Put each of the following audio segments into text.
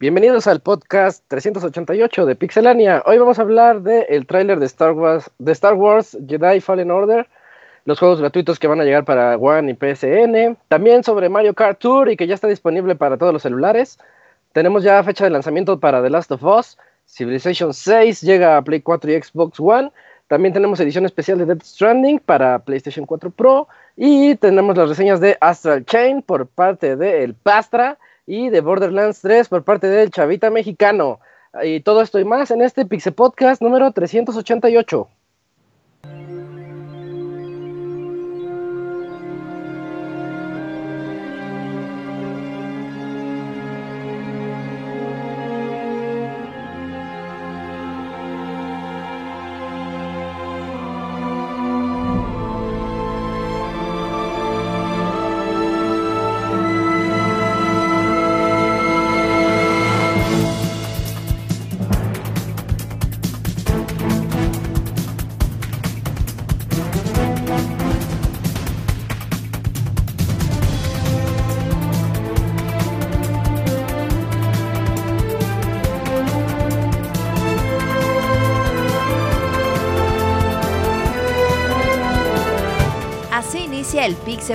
Bienvenidos al podcast 388 de Pixelania. Hoy vamos a hablar del el tráiler de Star Wars, de Star Wars Jedi Fallen Order, los juegos gratuitos que van a llegar para One y PSN, también sobre Mario Kart Tour y que ya está disponible para todos los celulares. Tenemos ya fecha de lanzamiento para The Last of Us, Civilization 6 llega a Play 4 y Xbox One. También tenemos edición especial de Death Stranding para PlayStation 4 Pro y tenemos las reseñas de Astral Chain por parte de El Pastra y de Borderlands 3 por parte del Chavita Mexicano. Y todo esto y más en este Pixel Podcast número 388.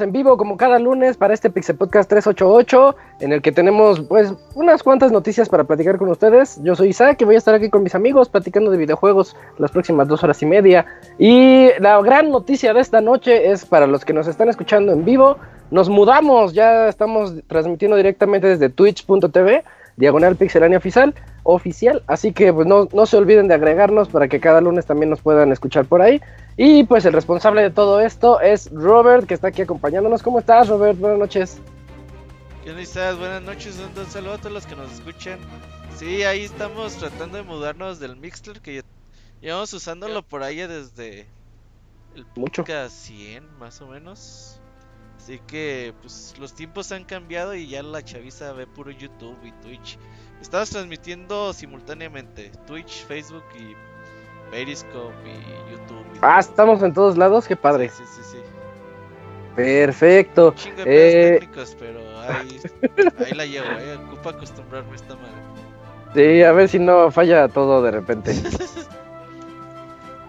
En vivo como cada lunes para este Pixel Podcast 388, en el que tenemos pues unas cuantas noticias para platicar con ustedes. Yo soy Isaac y voy a estar aquí con mis amigos platicando de videojuegos las próximas dos horas y media. Y la gran noticia de esta noche es para los que nos están escuchando en vivo, nos mudamos, ya estamos transmitiendo directamente desde twitch.tv, diagonal pixelania oficial, oficial, así que pues no, no se olviden de agregarnos para que cada lunes también nos puedan escuchar por ahí. Y pues el responsable de todo esto es Robert, que está aquí acompañándonos. ¿Cómo estás, Robert? Buenas noches. ¿Qué estás? Buenas noches, un, saludo a todos los que nos escuchan. Sí, ahí estamos tratando de mudarnos del Mixler, que llevamos usándolo por ahí desde el Mucho. 100 más o menos. Así que pues los tiempos han cambiado y ya la chaviza ve puro YouTube y Twitch. Estamos transmitiendo simultáneamente Twitch, Facebook y Periscope y YouTube. ah, estamos en todos lados, qué padre. Sí, sí, sí. Perfecto. Chingo de eh... técnicos, pero ahí, ahí la llevo, eh. Ocupa acostumbrarme esta madre. Sí, a ver si no falla todo de repente.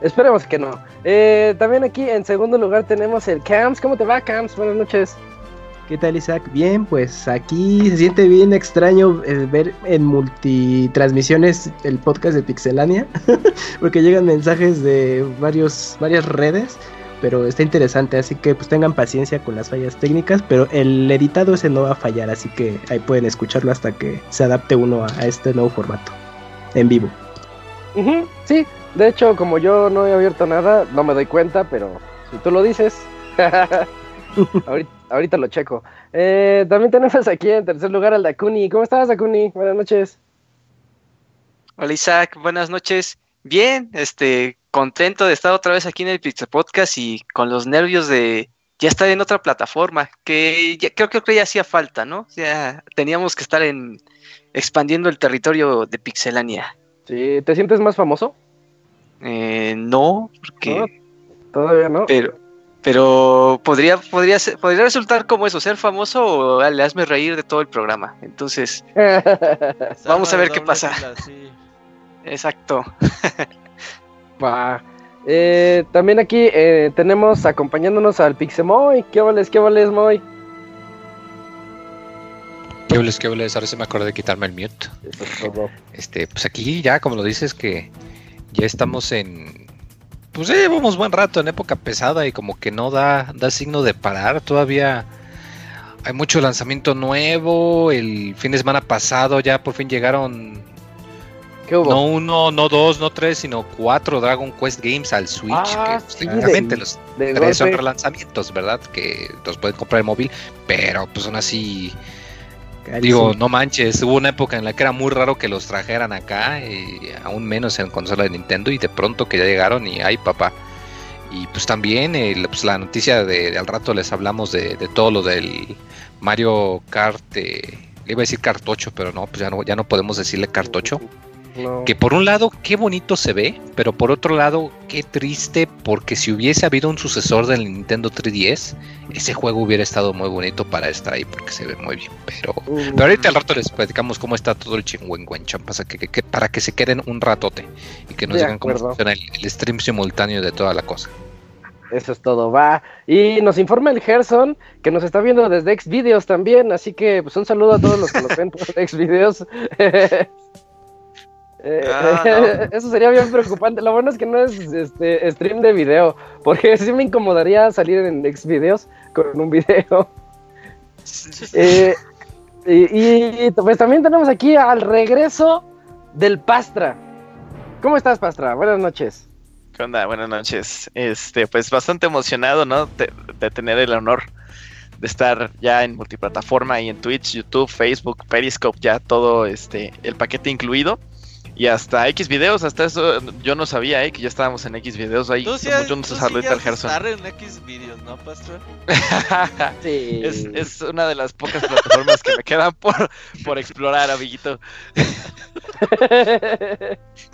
Esperemos que no. Eh, también aquí en segundo lugar tenemos el Camps. ¿Cómo te va, Camps? Buenas noches. ¿Qué tal Isaac? Bien, pues aquí se siente bien extraño el ver en multitransmisiones el podcast de Pixelania, porque llegan mensajes de varios, varias redes, pero está interesante, así que pues tengan paciencia con las fallas técnicas, pero el editado ese no va a fallar, así que ahí pueden escucharlo hasta que se adapte uno a, este nuevo formato, en vivo. sí, de hecho como yo no he abierto nada, no me doy cuenta, pero si tú lo dices... ahorita, ahorita, lo checo. Eh, también tenemos aquí en tercer lugar al Dakuni. ¿Cómo estás, Dakuni? Buenas noches. Hola, Isaac. Buenas noches. Bien, este, contento de estar otra vez aquí en el Pizza Podcast y con los nervios de ya estar en otra plataforma, que creo, creo que ya hacía falta, ¿no? Ya teníamos que estar en expandiendo el territorio de Pixelania. Sí, ¿te sientes más famoso? Eh, no, porque... todavía no. Pero, pero podría, podría, podría resultar como eso, ser famoso o le hazme reír de todo el programa. Entonces, vamos a ver qué pasa. Exacto. Eh, también aquí eh, tenemos acompañándonos al Pixemoy. ¿Qué vales, qué vales, Moy? ¿Qué hables, qué hables? Ahora sí me acordé de quitarme el mute. Eso es todo. Este, pues aquí ya, como lo dices, que ya estamos en. Pues ya llevamos buen rato en época pesada y como que no da, da signo de parar. Todavía hay mucho lanzamiento nuevo. El fin de semana pasado ya por fin llegaron. ¿Qué hubo? No uno, no dos, no tres, sino cuatro Dragon Quest Games al Switch. Ah, que sí, los tres son relanzamientos, ¿verdad? Que los pueden comprar en móvil, pero pues son así Digo, no manches, hubo una época en la que era muy raro que los trajeran acá, y aún menos en consola de Nintendo, y de pronto que ya llegaron y ay papá. Y pues también pues la noticia de, al rato les hablamos de, todo lo del Mario Kart, eh, le iba a decir cartocho, pero no, pues ya no, ya no podemos decirle cartocho. Que por un lado, qué bonito se ve, pero por otro lado, qué triste, porque si hubiese habido un sucesor del Nintendo 3DS, ese juego hubiera estado muy bonito para estar ahí, porque se ve muy bien. Pero, pero ahorita al rato les platicamos cómo está todo el chingüengüencham, pasa que, que, para que se queden un ratote y que nos digan cómo funciona el, stream simultáneo de toda la cosa. Eso es todo, va. Y nos informa el Gerson que nos está viendo desde Xvideos también, así que pues un saludo a todos los que nos ven por Xvideos. Eh, ah, eso sería bien preocupante. Lo bueno es que no es este stream de video, porque sí me incomodaría salir en Xvideos con un video. Eh, y, pues también tenemos aquí al regreso del Pastra. ¿Cómo estás, Pastra? Buenas noches. ¿Qué onda? Buenas noches. Este, pues bastante emocionado, ¿no? de tener el honor de estar ya en multiplataforma y en Twitch, YouTube, Facebook, Periscope, ya todo este el paquete incluido. Y hasta X videos, hasta eso yo no sabía, eh, que ya estábamos en X videos ahí. Tú sí, yo no sé estar en X videos, ¿no, Pastor? sí. Es, es, una de las pocas plataformas que me quedan por, por explorar, amiguito.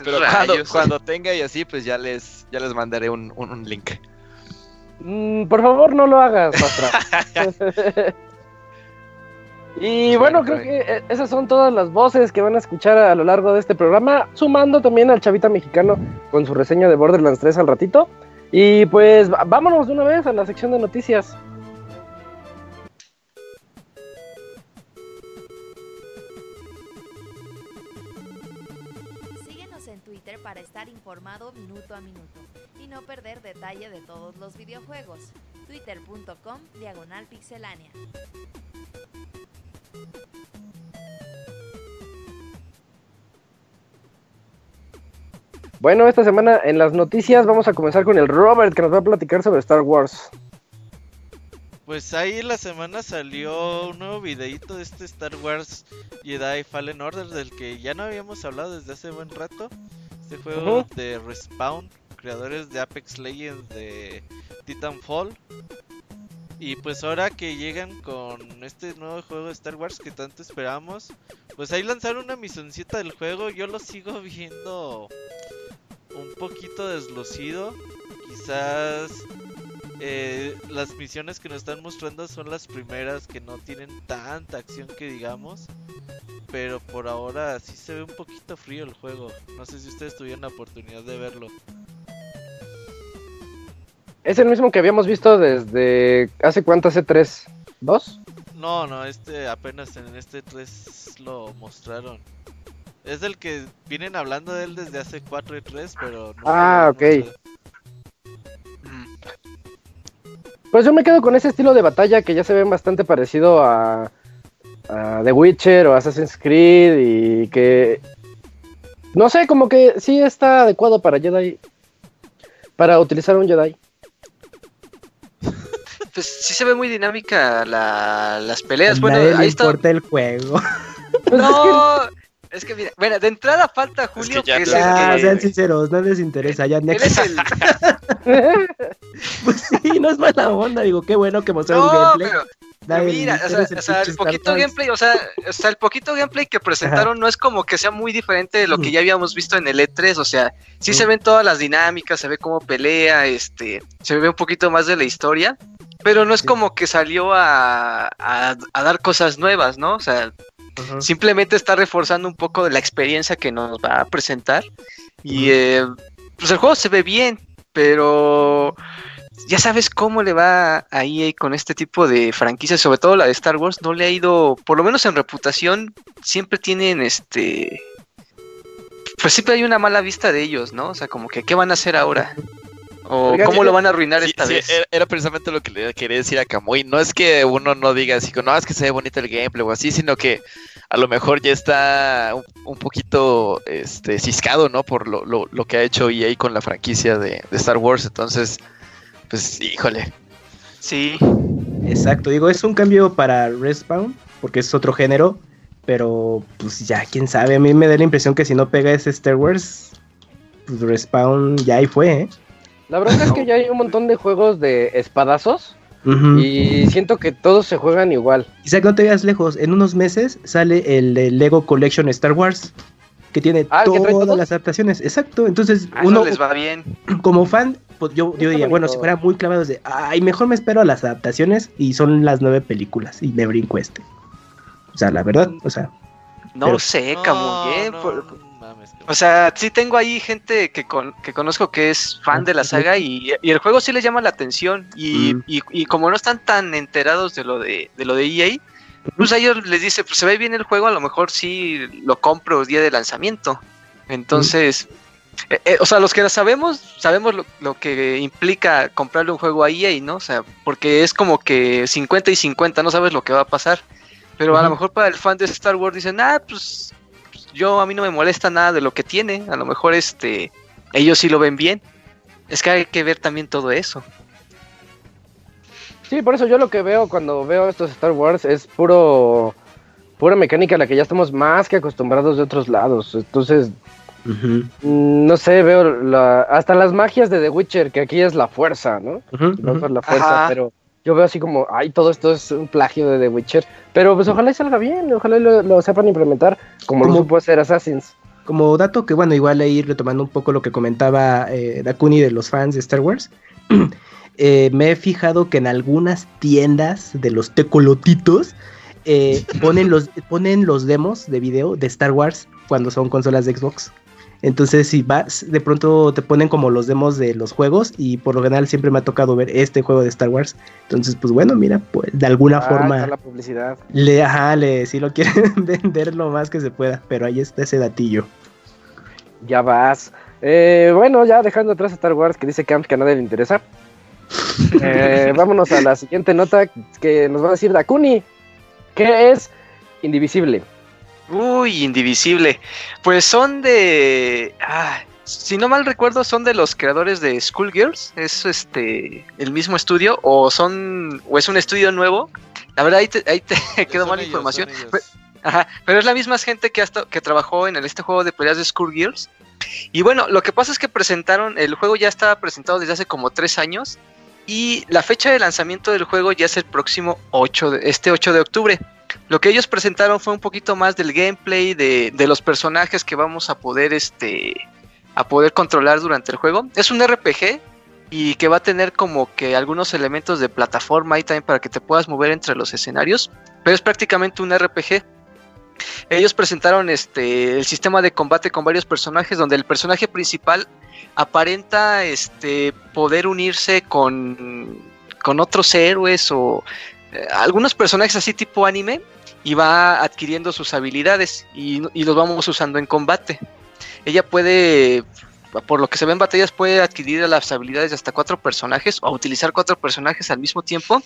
Pero cuando, cuando, tenga y así, pues ya les, ya les mandaré un, un, link. Mm, por favor, no lo hagas, Pastor. Y bueno, creo que eh, esas son todas las voces que van a escuchar a lo largo de este programa, sumando también al chavita mexicano con su reseña de Borderlands 3 al ratito. Y pues vámonos de una vez a la sección de noticias. Síguenos en Twitter para estar informado minuto a minuto y no perder detalle de todos los videojuegos. Twitter.com Diagonal Pixelánea. Bueno, esta semana en las noticias vamos a comenzar con el Robert que nos va a platicar sobre Star Wars. Pues ahí la semana salió un nuevo videito de este Star Wars Jedi Fallen Order del que ya no habíamos hablado desde hace buen rato. Este juego de Respawn, creadores de Apex Legends de Titanfall. Y pues ahora que llegan con este nuevo juego de Star Wars que tanto esperamos, pues ahí lanzaron una misioncita del juego. Yo lo sigo viendo un poquito deslucido. Quizás eh, las misiones que nos están mostrando son las primeras que no tienen tanta acción que digamos. Pero por ahora sí se ve un poquito frío el juego. No sé si ustedes tuvieron la oportunidad de verlo. Es el mismo que habíamos visto desde hace cuánto, hace tres, dos. No, no, este apenas en este 3 lo mostraron. Es el que vienen hablando de él desde hace 4 y 3, pero no. Ah, ok. Pues yo me quedo con ese estilo de batalla que ya se ve bastante parecido a, a The Witcher o Assassin's Creed y que no sé, como que sí está adecuado para Jedi para utilizar un Jedi pues sí se ve muy dinámica la, las peleas. bueno, ahí está. el juego. No, es que mira, bueno, de entrada falta Julio. que, sean sinceros, no les interesa, ya next. pues sí, no es mala onda, digo, qué bueno que mostraron no, gameplay. Pero... mira, o sea, el, poquito gameplay, o sea, o sea, el poquito gameplay que presentaron no es como que sea muy diferente de lo que ya habíamos visto en el E3, o sea, sí se ven todas las dinámicas, se ve cómo pelea, este, se ve un poquito más de la historia, pero no es como que salió a, dar cosas nuevas, ¿no? O sea, simplemente está reforzando un poco de la experiencia que nos va a presentar. Y eh, pues el juego se ve bien, pero ya sabes cómo le va a EA con este tipo de franquicias, sobre todo la de Star Wars, no le ha ido, por lo menos en reputación, siempre tienen este... Pues siempre hay una mala vista de ellos, ¿no? O sea, como que, ¿qué van a hacer ahora? ¿O cómo lo van a arruinar esta vez? Era, precisamente lo que le quería decir a Kamui. No es que uno no diga así, no, es que se ve bonito el gameplay o así, sino que a lo mejor ya está un, poquito este, ciscado, ¿no? Por lo, lo, lo, que ha hecho EA con la franquicia de, de Star Wars. Entonces, pues híjole. Sí. Exacto, digo, es un cambio para Respawn, porque es otro género, pero pues ya, quién sabe, a mí me da la impresión que si no pega ese Star Wars, pues Respawn ya ahí fue, ¿eh? La verdad es que ya hay un montón de juegos de espadazos y siento que todos se juegan igual. Isaac, no te veas lejos, en unos meses sale el, Lego Collection Star Wars que tiene ah, todas las adaptaciones. Exacto, entonces ah, uno les va bien. Como fan pues yo, yo diría, bueno, si fuera muy clavado de, ay, mejor me espero a las adaptaciones y son las nueve películas y me brinco este. O sea, la verdad, o sea. No sé, Camuye. O sea, sí tengo ahí gente que, que conozco que es fan de la saga y, el juego sí les llama la atención. Y, mm. y, como no están tan enterados de lo de, de lo de EA, pues a ellos les dice, pues se ve bien el juego, a lo mejor sí lo compro día de lanzamiento. Entonces, eh, eh, o sea, los que lo sabemos, sabemos lo, que implica comprarle un juego a EA, ¿no? O sea, porque es como que 50 y 50, no sabes lo que va a pasar. Pero a lo mejor para el fan de Star Wars dicen, ah, pues, pues, yo a mí no me molesta nada de lo que tiene. A lo mejor este ellos sí lo ven bien. Es que hay que ver también todo eso. Sí, por eso yo lo que veo cuando veo estos Star Wars es puro pura mecánica a la que ya estamos más que acostumbrados de otros lados. Entonces, no sé, veo hasta las magias de The Witcher, que aquí es la fuerza, ¿no? la fuerza, pero yo veo así como, ay, todo esto es un plagio de The Witcher. Pero pues ojalá salga bien, ojalá lo, sepan implementar como, lo supo hacer Assassins. Como dato que, bueno, igual ahí retomando un poco lo que comentaba eh, Dakuni de los fans de Star Wars, eh, me he fijado que en algunas tiendas de los tecolotitos eh, ponen, los, ponen los demos de video de Star Wars cuando son consolas de Xbox. Entonces, si vas, de pronto te ponen como los demos de los juegos y por lo general siempre me ha tocado ver este juego de Star Wars. Entonces, pues bueno, mira, pues de alguna ah, forma... La publicidad. Le, ajá, le, si lo quieren vender lo más que se pueda, pero ahí está ese datillo. Ya vas. Eh, bueno, ya dejando atrás a Star Wars que dice Camp que a nadie le interesa. Eh, vámonos a la siguiente nota que nos va a decir Dakuni. ¿Qué es Indivisible? Uy, Indivisible. Pues son de. Ah, si no mal recuerdo, son de los creadores de Schoolgirls. Es este el mismo estudio. O son. o es un estudio nuevo. La verdad, ahí te, ahí te quedó mala información. Pero, ajá, pero es la misma gente que, hasta, que trabajó en este juego de peleas de Schoolgirls. Y bueno, lo que pasa es que presentaron. El juego ya estaba presentado desde hace como tres años. Y la fecha de lanzamiento del juego ya es el próximo 8 de, este 8 de octubre. Lo que ellos presentaron fue un poquito más del gameplay, de, los personajes que vamos a poder, este, a poder controlar durante el juego. Es un RPG y que va a tener como que algunos elementos de plataforma ahí también para que te puedas mover entre los escenarios, pero es prácticamente un RPG. Ellos presentaron este el sistema de combate con varios personajes donde el personaje principal aparenta este poder unirse con con otros héroes o eh, algunos personajes así tipo anime y va adquiriendo sus habilidades y, los vamos usando en combate. Ella puede, por lo que se ve en batallas, puede adquirir las habilidades de hasta cuatro personajes o utilizar cuatro personajes al mismo tiempo.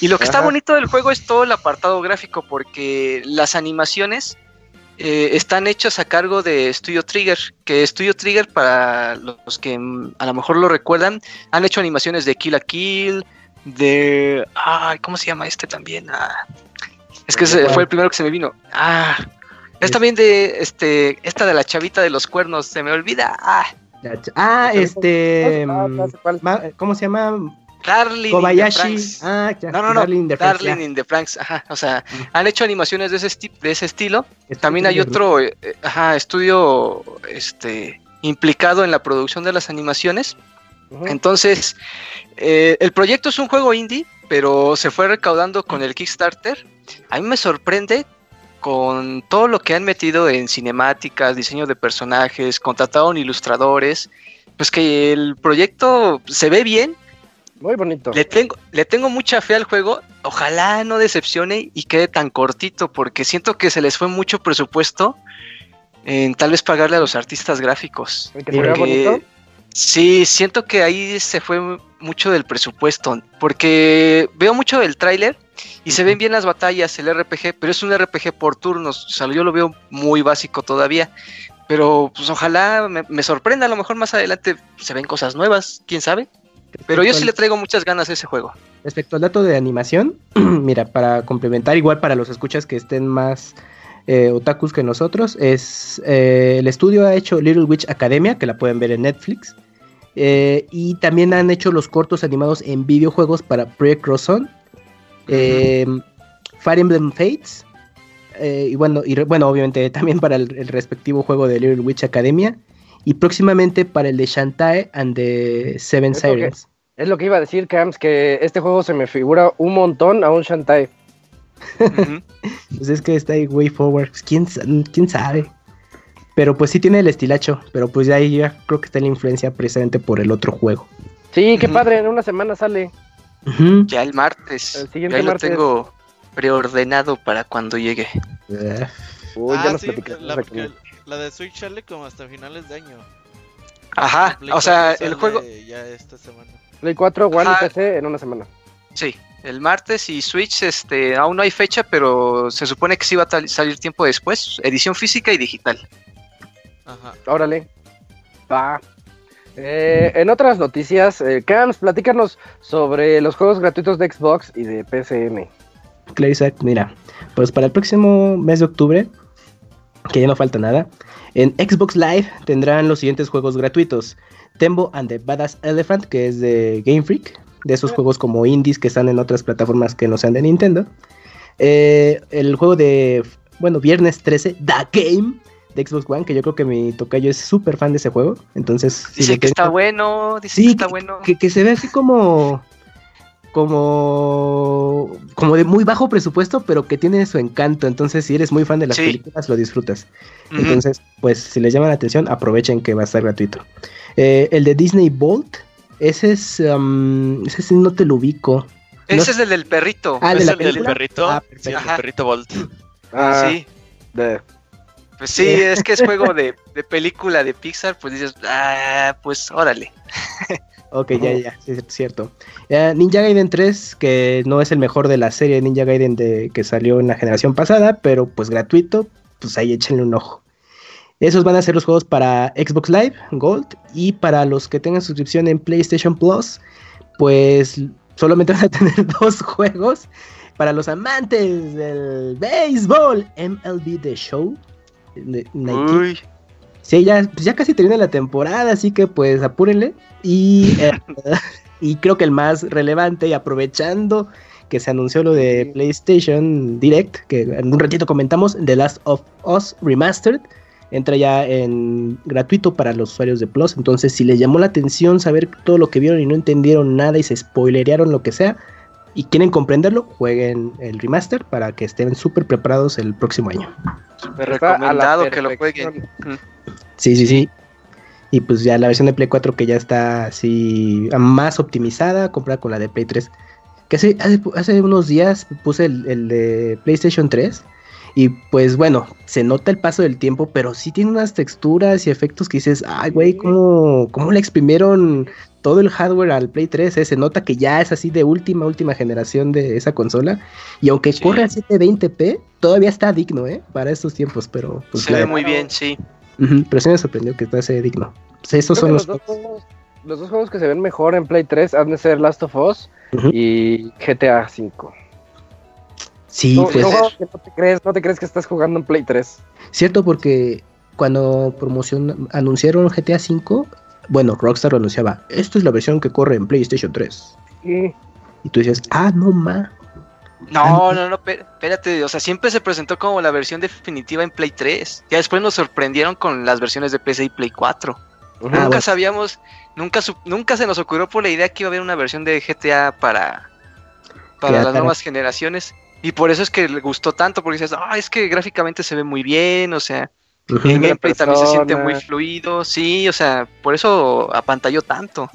Y lo que está bonito del juego es todo el apartado gráfico porque las animaciones eh, están hechas a cargo de Studio Trigger, que Studio Trigger, para los que a lo mejor lo recuerdan, han hecho animaciones de Kill a Kill, de... Ay, ¿cómo se llama este también? Ah, es que fue el primero que se me vino. Ah, es también de este esta de la chavita de los cuernos, se me olvida. Ah, ah este mm, ¿cómo se llama? Darling Kobayashi. Ah, no, no, no. Darling, in the, Darling in the Franks. Ajá, o sea, mm. han hecho animaciones de ese, de ese estilo. También hay otro eh, ajá, estudio este, implicado en la producción de las animaciones. Entonces, eh, el proyecto es un juego indie, pero se fue recaudando con el Kickstarter. A mí me sorprende con todo lo que han metido en cinemáticas, diseño de personajes, contrataron ilustradores, pues que el proyecto se ve bien Muy bonito. Le tengo, le tengo mucha fe al juego. Ojalá no decepcione y quede tan cortito, porque siento que se les fue mucho presupuesto en tal vez pagarle a los artistas gráficos. ¿El que se vea bonito? Sí, siento que ahí se fue mucho del presupuesto, porque veo mucho del tráiler y se ven bien las batallas, el RPG, pero es un RPG por turnos, o sea, yo lo veo muy básico todavía, pero pues ojalá me, me sorprenda, a lo mejor más adelante se ven cosas nuevas, quién sabe, pero yo sí le traigo muchas ganas a ese juego. Respecto al dato de animación, mira, para complementar, igual para los escuchas que estén más eh, otakus que nosotros, es eh, el estudio ha hecho Little Witch Academia, que la pueden ver en Netflix. Eh, y también han hecho los cortos animados en videojuegos para Project Cross On, eh, Fire Emblem Fates, eh, y bueno, y re- bueno, obviamente también para el, el respectivo juego de Little Witch Academia, y próximamente para el de Shantae and the Seven Es lo que- Sirens. Es lo que iba a decir, Camps, que este juego se me figura un montón a un Shantae. Pues es que está ahí way forward, pues, ¿quién, quién sabe. Pero pues sí tiene el estilacho, pero pues ya ahí ya creo que está la influencia precisamente por el otro juego. Sí, qué padre, en una semana sale. Ya el martes, El siguiente ya lo martes. tengo preordenado para cuando llegue. Eh, Uy, ah, ya nos sí, la, de la de Switch sale como hasta finales de año. Ajá, o sea, 4 el juego, Ya esta semana. Play 4, One Ajá. y PC en una semana. sí, el martes y Switch, este, aún no hay fecha, pero se supone que sí va a salir tiempo después, edición física y digital. Ajá. Órale. Va. Eh, en otras noticias, eh, Camps, platícanos sobre los juegos gratuitos de Xbox y de PCN. Claro, Isaac, mira, pues para el próximo mes de octubre, que ya no falta nada, en Xbox Live tendrán los siguientes juegos gratuitos. Tembo and the Badass Elephant, que es de Game Freak, de esos juegos como indies que están en otras plataformas que no sean de Nintendo. Eh, el juego de, bueno, viernes 13, The Game, de Xbox One, que yo creo que mi tocayo es súper fan de ese juego. Entonces, si Dice que está bueno, dice Sí, que está bueno. que, que se ve así como como como de muy bajo presupuesto, pero que tiene su encanto. Entonces, si eres muy fan de las Sí. películas, lo disfrutas. Entonces, pues si les llama la atención, aprovechen que va a estar gratuito. Eh, el de Disney Bolt, ese es um, ese sí no te lo ubico. Ese no- es el del perrito. Ah, ¿el de ¿Es la el del perrito? Ah, sí, el perrito Bolt. Ah, sí. de- Pues sí, es que es juego de, de película de Pixar, pues dices, ah, pues órale. Ok, ya, ya, es cierto. Eh, Ninja Gaiden 3, que no es el mejor de la serie Ninja Gaiden de, que salió en la generación pasada, pero pues gratuito, pues ahí échenle un ojo. Esos van a ser los juegos para Xbox Live, Gold, y para los que tengan suscripción en PlayStation Plus, pues solamente van a tener dos juegos. Para los amantes del béisbol, MLB The Show. Nike. Uy, Sí, ya, pues ya casi termina la temporada, así que pues apúrenle. Y, eh, y creo que el más relevante, y aprovechando que se anunció lo de PlayStation Direct, que en un ratito comentamos, The Last of Us Remastered, entra ya en gratuito para los usuarios de Plus. Entonces, si les llamó la atención saber todo lo que vieron y no entendieron nada y se spoilerearon lo que sea, y quieren comprenderlo, jueguen el remaster para que estén súper preparados el próximo año. súper recomendado que lo jueguen. Sí, sí, sí. Y pues ya la versión de Play 4 que ya está así más optimizada, comparada con la de Play 3. Que hace, hace, hace unos días puse el, el de PlayStation 3 y pues bueno, se nota el paso del tiempo, pero sí tiene unas texturas y efectos que dices, ay güey, ¿cómo, ¿cómo le exprimieron todo el hardware al Play 3? eh? Se nota que ya es así de última, última generación de esa consola. Y aunque Sí. corre a 720p, todavía está digno, ¿eh? Para estos tiempos, pero pues Se ve muy bien, sí. Pero sí me sorprendió que estase digno. Pues Creo son los. los, dos juegos, los dos juegos que se ven mejor en Play 3 han de ser Last of Us y GTA 5. Sí, Son- pues que no te crees, no te crees que estás jugando en Play 3. cierto, porque cuando promocion anunciaron GTA V, bueno, Rockstar lo anunciaba, esto es la versión que corre en PlayStation 3. Sí. Y tú dices, ah, no ma. No, no, no, pe- espérate, o sea, siempre se presentó como la versión definitiva en Play 3. Ya después nos sorprendieron con las versiones de PC y Play 4. Ujú. nunca bueno. sabíamos, nunca nunca se nos ocurrió por la idea que iba a haber una versión de GTA para, para Ya, las nuevas generaciones. Y por eso es que le gustó tanto, porque dices, ah, es que gráficamente se ve muy bien, o sea, Ujú. el gameplay también se siente muy fluido, sí, o sea, por eso apantalló tanto.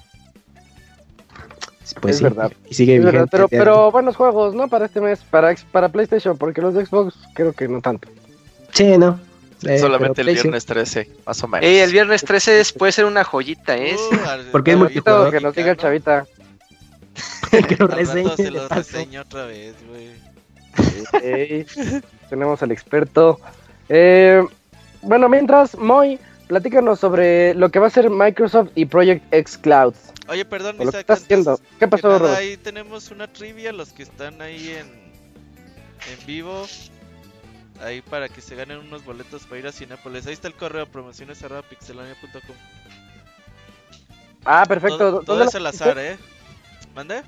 Pues es sí, verdad. Y sigue Es verdad, pero, pero buenos juegos, ¿no? Para este mes, para, para PlayStation, porque los de Xbox creo que no tanto. Sí, no. Eh, Solamente el viernes 13, más o menos. Eh, el viernes 13 es- puede ser una joyita, ¿eh? Uh, Porque es multijugador. Que nos diga el chavita. que lo reseñe se paso. reseño otra vez, güey. Ey, tenemos al experto. Eh, bueno, mientras, Moy, platícanos sobre lo que va a ser Microsoft y Project X Cloud. Oye, perdón, O lo que Isaac, estás haciendo. ¿Qué pasó, nada, Robert? ahí tenemos una trivia, los que están ahí en, en vivo. Ahí para que se ganen unos boletos para ir a Cinépolis. Ahí está el correo, promociones arroba pixelania.com. Ah, perfecto. Todo, ¿Dónde, todo la es al azar, ¿eh? ¿Mande?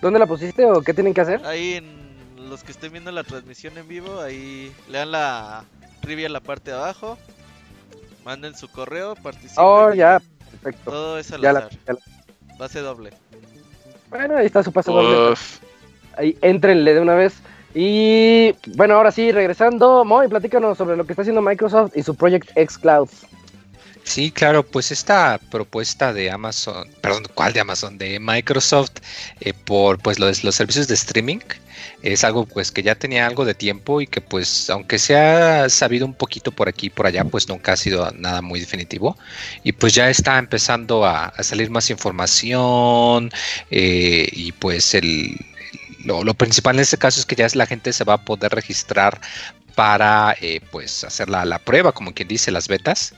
¿Dónde la pusiste o qué tienen que hacer? Ahí en los que estén viendo la transmisión en vivo, ahí lean la trivia en la parte de abajo. Manden su correo, participen. Oh, ya, perfecto. Todo es al Ya la- azar. ya la- Base doble. Bueno, ahí está su paso doble. Ahí, éntrenle de una vez. Y bueno, ahora sí, regresando, Moy, platícanos sobre lo que está haciendo Microsoft y su Project X Cloud. Sí, claro, pues esta propuesta de Amazon, perdón, ¿cuál de Amazon? De Microsoft eh, por pues los, los servicios de streaming es algo pues que ya tenía algo de tiempo y que pues aunque se ha sabido un poquito por aquí y por allá, pues nunca ha sido nada muy definitivo y pues ya está empezando a, salir más información eh, y pues el, lo, lo principal en este caso es que ya la gente se va a poder registrar para eh, pues hacer la, la prueba, como quien dice, las betas.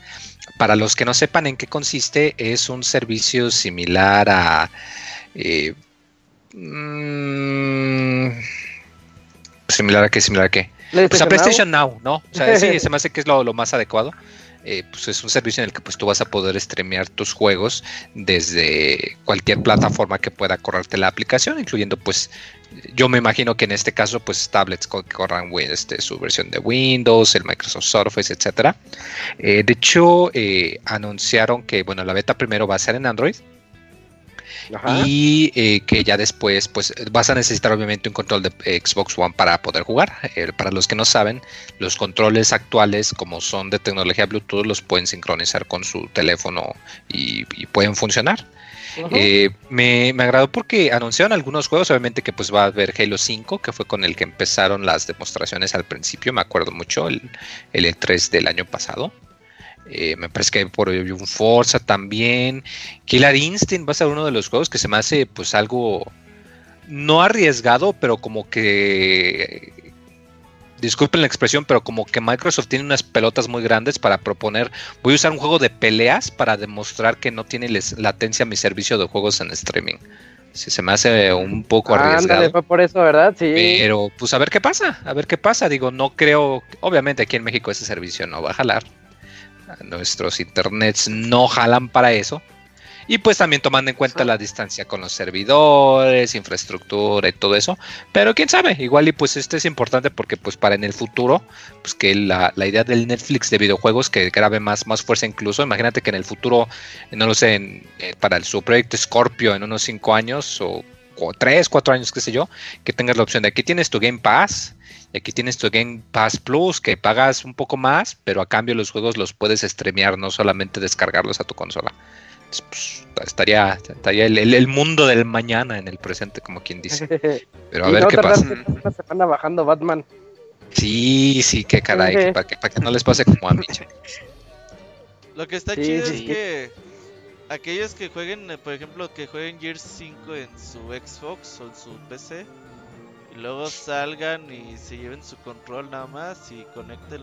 Para los que no sepan en qué consiste, es un servicio similar a... eh, mm, similar a qué, similar a qué. Pues a PlayStation Now, ¿no? O sea, sí, se me hace que es lo, lo más adecuado. Eh, pues es un servicio en el que pues tú vas a poder streamear tus juegos desde cualquier plataforma que pueda correrte la aplicación, incluyendo pues yo me imagino que en este caso pues tablets que corran este, su versión de Windows, el Microsoft Surface, etcétera. Eh, de hecho eh, anunciaron que bueno la beta primero va a ser en Android Ajá. y eh, que ya después pues vas a necesitar obviamente un control de eh, Xbox One para poder jugar. Eh, para los que no saben, los controles actuales como son de tecnología Bluetooth los pueden sincronizar con su teléfono y, y pueden funcionar. Eh, me, me agradó porque anunciaron algunos juegos, obviamente que pues va a haber Halo 5, que fue con el que empezaron las demostraciones al principio, me acuerdo mucho, el, el E3 del año pasado. Eh, me parece que por ahí un Forza también. Killer Instinct va a ser uno de los juegos que se me hace pues algo no arriesgado, pero como que disculpen la expresión, pero como que Microsoft tiene unas pelotas muy grandes para proponer, voy a usar un juego de peleas para demostrar que no tiene les- latencia mi servicio de juegos en streaming. Sí, se me hace un poco arriesgado. fue por eso, ¿verdad? Sí. Pero pues a ver qué pasa, a ver qué pasa. Digo, no creo, obviamente aquí en México ese servicio no va a jalar. Nuestros internets no jalan para eso. Y pues también tomando en cuenta la distancia con los servidores, infraestructura y todo eso. Pero quién sabe, igual y pues este es importante porque pues para en el futuro, pues que la, la idea del Netflix de videojuegos que grabe más, más fuerza incluso. Imagínate que en el futuro, no lo sé, en- eh, para el, su proyecto Scorpio en unos 5 años o, o 3, 4 años, qué sé yo, que tengas la opción de aquí tienes tu Game Pass y aquí tienes tu Game Pass Plus que pagas un poco más, pero a cambio los juegos los puedes streamear, no solamente descargarlos a tu consola. Entonces, pues, estaría estaría el, el- el mundo del mañana en el presente, como quien dice. Pero a Y ver no qué pasa. Una semana bajando Batman. Sí, sí, qué caray, para que, para que no les pase como a mí. Lo que está Sí, chido sí. es que aquellos que jueguen, eh, por ejemplo, que jueguen Gears 5 en su Xbox o en su PC y luego salgan y se lleven su control nada más y conecten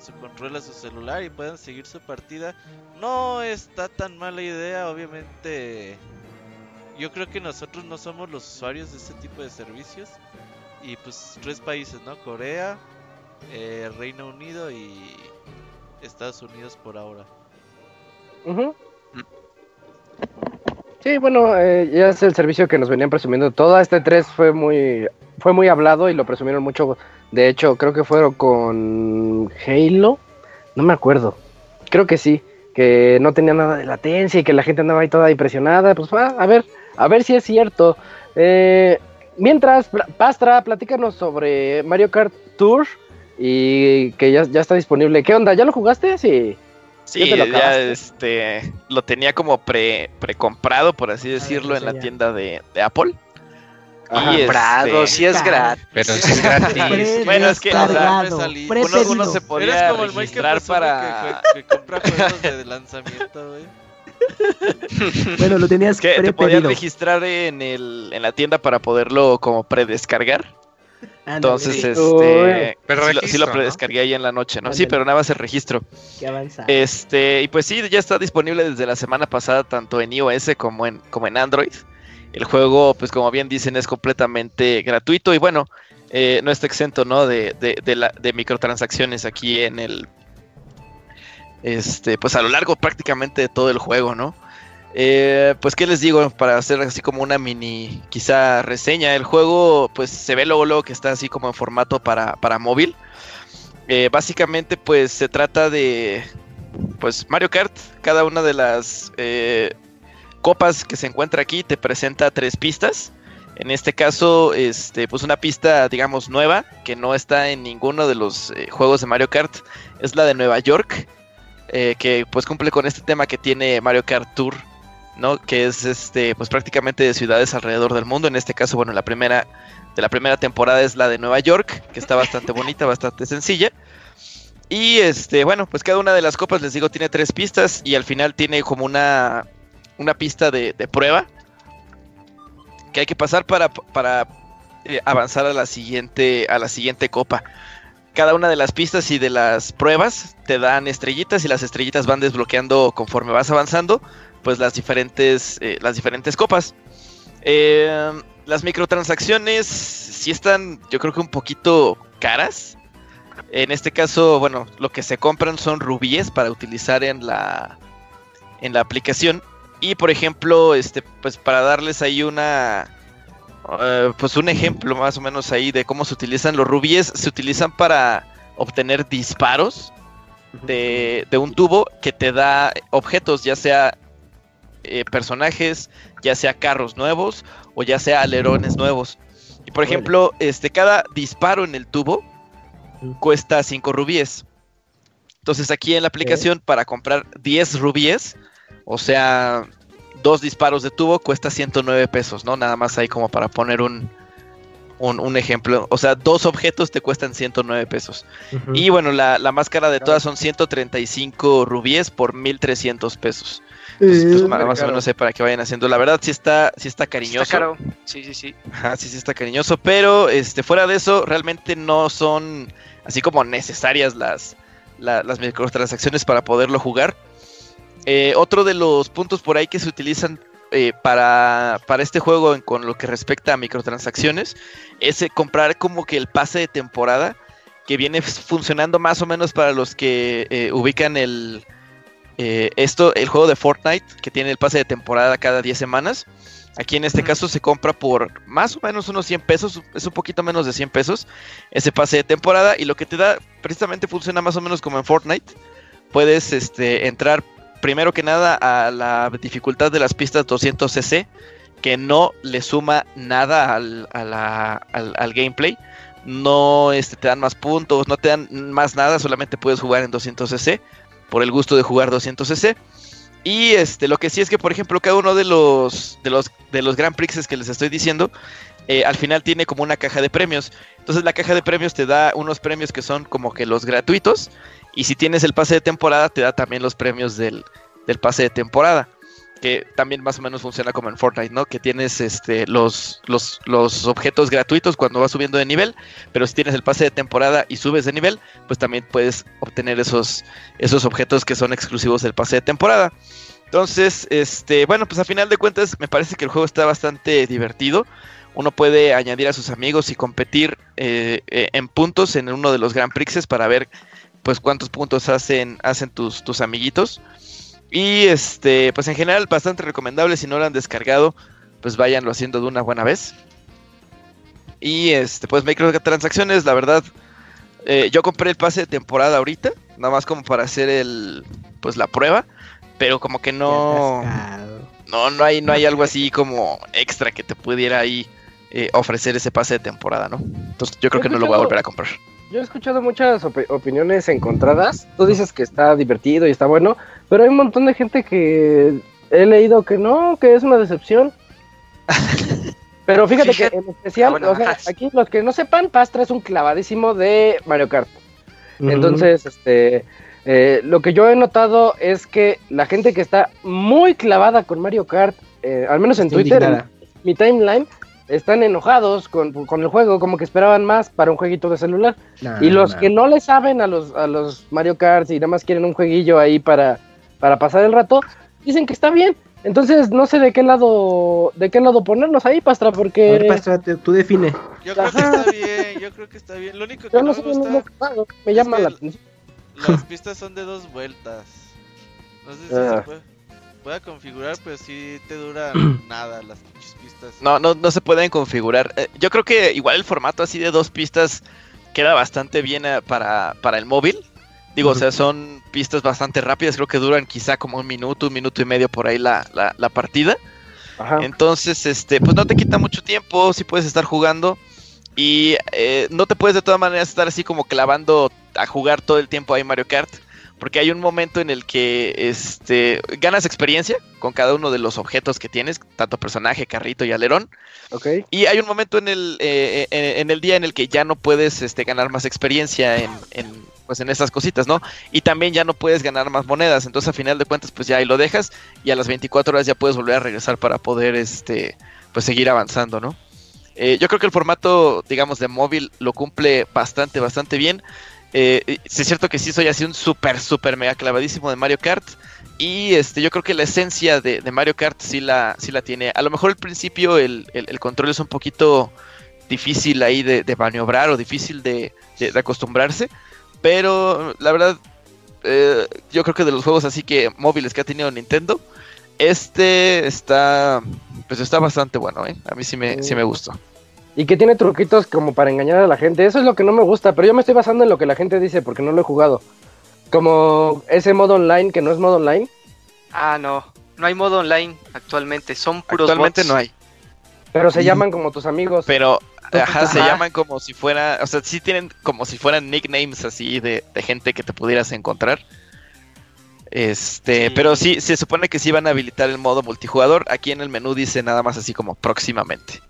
su control a su celular y puedan seguir su partida, no está tan mala idea, obviamente. Yo creo que nosotros no somos los usuarios de este tipo de servicios y pues tres países, ¿no? Corea, eh, Reino Unido y Estados Unidos por ahora. Ujú. Sí, bueno, eh, ya es el servicio que nos venían presumiendo. Toda este 3 fue muy fue muy hablado y lo presumieron mucho. De hecho, creo que fueron con Halo. No me acuerdo. Creo que sí. Que no tenía nada de latencia y que la gente andaba ahí toda impresionada. Pues ah, a ver, a ver si es cierto. Eh, mientras, Pastra, platícanos sobre Mario Kart Tour y que ya está disponible. ¿Qué onda? ¿Ya lo jugaste? Sí. Sí, ya este, lo tenía como pre, comprado por así decirlo, en la tienda de, de Apple. Comprado, si es gratis. Pero es gratis. bueno, es que uno, uno, se podía registrar para... Que, que, compra juegos de lanzamiento, güey. bueno, lo tenías que te podías registrar en, el, en la tienda para poderlo como predescargar. Entonces, este. Pero sí, lo, predescargué ahí en la noche, ¿no? Sí, pero nada más el registro. Qué avanzado. Este, y pues sí, ya está disponible desde la semana pasada, tanto en iOS como en, como en Android. El juego, pues como bien dicen, es completamente gratuito y bueno, eh, no está exento, ¿no? De, de, de, la, de microtransacciones aquí en el. Este, pues a lo largo prácticamente de todo el juego, ¿no? Eh, pues qué les digo, para hacer así como una mini, quizá reseña, el juego pues se ve luego, luego que está así como en formato para, para móvil. Eh, básicamente pues se trata de pues Mario Kart, cada una de las eh, copas que se encuentra aquí te presenta tres pistas. En este caso, este, pues una pista, digamos, nueva, que no está en ninguno de los juegos de Mario Kart, es la de Nueva York, que pues cumple con este tema que tiene Mario Kart Tour ¿no? Que es este, pues prácticamente de ciudades alrededor del mundo. En este caso, bueno, la primera de la primera temporada es la de Nueva York, que está bastante bonita, bastante sencilla. Y este, bueno, pues cada una de las copas, les digo, tiene tres pistas y al final tiene como una, una pista de, prueba que hay que pasar para, para eh, avanzar a la siguiente, a la siguiente copa. Cada una de las pistas y de las pruebas te dan estrellitas y las estrellitas van desbloqueando conforme vas avanzando pues las diferentes, eh, las diferentes copas. Eh, las microtransacciones sí están, yo creo que un poquito caras. En este caso, bueno, lo que se compran son rubíes para utilizar en la, en la aplicación. Y por ejemplo, este, pues para darles ahí una, eh, pues un ejemplo más o menos ahí de cómo se utilizan los rubíes, se utilizan para obtener disparos de, de, un tubo que te da objetos, ya sea eh, personajes, ya sea carros nuevos o ya sea alerones nuevos. Y por ejemplo, este, cada disparo en el tubo cuesta 5 rubíes. Entonces aquí en la aplicación para comprar 10 rubíes, o sea, dos disparos de tubo cuesta 109 pesos, ¿no? Nada más ahí como para poner un, un, ejemplo. O sea, dos objetos te cuestan 109 pesos. Y bueno, la, la, más cara de todas son 135 rubíes por 1300 pesos. Pues, pues, más, o menos sé para que vayan haciendo. La verdad sí está, sí está cariñoso. Está caro. Sí, sí, sí. Ajá, sí, sí está cariñoso. Pero este, fuera de eso, realmente no son así como necesarias las, las microtransacciones para poderlo jugar. Eh, otro de los puntos por ahí que se utilizan eh, para, para, este juego con lo que respecta a microtransacciones es eh, comprar como que el pase de temporada que viene funcionando más o menos para los que ubican el, eh, esto, el juego de Fortnite, que tiene el pase de temporada cada 10 semanas. Aquí en este caso se compra por más o menos unos 100 pesos, es un poquito menos de 100 pesos ese pase de temporada y lo que te da precisamente funciona más o menos como en Fortnite. Puedes este, entrar primero que nada a la dificultad de las pistas 200cc, que no le suma nada al, al, gameplay. No este, te dan más puntos, no te dan más nada, solamente puedes jugar en 200cc por el gusto de jugar 200cc. Y este, lo que sí es que, por ejemplo, cada uno de los, de los, de los Grand Prix que les estoy diciendo, eh, al final tiene como una caja de premios. Entonces la caja de premios te da unos premios que son como que los gratuitos. Y si tienes el pase de temporada, te da también los premios del, del pase de temporada que también más o menos funciona como en Fortnite, ¿no? Que tienes este, los, los, los, objetos gratuitos cuando vas subiendo de nivel, pero si tienes el pase de temporada y subes de nivel, pues también puedes obtener esos, esos objetos que son exclusivos del pase de temporada. Entonces, este, bueno, pues a final de cuentas me parece que el juego está bastante divertido. Uno puede añadir a sus amigos y competir eh, eh, en puntos en uno de los Grand Prixes para ver pues cuántos puntos hacen, hacen tus, tus amiguitos. Y este, pues en general bastante recomendable. Si no lo han descargado, pues váyanlo haciendo de una buena vez. Y este, pues microtransacciones, la verdad. Eh, yo compré el pase de temporada ahorita, nada más como para hacer el, pues la prueba, pero como que no, no, no hay, no hay algo así como extra que te pudiera ahí eh, ofrecer ese pase de temporada, ¿no? Entonces yo creo que no lo voy a volver a comprar. Yo he escuchado muchas opiniones encontradas. Tú dices que está divertido y está bueno, pero hay un montón de gente que he leído que no, que es una decepción. pero fíjate, que en especial, ah, o sea, aquí los que no sepan, Pastra es un clavadísimo de Mario Kart. Entonces, este, eh, lo que yo he notado es que la gente que está muy clavada con Mario Kart, eh, al menos en Twitter, mi timeline, están enojados con, el juego, como que esperaban más para un jueguito de celular. y los que no le saben a los, a los Mario Kart y nada más quieren un jueguillo ahí para, para pasar el rato, dicen que está bien. Entonces no sé de qué lado de qué lado ponernos ahí, Pastra, porque... Pastra, tú define. Yo creo que está bien, yo creo que está bien. Lo único que no, me gusta... me llama la atención. Las pistas son de dos vueltas. No sé si ah. se puede pueda configurar, pero si te duran nada las pistas. No, no, no se pueden configurar. Eh, yo creo que igual el formato así de dos pistas queda bastante bien eh, para, para el móvil. Digo, o sea, son pistas bastante rápidas, creo que duran quizá como un minuto, un minuto y medio por ahí la, la, partida. Entonces, este, pues no te quita mucho tiempo, si puedes estar jugando. Y eh, no te puedes de todas maneras estar así como clavando a jugar todo el tiempo ahí Mario Kart porque hay un momento en el que este, ganas experiencia con cada uno de los objetos que tienes, tanto personaje, carrito y alerón. Okay. Y hay un momento en el, eh, eh, en, el día en el que ya no puedes este, ganar más experiencia en, en, pues en esas cositas, ¿no? Y también ya no puedes ganar más monedas, entonces a final de cuentas pues ya ahí lo dejas y a las 24 horas ya puedes volver a regresar para poder este, pues seguir avanzando, ¿no? Eh, yo creo que el formato, digamos, de móvil lo cumple bastante, bastante bien. Eh, es cierto que sí soy así un súper, súper mega clavadísimo de Mario Kart. Y este, yo creo que la esencia de, Mario Kart sí la, sí la tiene. A lo mejor al principio el, control es un poquito difícil ahí de, maniobrar o difícil de, acostumbrarse. Pero la verdad, eh, yo creo que de los juegos así que móviles que ha tenido Nintendo, este está, pues está bastante bueno, ¿eh? A mí sí me, sí me gustó y que tiene truquitos como para engañar a la gente. Eso es lo que no me gusta, pero yo me estoy basando en lo que la gente dice porque no lo he jugado. Como ese modo online que no es modo online. Ah, no, no hay modo online actualmente, son puros Actualmente no hay. Pero se llaman como tus amigos. Pero ajá, se llaman como si fuera, o sea, sí tienen como si fueran nicknames así de, gente que te pudieras encontrar. Este, pero sí, se supone que sí van a habilitar el modo multijugador. Aquí en el menú dice nada más así como próximamente.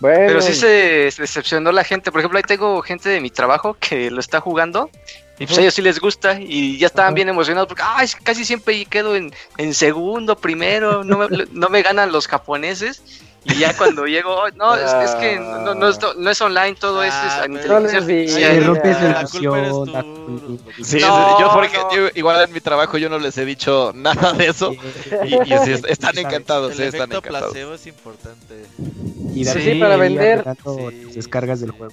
Pero sí se decepcionó la gente. Por ejemplo, ahí tengo gente de mi trabajo que lo está jugando. Y pues a ellos sí les gusta y ya estaban bien emocionados porque Ay, casi siempre quedo en, en segundo, primero, no me, no me ganan los japoneses. Y ya cuando llego, oh, no, es, que no, no, es, no, es, online, todo esto es a inteligencia artificial. rompes la Sí, yo, porque igual en mi trabajo yo no les he dicho nada de eso. Y, están encantados, el están encantados. placebo es importante. Y sí, para vender descargas del juego.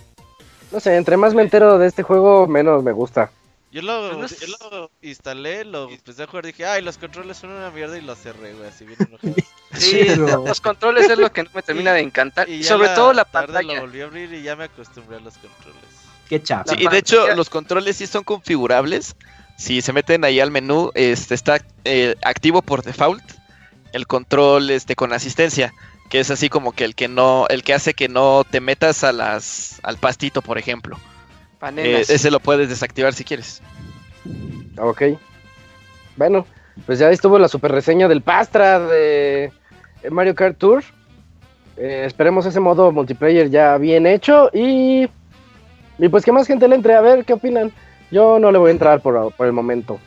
No sé, entre más me entero de este juego, menos me gusta. Yo lo, pues yo lo instalé, lo empecé a jugar, dije, ay, los controles son una mierda y lo cerré, güey, así bien enojado. sí, los controles es lo que no me termina de encantar. Y, sobre todo la pantalla. lo volví a abrir y ya me acostumbré a los controles. Qué chato. Sí, y de hecho, los controles sí son configurables. Si se meten ahí al menú, este está eh, activo por default el control este con asistencia, que es así como que el que no, el que hace que no te metas a las, al pastito, por ejemplo. Eh, ese lo puedes desactivar si quieres. Ok. Bueno, pues ya estuvo la super reseña del Pastra de Mario Kart Tour. Eh, esperemos ese modo multiplayer ya bien hecho y, y pues que más gente le entre a ver qué opinan. Yo no le voy a entrar por, por el momento.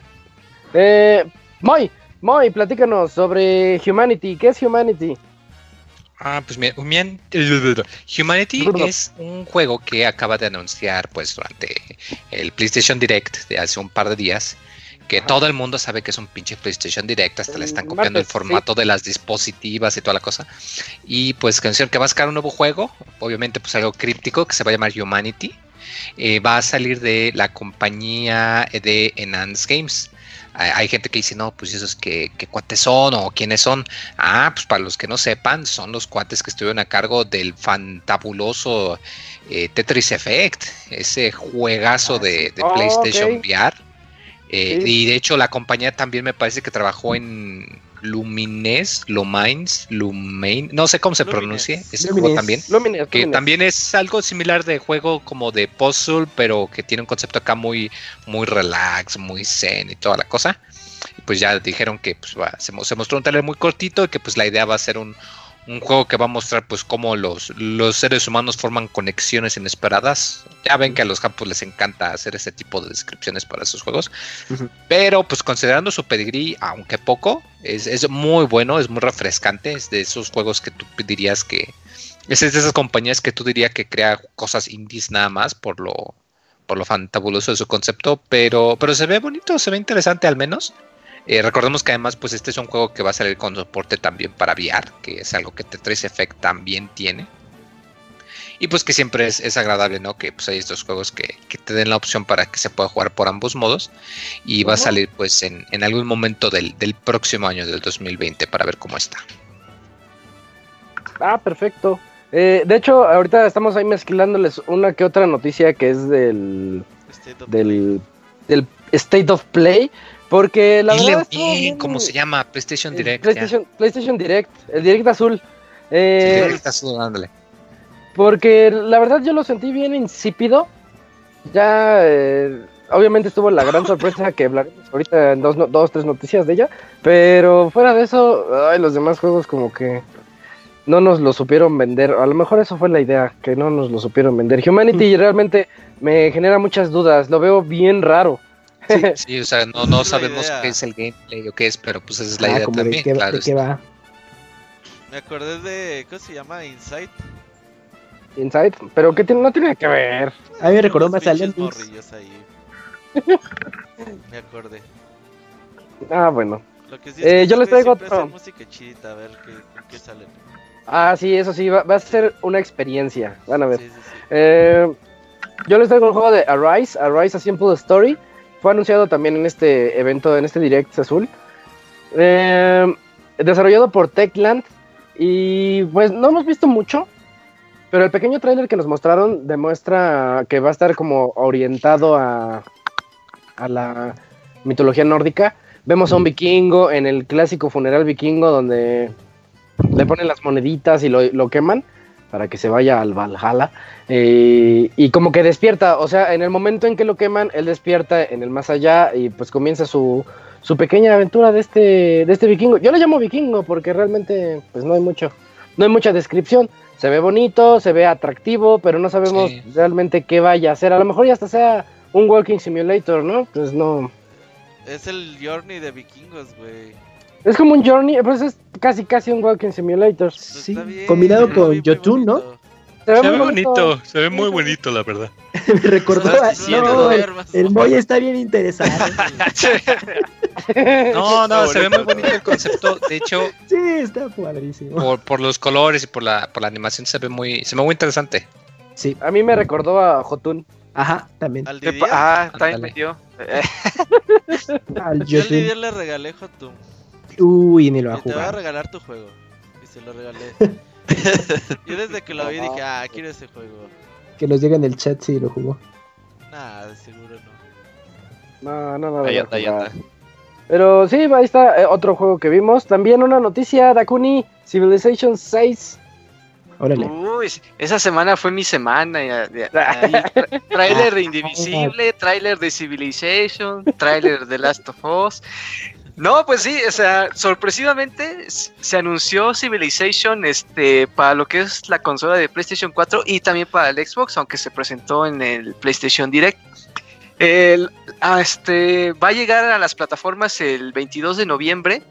Eh, Moy, Moy, platícanos sobre Humanity. ¿Qué es Humanity? Ah, pues mira, Humanity es un juego que acaba de anunciar pues durante el PlayStation Direct de hace un par de días. Que todo el mundo sabe que es un pinche PlayStation Direct, hasta le están copiando el formato de las dispositivas y toda la cosa. Y pues que que va a sacar un nuevo juego, obviamente pues algo críptico que se va a llamar Humanity. Eh, va a salir de la compañía de Enhanced Games hay gente que dice, no, pues esos que, cuates son o quiénes son. Ah, pues para los que no sepan, son los cuates que estuvieron a cargo del fantabuloso eh, Tetris Effect, ese juegazo ah, de, oh, PlayStation VR. Eh, y de hecho la compañía también me parece que trabajó en Lumines, Lumines, Lumain, no sé cómo se pronuncia, ese juego también, que también es algo similar de juego como de puzzle, pero que tiene un concepto acá muy, muy relax, muy zen y toda la cosa. Y pues ya dijeron que pues, se, se, mostró un trailer muy cortito y que pues la idea va a ser un, un juego que va a mostrar pues cómo los, los seres humanos forman conexiones inesperadas. Ya ven que a los campos les encanta hacer ese tipo de descripciones para esos juegos. Pero pues considerando su pedigrí, aunque poco, es, es, muy bueno, es muy refrescante. Es de esos juegos que tú dirías que... Es de esas compañías que tú dirías que crea cosas indies nada más por lo, por lo fantabuloso de su concepto. Pero, pero se ve bonito, se ve interesante al menos. Eh, recordemos que además, pues este es un juego que va a salir con soporte también para VR, que es algo que Tetris Effect también tiene. Y pues que siempre es, agradable, ¿no? Que pues hay estos juegos que, te den la opción para que se pueda jugar por ambos modos. Y va a salir pues en, algún momento del, próximo año, del 2020, para ver cómo está. Ah, perfecto. Eh, de hecho, ahorita estamos ahí mezclándoles una que otra noticia que es del, del, del State of Play. Porque la verdad. ¿Cómo se llama? PlayStation Direct. PlayStation, Direct, el Direct azul. Eh, Direct azul, dándole. Porque la verdad yo lo sentí bien insípido. Ya, eh, obviamente estuvo la gran sorpresa que hablaremos ahorita en dos, dos, tres noticias de ella. Pero fuera de eso, ay, los demás juegos como que no nos lo supieron vender. A lo mejor eso fue la idea, que no nos lo supieron vender. Humanity realmente me genera muchas dudas. Lo veo bien raro. Sí, o sea, no, no sabemos qué es el gameplay o qué es, pero pues esa es la ah, idea también. De qué, claro, de qué va. Me acordé de. ¿Cómo se llama? Insight. Insight, pero que no tiene que ver. A mí me recordó más ahí. me acordé. Ah, bueno. Lo que sí es eh, yo les traigo otro. música chida, a ver qué, qué salen. Ah, sí, eso sí, va, va, a ser una experiencia. Van a ver. Sí, sí, sí. Eh, yo les traigo el juego de Arise, Arise a Simple Story. Fue anunciado también en este evento, en este Direct Azul. Eh, desarrollado por Techland. Y pues no hemos visto mucho. Pero el pequeño tráiler que nos mostraron demuestra que va a estar como orientado a, a la mitología nórdica. Vemos a un vikingo en el clásico funeral vikingo donde le ponen las moneditas y lo queman para que se vaya al Valhalla. Eh, y como que despierta, o sea, en el momento en que lo queman, él despierta en el más allá y pues comienza su, su pequeña aventura de este, de este vikingo. Yo lo llamo vikingo porque realmente pues no hay mucho, no hay mucha descripción. Se ve bonito, se ve atractivo, pero no sabemos realmente qué vaya a hacer. A lo mejor ya hasta sea un walking simulator, ¿no? Pues no. Es el Journey de vikingos, güey. Es como un Journey, pues es casi casi un Walking Simulator. Pues sí, combinado con Jotun, ¿no? Se ve, bonito. se ve muy bonito, la verdad. Me recordó a... No, el, el Moy está bien interesado. no, no, se ve muy bonito el concepto. De hecho, sí, está padrísimo. Por, por los colores y por la, por la animación se ve muy, se ve muy interesante. Sí. A mí me recordó a Jotun. Ajá, también. ah, también me dio. Al Yo le regalé Jotun. Uy, ni lo va a jugar. Te voy a regalar tu juego. Y se lo regalé. Yo desde que lo vi dije, ah, quiero ese juego. Que nos diga en el chat si lo jugó. Nah, de seguro no. No, no, no. Ahí anda, ahí anda. Pero sí, ahí está eh, otro juego que vimos. También una noticia, Dakuni, Civilization 6. Órale. Uy, esa semana fue mi semana. trailer de Indivisible, trailer de Civilization, trailer de Last of Us. No, pues sí, o sea, sorpresivamente se anunció Civilization este, para lo que es la consola de PlayStation 4 y también para el Xbox, aunque se presentó en el PlayStation Direct. Ah, este, va a llegar a las plataformas el 22 de noviembre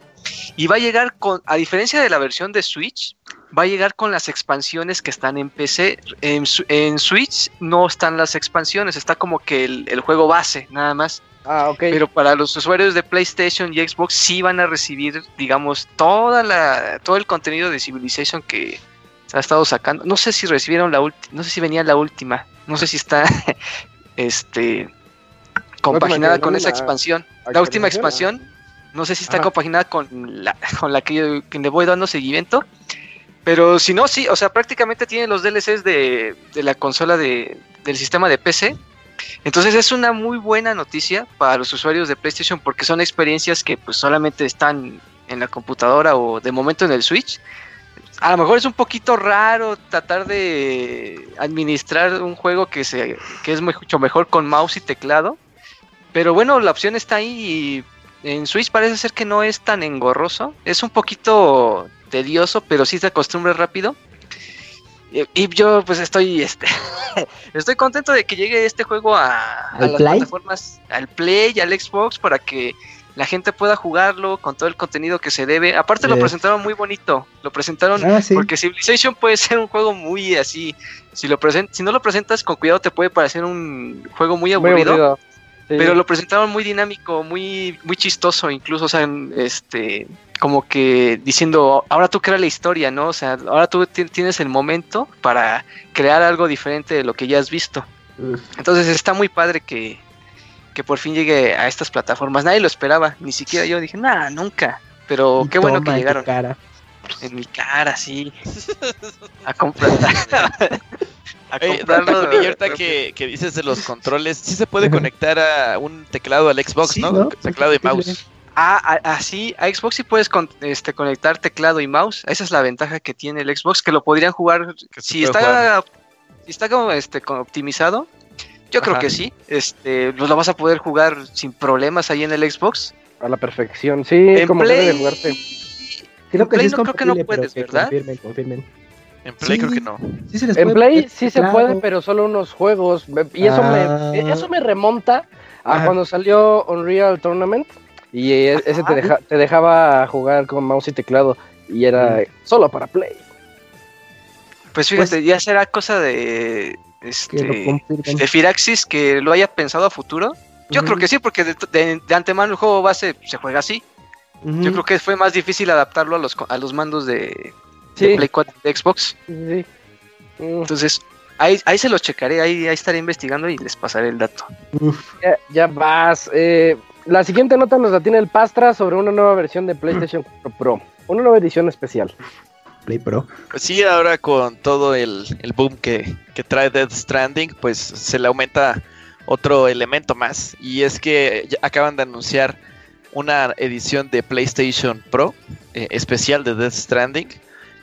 y va a llegar con, a diferencia de la versión de Switch, va a llegar con las expansiones que están en PC. En, Switch no están las expansiones, está como que el juego base, nada más. Ah. Pero para los usuarios de PlayStation y Xbox sí van a recibir, digamos, toda la, todo el contenido de Civilization que se ha estado sacando. No sé si recibieron la última, no sé si venía la última, no sé si está este compaginada con esa expansión. La última expansión, no sé si está compaginada con la, con la que, le voy dando seguimiento. Pero si no, sí, o sea, prácticamente tienen los DLCs de, de la consola de, del sistema de PC entonces es una muy buena noticia para los usuarios de PlayStation porque son experiencias que pues solamente están en la computadora o de momento en el Switch, a lo mejor es un poquito raro tratar de administrar un juego que, se, que es mucho mejor con mouse y teclado. Pero bueno, la opción está ahí y en Switch parece ser que no es tan engorroso. Es un poquito tedioso, pero sí se acostumbra rápido. Y, yo pues estoy este estoy contento de que llegue este juego a, a las plataformas, al Play y al Xbox para que la gente pueda jugarlo con todo el contenido que se debe. Aparte lo presentaron muy bonito, lo presentaron ah, porque Civilization puede ser un juego muy así, si lo si no lo presentas con cuidado te puede parecer un juego muy aburrido. Pero lo presentaron muy dinámico, muy muy chistoso, incluso, o sea, este como que diciendo, ahora tú crea la historia, ¿no? O sea, ahora tú tienes el momento para crear algo diferente de lo que ya has visto. Entonces está muy padre que, que por fin llegue a estas plataformas. Nadie lo esperaba, ni siquiera yo dije, nada, nunca. Pero qué bueno que llegaron. Cara. En mi cara, sí. A comprar. a comprarlo. que, que dices de los controles, sí se puede conectar a un teclado al Xbox, ¿no? Teclado y mouse. Ah, así, a, Xbox sí puedes este, conectar teclado y mouse. Esa es la ventaja que tiene el Xbox, que lo podrían jugar. Si está, si está como este, optimizado, yo creo que sí. Este, pues lo vas a poder jugar sin problemas ahí en el Xbox. A la perfección, sí, en como Play... debe jugarte. Creo que no creo que no puedes, ¿verdad? Confirmen, confirmen. En Play creo que no. en Play sí se puede, pero solo unos juegos. Y eso, me, ah. eso me remonta a cuando salió Unreal Tournament. Y ese te, te, dejaba jugar con mouse y teclado. Y era solo para Play. Pues fíjate, pues ya será cosa de este, de Firaxis que lo haya pensado a futuro. Yo creo que sí, porque de, antemano el juego base se juega así. Yo creo que fue más difícil adaptarlo a los, a los mandos de, Play 4 de Xbox. Entonces, ahí, ahí se los checaré, ahí, ahí estaré investigando y les pasaré el dato. Ya, vas. Eh, la siguiente nota nos la tiene el Pastra sobre una nueva versión de PlayStation 4 Pro. Una nueva edición especial. Play Pro. Pues sí, ahora con todo el, boom que, trae Death Stranding, pues se le aumenta otro elemento más. Y es que acaban de anunciar una edición de PlayStation Pro eh, especial de Death Stranding.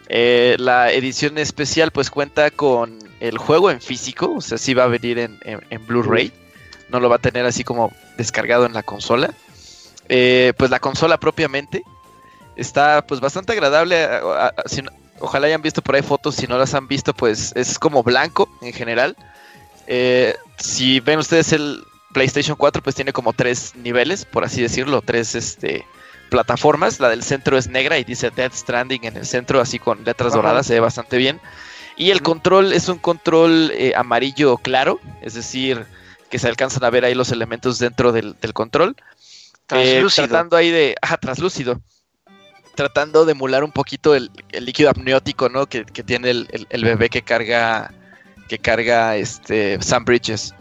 Eh, la edición especial pues cuenta con el juego en físico, o sea, sí va a venir en, Blu-ray. No lo va a tener así como descargado en la consola. Eh, pues la consola propiamente Está pues bastante agradable. ojalá hayan visto por ahí fotos. Si no las han visto, pues es como blanco en general. Eh, si ven ustedes el PlayStation 4, pues tiene como tres niveles, por así decirlo, tres este, plataformas. La del centro es negra y dice Death Stranding en el centro, así con letras doradas, se ve bastante bien. Y el control es un control eh, amarillo claro, es decir, que se alcanzan a ver ahí los elementos dentro del, control. Eh, tratando ahí de. Ajá, translúcido tratando de emular un poquito el, líquido amniótico, ¿no? Que, tiene el, bebé que carga, que carga este Sam Bridges.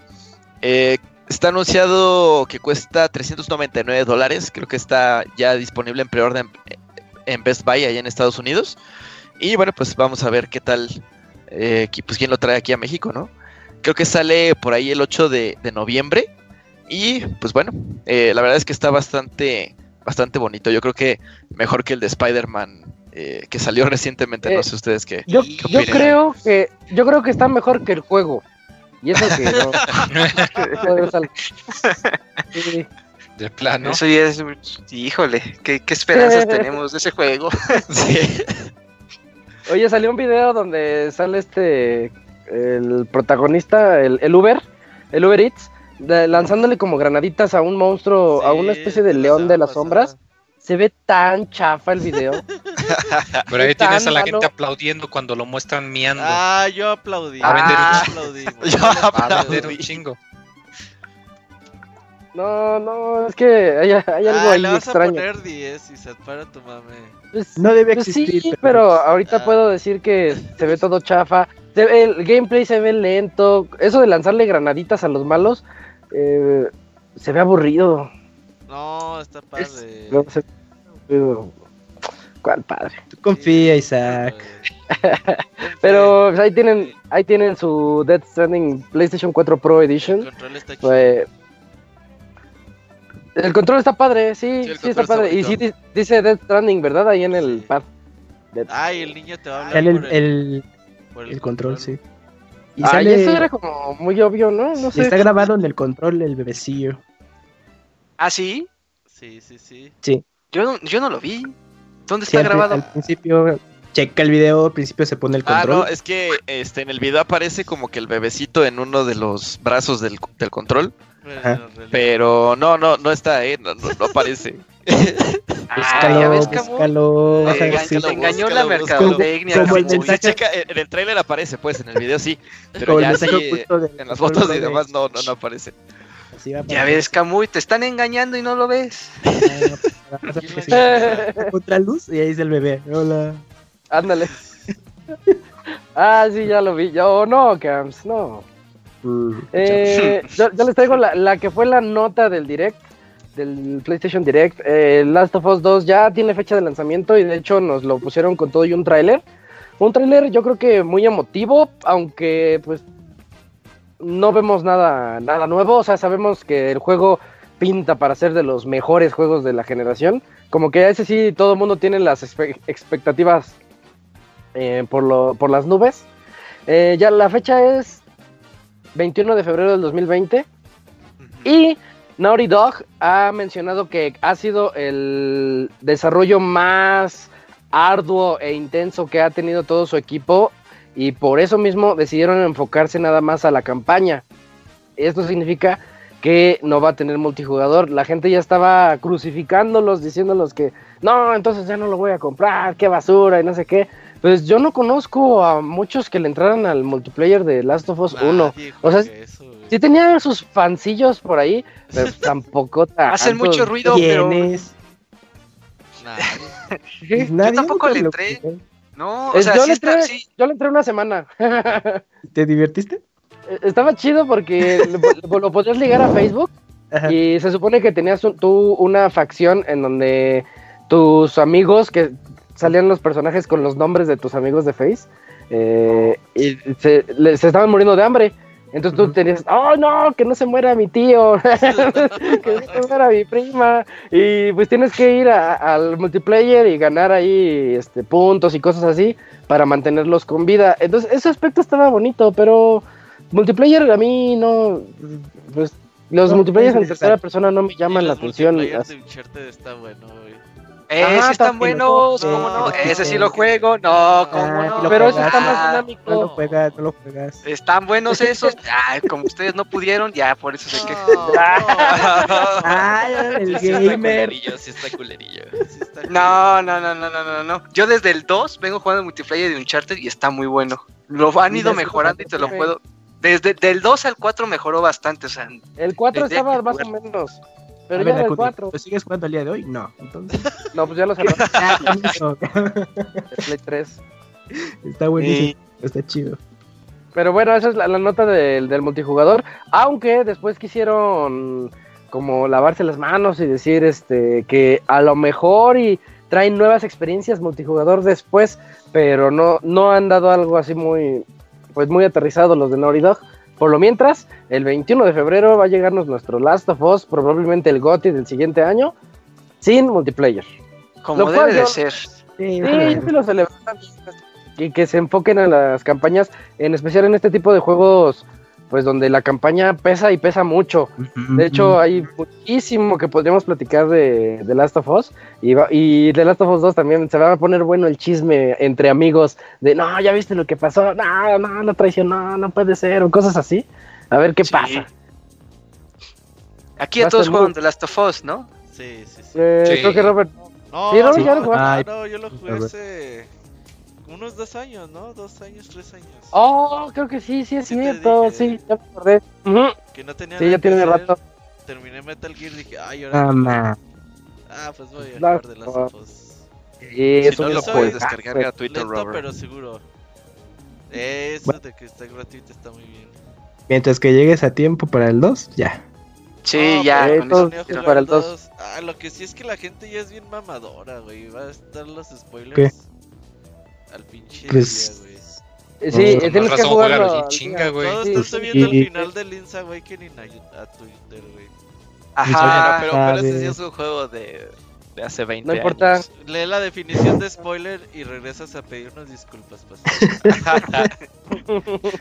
Eh, está anunciado que cuesta 399 dólares. Creo que está ya disponible en preorden en Best Buy allá en Estados Unidos. Y bueno, pues vamos a ver qué tal, eh, pues quién lo trae aquí a México, ¿no? Creo que sale por ahí el 8 de, noviembre. Y pues bueno, eh, la verdad es que está bastante bastante bonito. Yo creo que mejor que el de Spider-Man eh, que salió recientemente. no eh, sé ustedes qué. Yo, yo creo que yo creo que está mejor que el juego. Y eso que no. De plano. Eso ya es. Híjole, qué, esperanzas tenemos de ese juego. Oye, salió un video donde sale este. El protagonista, el, el Uber, el Uber Eats, lanzándole como granaditas a un monstruo, a una especie de león de las sombras. Se ve tan chafa el video. Pero ahí tienes a la gente aplaudiendo cuando lo muestran miando. Ah, yo aplaudí. A vender un, yo aplaudí. un chingo. No, no, es que hay, hay algo ah, ahí le vas extraño. A poner 10 y se para tu mame. Pues, no debe pues existir. sí, pero, ahorita ah. puedo decir que se ve todo chafa. El gameplay se ve lento. Eso de lanzarle granaditas a los malos eh, se ve aburrido. No, está padre. ¿Cuál padre? Tú confía, Isaac. Pero pues, ahí tienen ahí tienen su Death Stranding PlayStation 4 Pro Edition. El control está padre, sí, Sí, el sí, está control padre. está y sí di- dice Death Stranding, ¿verdad? Ahí en el Sí. pad. Ay, el niño te va a hablar Sale el, por el, por el control, sí. Y Ay, sale, eso era como muy obvio, ¿no? No y sé. está grabado en el control el bebecillo. ¿Ah, sí? Sí, sí, sí. Yo no, yo no lo vi. ¿Dónde Sí, está grabado? al principio, checa el video, al principio se pone el Ah, control. no, es que este en el video aparece como que el bebecito en uno de los brazos del, del control, Ajá. pero no, no, no está, eh, no, no, no aparece. Ah, Búscalo, Camu. búscalo, Te engañó la búscalo, mercadotecnia. Como el Camu. mensaje- Sí, checa, en el trailer aparece, pues, en el video sí, pero Como el ya sí, en las fotos y de- demás no, no, no aparece. Ya ves, Camuy, te están engañando y no lo ves. Ah, sí. Contraluz y ahí dice el bebé. Hola. Ándale. ah, sí, ya lo vi. Yo, no, Camps, no. Eh, yo, yo les traigo la, la que fue la nota del Direct, del PlayStation Direct. Eh, Last of Us 2 ya tiene fecha de lanzamiento y de hecho nos lo pusieron con todo y un tráiler. Un tráiler yo creo que muy emotivo, aunque pues no vemos nada, nada nuevo. O sea, sabemos que el juego pinta para ser de los mejores juegos de la generación. Como que a ese sí todo el mundo tiene las expectativas eh, por, lo, por las nubes. Eh, ya la fecha es 21 de febrero del 2020. Y Naughty Dog ha mencionado que ha sido el desarrollo más arduo e intenso que ha tenido todo su equipo y por eso mismo decidieron enfocarse nada más a la campaña. Esto significa que no va a tener multijugador. La gente ya estaba crucificándolos, diciéndolos que no, entonces ya no lo voy a comprar, qué basura y no sé qué. Pues yo no conozco a muchos que le entraran al multiplayer de Last of Us 1. Nadie O sea, eso. Sí tenía sus fancillos por ahí, pero tampoco Hacen tantos. mucho ruido, pero ¿Quién es? Nadie. Nadie tampoco le entré. no, o Eh, sea, yo, sí le está, entré, sí. yo le entré una semana. ¿Te divertiste? Estaba chido porque lo, lo podías ligar a Facebook Ajá. y se supone que tenías un- tú una facción en donde tus amigos, que salían los personajes con los nombres de tus amigos de Face, eh, y se, le- se estaban muriendo de hambre. Entonces tú tenías, oh no, que no se muera mi tío, que no se muera mi prima. Y pues tienes que ir a- al multiplayer y ganar ahí este, puntos y cosas así para mantenerlos con vida. Entonces ese aspecto estaba bonito, pero multiplayer a mí no, pues los No, multiplayers en tercera persona no me llaman Y la atención. de Uncharted está bueno, güey. Eh, Ah, sí están también. buenos, No, ¿cómo no? no, Ese sí no. lo juego, no, ¿cómo Ah, no? Pero ese está más Ah, dinámico. No lo juegas, no lo juegas. Están buenos esos. Ay, como ustedes no pudieron, ya por eso se quejan. Ah, el Sí está gamer. culerillo, sí está culerillo. Sí está No, no, no, no, no, no, no. Yo desde el 2 vengo jugando multiplayer de Uncharted y está muy bueno. Lo han ido mejorando y te lo puedo. Desde del 2 al 4 mejoró bastante, o sea, El 4 Tendría estaba más o menos. Pero A ya el Acuti, 4. ¿Lo sigues jugando al día de hoy? No. Entonces. No, pues ya lo cerró. Play 3. está buenísimo. Está chido. Pero bueno, esa es la, la nota del, del multijugador. Aunque después quisieron como lavarse las manos y decir este que a lo mejor y traen nuevas experiencias multijugador después, pero no, no han dado algo así muy pues muy aterrizado los de Naughty Dog. Por lo mientras, el 21 de febrero va a llegarnos nuestro Last of Us, probablemente el GOTY del siguiente año, sin multiplayer. como Lo debe cual de yo- ser. Sí, Sí, lo celebro. Y que se enfoquen en las campañas, en especial en este tipo de juegos, pues donde la campaña pesa y pesa mucho. De hecho, hay muchísimo que podríamos platicar de, de Last of Us. Y, va- y de Last of Us 2 también se va a poner bueno el chisme entre amigos de no, ya viste lo que pasó, no, no, lo traicionó, no puede ser, o cosas así. A ver qué Sí. pasa. Aquí a todos juegan muy- The Last of Us, ¿no? Sí, sí, sí. Eh, Sí. Creo que Robert. No, Sí, Robert, no, ya lo jugaste. no, no, yo lo jugué Robert. Unos dos años, ¿no? Dos años, tres años. Oh, creo que sí, sí es Sí cierto, dije. sí, ya me acordé. Que no tenía Sí, nada ya tiene rato. Terminé Metal Gear y dije, ay, ahora. Ah. Ah, pues voy a jugar de las Us. Sí, Si eso no lo soy- puedes descargar Ah, gratuito, Lento, Robert. pero seguro. Eso Bueno. de que está gratuito está muy bien. Mientras que llegues a tiempo para el 2, ya. Sí, No, ya. con eso para el el dos. 2. Ah, lo que sí es que la gente ya es bien mamadora, güey. Va a estar los spoilers. ¿Qué? Al pinche Pues- día, güey. Eh, Sí, más tienes que jugarlo. al chinga, güey. Sí, subiendo y- el final de Link's Awakening a, a Twitter, güey. Ajá, pero, pero ese sí es un juego de, de hace 20 No importa. años. Lee la definición de spoiler y regresas a pedirnos disculpas. Pues.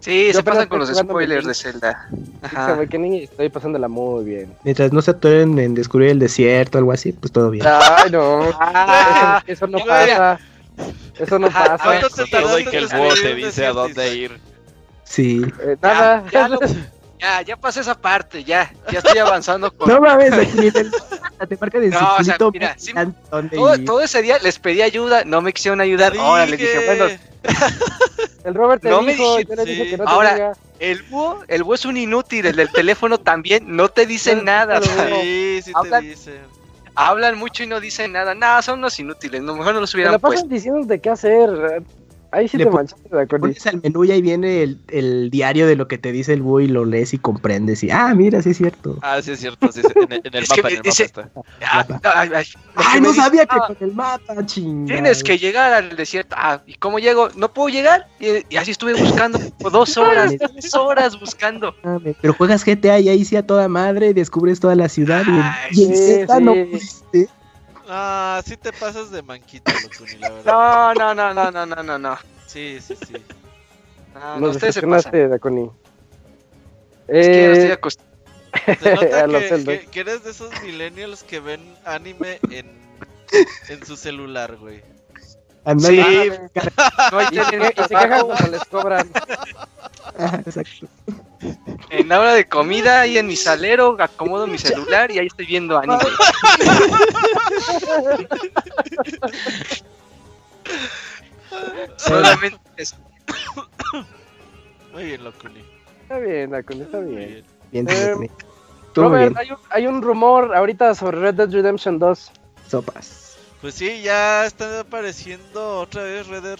Sí, Yo se pasan con los spoilers de Zelda. Ajá. Awakening y estoy pasándola muy bien. Mientras no se atoren en descubrir el desierto o algo así, pues todo bien. Ay, no. Ah, eso, eso no pasa. Eso no pasa. ¿Cuánto te Con todo y tardaste que el juego te dice a dónde ir. Sí. Eh, nada. ya, lo- ya, ya pasé esa parte, ya, ya estoy avanzando con... No mames, aquí. Te marcan en No, o sea, mira, sí- todo, ese día les pedí ayuda, no me quisieron ayudar. Ahora les dije, bueno, El Robert te No me dijo, yo le dije sí. que no te Ahora- diga. el búho, el búho es un inútil, el del teléfono también, no te Pero- nada. Sí, sí te dicen. Hablan mucho y no dicen nada. Nada, son unos inútiles, no, mejor no los Te hubieran la pasan puesto. diciéndote qué hacer. Ahí sí Le te manchaste de acuerdo. Pones al menú y ahí viene el, el diario de lo que te dice el búho y lo lees y comprendes. Y, ah, mira, sí es cierto. Ah, sí es cierto, sí, sí, en, el- en mapa, en el dice- mapa está. Ah, ay, no dice, sabía que "Ah, con el mapa, chingada. Tienes que llegar al desierto. Ah, ¿y cómo llego? No puedo llegar. Y, y así estuve buscando dos horas, tres horas buscando. Pero juegas GTA y ahí sí a toda madre descubres toda la ciudad. y en- Ay, y en, sí, Zelda no sí. pudiste. Ah, sí te pasas de manquito, Locuni, la verdad. No, no, no, no, no, no, no, no. Sí, sí, sí. No, no, Nos ustedes se. Es que ya estoy Eh, acostumbrado. Se nota que, que- que eres de esos millennials que ven anime en, en su celular, güey. Sí, me- no y, se, tele- y se quejan cuando les cobran. Ajá, exacto. En la hora de comida y en mi salero acomodo mi celular y ahí estoy viendo anime. Solamente eso. Muy bien, Locuni. Está bien, Daconi, está bien. bien. Bien, Eh, Robert, bien. hay un, hay un rumor ahorita sobre Red Dead Redemption 2. Sopas. Pues sí, ya está apareciendo otra vez Red Dead,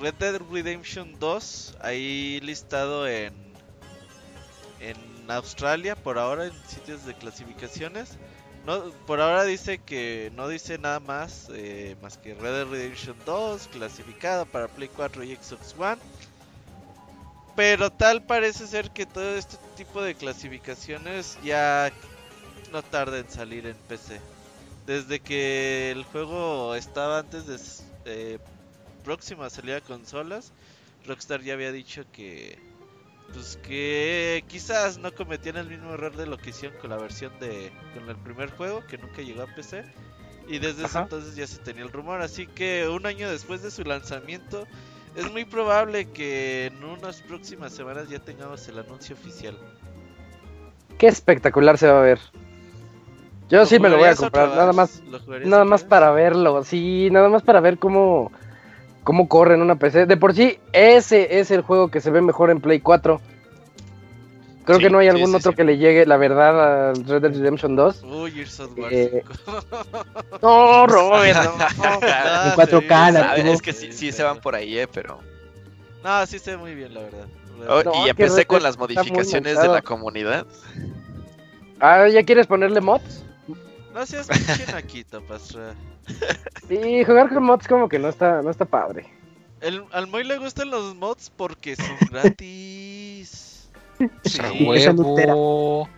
Red Dead Redemption 2 ahí listado en en Australia por ahora en sitios de clasificaciones. No, por ahora dice que no dice nada más eh, más que Red Dead Redemption 2 clasificado para Play 4 y Xbox One. Pero tal parece ser que todo este tipo de clasificaciones ya no tarda en salir en PC. Desde que el juego estaba antes de eh, próximo a salir a consolas, Rockstar ya había dicho que pues que quizás no cometían el mismo error de lo que hicieron con la versión de con el primer juego que nunca llegó a PC y desde ese entonces ya se tenía el rumor, así que un año después de su lanzamiento es muy probable que en unas próximas semanas ya tengamos el anuncio oficial. Qué espectacular se va a ver. Yo sí me lo voy a comprar, nada más, ¿Lo jugarías nada más vez? para verlo, sí, nada más para ver cómo, cómo corre en una PC. De por sí, ese es el juego que se ve mejor en Play 4. Creo Sí, que no hay algún sí, otro sí. que le llegue, la verdad, a Red Dead Redemption 2. Uy, Gears of War Eh, 5. No, Robert, no. En 4K, sí, la es que sí, sí se van por ahí, eh, pero... No, sí se ve muy bien, la verdad. Oh, No, y empecé con las modificaciones de la comunidad. Ah, ¿ya quieres ponerle mods? No seas pinche naquito, Pastra. Sí, jugar con mods como que no está, no está padre. El, al Moy le gustan los mods porque son gratis. Sí, huevo.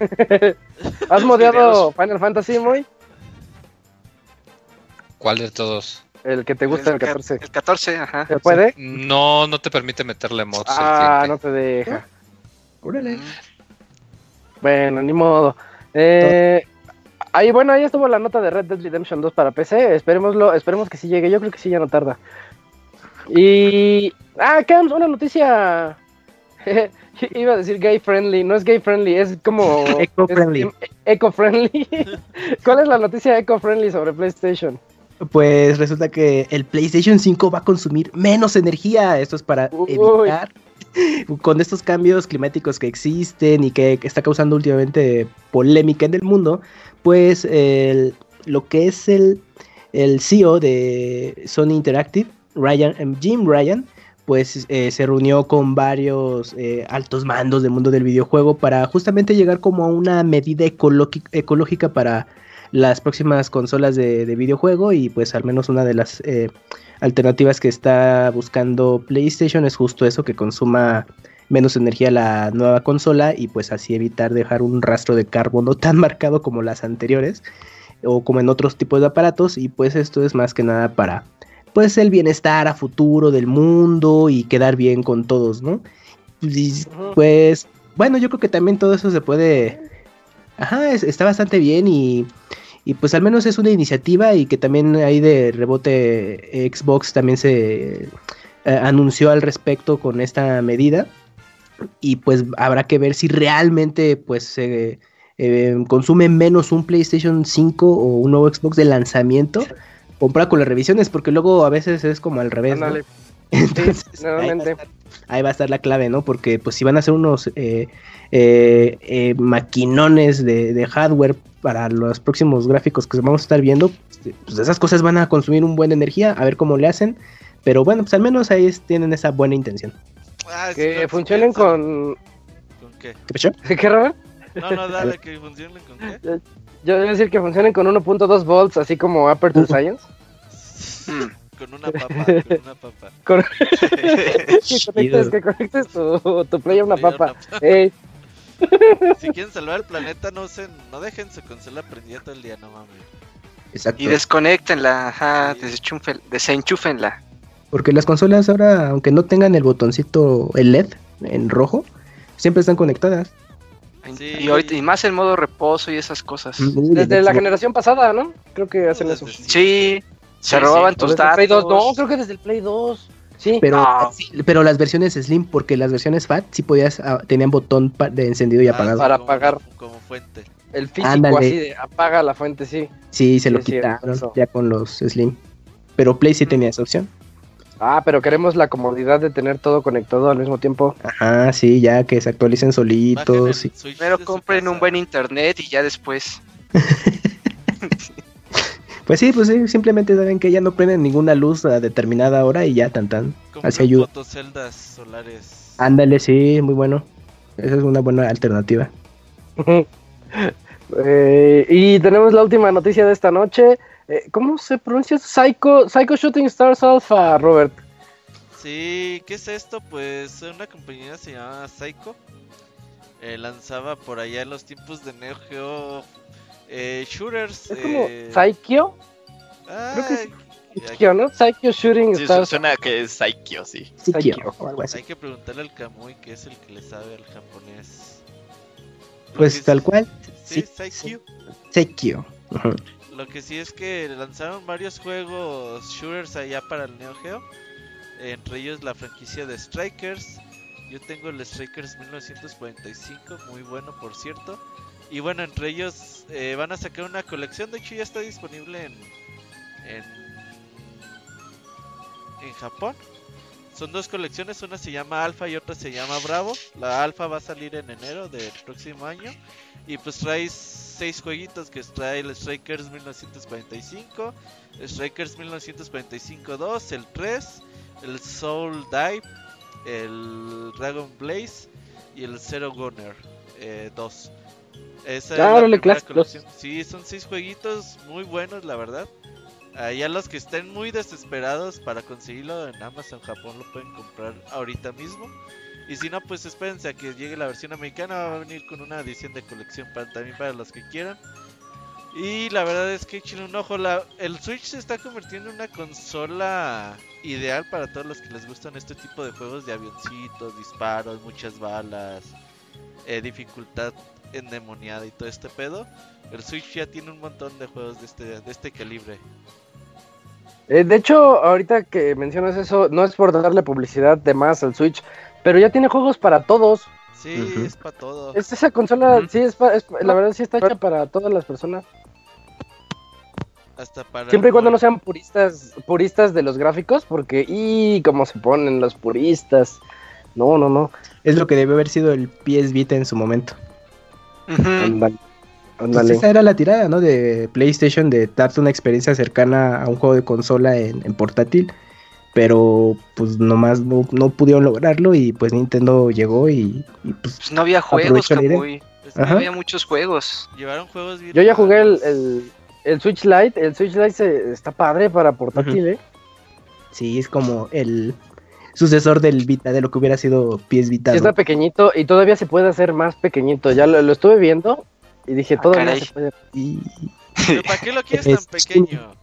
¿Has modeado Final Fantasy, muy? ¿Cuál de todos? El que te gusta, el ca- 14. El 14, ajá. ¿Se puede? No, no te permite meterle mods. el Ah, no te deja. Órale. Bueno, ni modo. Eh, ahí, bueno, ahí estuvo la nota de Red Dead Redemption 2 para PC. Esperémoslo, esperemos que sí llegue. Yo creo que sí ya no tarda. Y. Ah, Cams, una noticia. Iba a decir gay friendly, no es gay friendly, es como. Eco-friendly. es- Eco-friendly. ¿Cuál es la noticia eco-friendly sobre PlayStation? Pues resulta que el PlayStation 5 va a consumir menos energía. Esto es para Uy. evitar con estos cambios climáticos que existen y que está causando últimamente polémica en el mundo, pues el- lo que es el, el CEO de Sony Interactive, Ryan, em, Jim Ryan, pues eh, se reunió con varios eh, altos mandos del mundo del videojuego para justamente llegar como a una medida ecológi- ecológica para las próximas consolas de, de videojuego y pues al menos una de las eh, alternativas que está buscando PlayStation es justo eso, que consuma menos energía la nueva consola y pues así evitar dejar un rastro de carbono tan marcado como las anteriores o como en otros tipos de aparatos. Y pues esto es más que nada para pues el bienestar a futuro del mundo y quedar bien con todos, ¿no? pues bueno, yo creo que también todo eso se puede... Ajá, está bastante bien y, y pues al menos es una iniciativa y que también ahí de rebote Xbox también se eh, anunció al respecto con esta medida y pues habrá que ver si realmente pues se eh, consume menos un PlayStation 5 o un nuevo Xbox de lanzamiento comprar con las revisiones porque luego a veces es como al revés Entonces, ahí, va a estar la clave, ¿no? Porque pues si van a hacer unos eh, eh, maquinones de, hardware para los próximos gráficos que vamos a estar viendo, pues esas cosas van a consumir un buen energía, a ver cómo le hacen. Pero bueno, pues al menos ahí tienen esa buena intención. Ah, que funcionen con... ¿Con qué? ¿Qué ¿Qué, Robert? No, no, dale, que funcionen con qué. Yo voy a decir que funcionen con 1.2 volts, así como Aperture Science. con una papa, con una papa. Con... que conectes, que conectes tu, tu play a una papa. si quieren salvar el planeta, no se, no dejen su consola prendida todo el día, no mames. Exacto. Y desconectenla, ajá, desenchúfenla. Porque las consolas ahora, aunque no tengan el botoncito, el LED en rojo, siempre están conectadas. y, ahorita, y más en modo reposo y esas cosas. Mm, desde la generación pasada, ¿no? Creo que hacen eso. Sí, se robaban tus datos. No, creo que desde el Play 2. Sí. Pero, pero las versiones Slim, porque las versiones Fat sí podías, ah, tenían botón de encendido y ah, apagado. para apagar. Como fuente. El físico así de apaga la fuente, sí. Sí, se lo quitaron ya con los Slim. Pero Play sí tenía esa opción. Ah, pero queremos la comodidad de tener todo conectado al mismo tiempo. Ajá, sí, ya que se actualicen solitos. Primero compren un buen internet y ya después. pues sí, pues sí, simplemente saben que ya no prenden ninguna luz a determinada hora y ya tan tan. Así ayuda. Fotoceldas solares. Ándale, sí, muy bueno. Esa es una buena alternativa. Eh, y tenemos la última noticia de esta noche. Eh, ¿Cómo se pronuncia? Psycho, Psycho Shooting Stars Alpha, Robert. Sí, ¿qué es esto? Pues una compañía se llama Psycho. Eh, lanzaba por allá en los tiempos de Neo Geo eh, shooters. ¿Es como Psycho? Creo que es Psycho, ¿no? Psycho Shooting sí, Stars. suena que es Psycho, sí. Psycho, Hay que preguntarle al Kamui, que es el que le sabe al japonés. Pues tal cual. Sí, Psycho. Psycho. Lo que sí es que lanzaron varios juegos shooters allá para el Neo Geo. Entre ellos la franquicia de Strikers. Yo tengo el Strikers 1945, muy bueno por cierto. Y bueno, entre ellos eh, van a sacar una colección. De hecho, ya está disponible en, en, en Japón. Son dos colecciones, una se llama Alpha y otra se llama Bravo. La Alpha va a salir en enero del próximo año. Y pues traes seis jueguitos que trae el Strikers 1945, Strikers 1945 2, el 3, el Soul Dive, el Dragon Blaze y el Zero Gunner 2. Eh, Esa es la colección. Sí, son seis jueguitos muy buenos, la verdad. Allá los que estén muy desesperados para conseguirlo en Amazon Japón lo pueden comprar ahorita mismo. Y si no, pues espérense a que llegue la versión americana. Va a venir con una edición de colección para, también para los que quieran. Y la verdad es que echen un ojo. La, el Switch se está convirtiendo en una consola ideal para todos los que les gustan este tipo de juegos de avioncitos, disparos, muchas balas, eh, dificultad endemoniada y todo este pedo. El Switch ya tiene un montón de juegos de este, de este calibre. Eh, de hecho, ahorita que mencionas eso, no es por darle publicidad de más al Switch, pero ya tiene juegos para todos. Sí, es para todos. Es esa consola, sí, es, la verdad sí está hecha para todas las personas. Hasta para Siempre y cuando no sean puristas puristas de los gráficos, porque y cómo se ponen los puristas. No, no, no. Es lo que debe haber sido el PS Vita en su momento. Pues esa era la tirada, ¿no? De PlayStation, de darte una experiencia cercana a un juego de consola en portátil pero pues nomás no, no pudieron lograrlo y pues Nintendo llegó y, pues, pues, no había juegos, Camuy. no había muchos juegos. Llevaron juegos Yo ya jugué el, el, Switch Lite, el Switch Lite se, está padre para portátil, ¿eh? Sí, es como el sucesor del Vita, de lo que hubiera sido pies Vita. Está pequeñito y todavía se puede hacer más pequeñito. Ya lo, estuve viendo y dije, ah, todavía se puede. ¿Para qué lo quieres tan pequeño?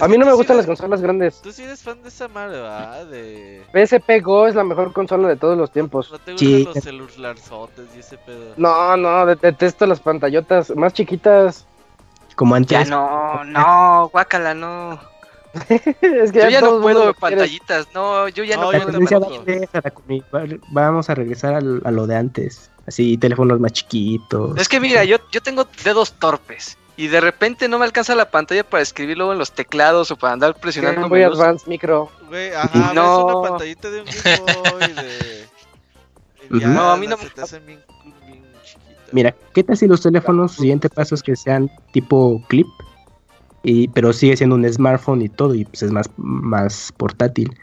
a mí no me gustan las consolas grandes. Tú sí eres fan de esa madre, ¿verdad? De... PSP Go es la mejor consola de todos los tiempos. ¿No te gustan los celularzotes y ese pedo? No, no, detesto las pantallotas más chiquitas. Como antes. Ya no, no, guácala, no. es que yo ya, no puedo pantallitas, no, yo ya no, puedo. Vamos a regresar a lo de antes. Así, teléfonos más chiquitos. Es que mira, yo, yo tengo dedos torpes y de repente no me alcanza la pantalla para escribir luego en los teclados o para andar presionando. Voy Advanced Micro. Güey, ajá, no. ves una pantallita de un Game de... no, a mí no me... Bien, Mira, ¿qué tal si los teléfonos, siguiente paso es que sean tipo clip? Y, pero sigue siendo un smartphone y todo, y pues es más, más portátil.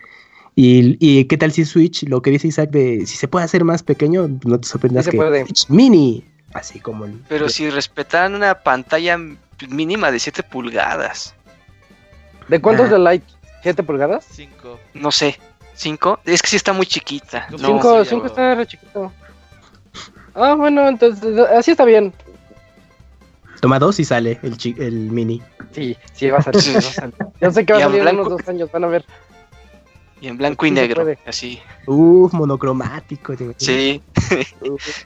Y, y, qué tal si Switch, lo que dice Isaac de si se puede hacer más pequeño, no te sorprendas que Switch mini Así como el... Pero si respetaran una pantalla mínima de 7 pulgadas. ¿De cuántos ah. de Light? ¿7 pulgadas? 5. No sé. ¿5? Es que sí está muy chiquita. 5 no, está re chiquito. Ah, bueno, entonces así está bien. Toma dos y sale el, el mini. Sí, sí va a salir. Yo sé que va a salir en unos dos años, van a ver. Y en blanco y negro, así. Uf, monocromático. Sí.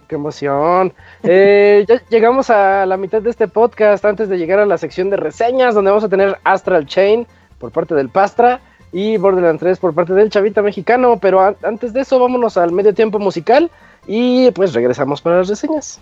qué emoción. Eh, ya llegamos a la mitad de este podcast antes de llegar a la sección de reseñas, donde vamos a tener Astral Chain por parte del Pastra y Borderlands 3 por parte del Chavita Mexicano. Pero antes de eso, vámonos al medio tiempo musical y pues regresamos para las reseñas.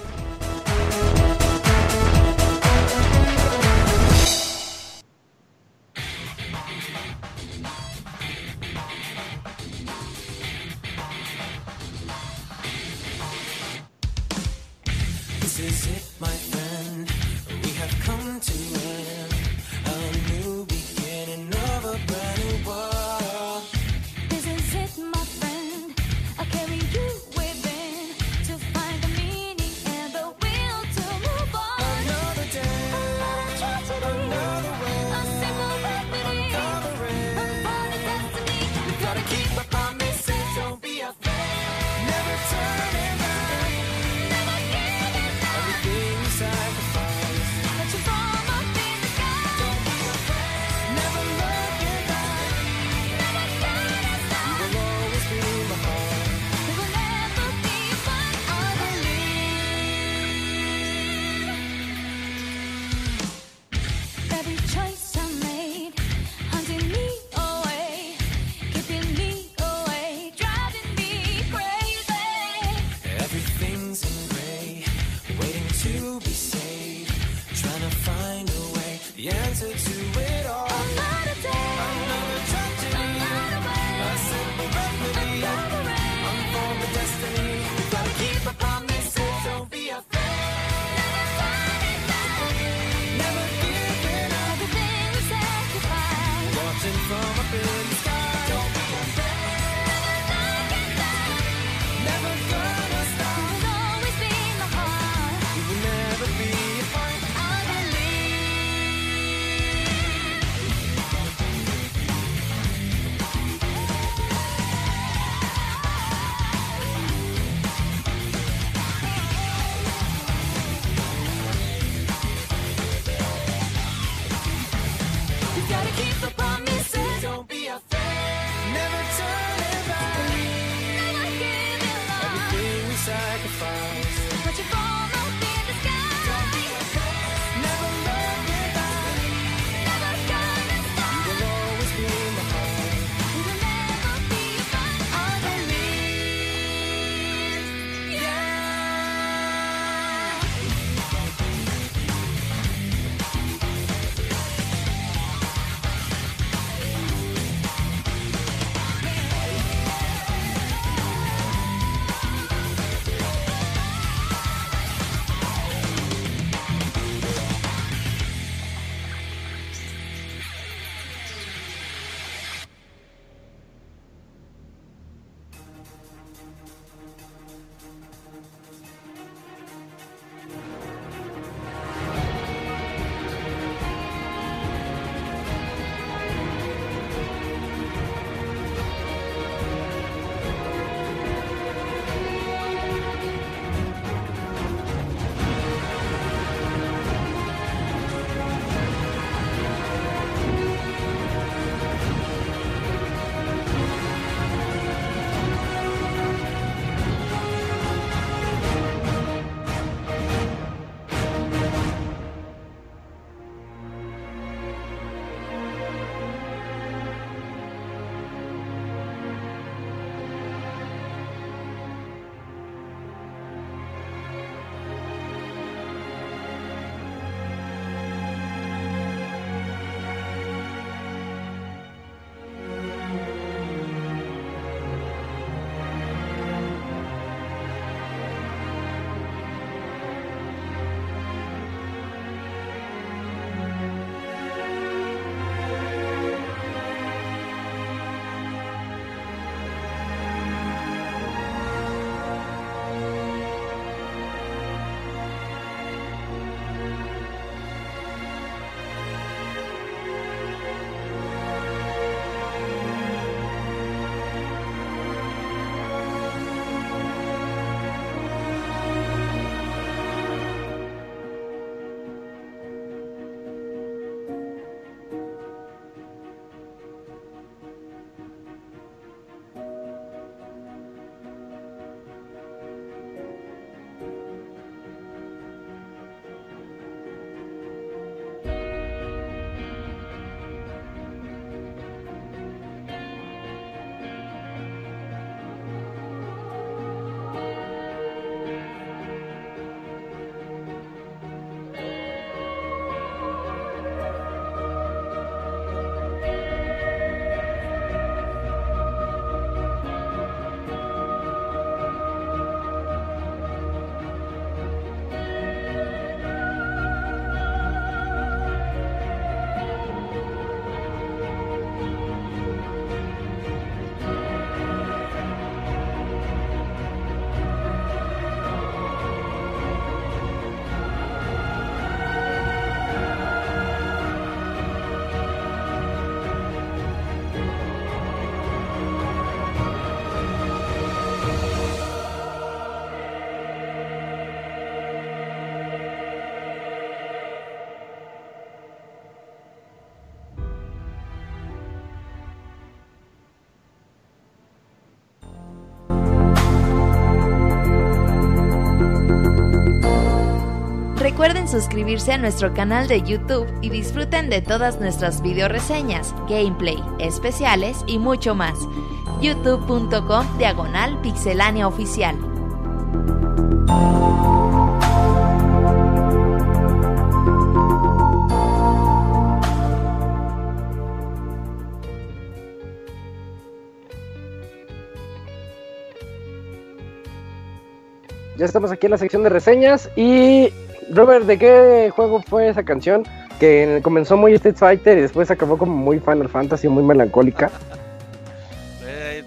suscribirse a nuestro canal de YouTube y disfruten de todas nuestras video reseñas, gameplay, especiales y mucho más. youtube.com diagonal pixelania oficial. Ya estamos aquí en la sección de reseñas y Robert, ¿de qué juego fue esa canción? Que comenzó muy Street Fighter y después acabó como muy Final Fantasy, muy melancólica.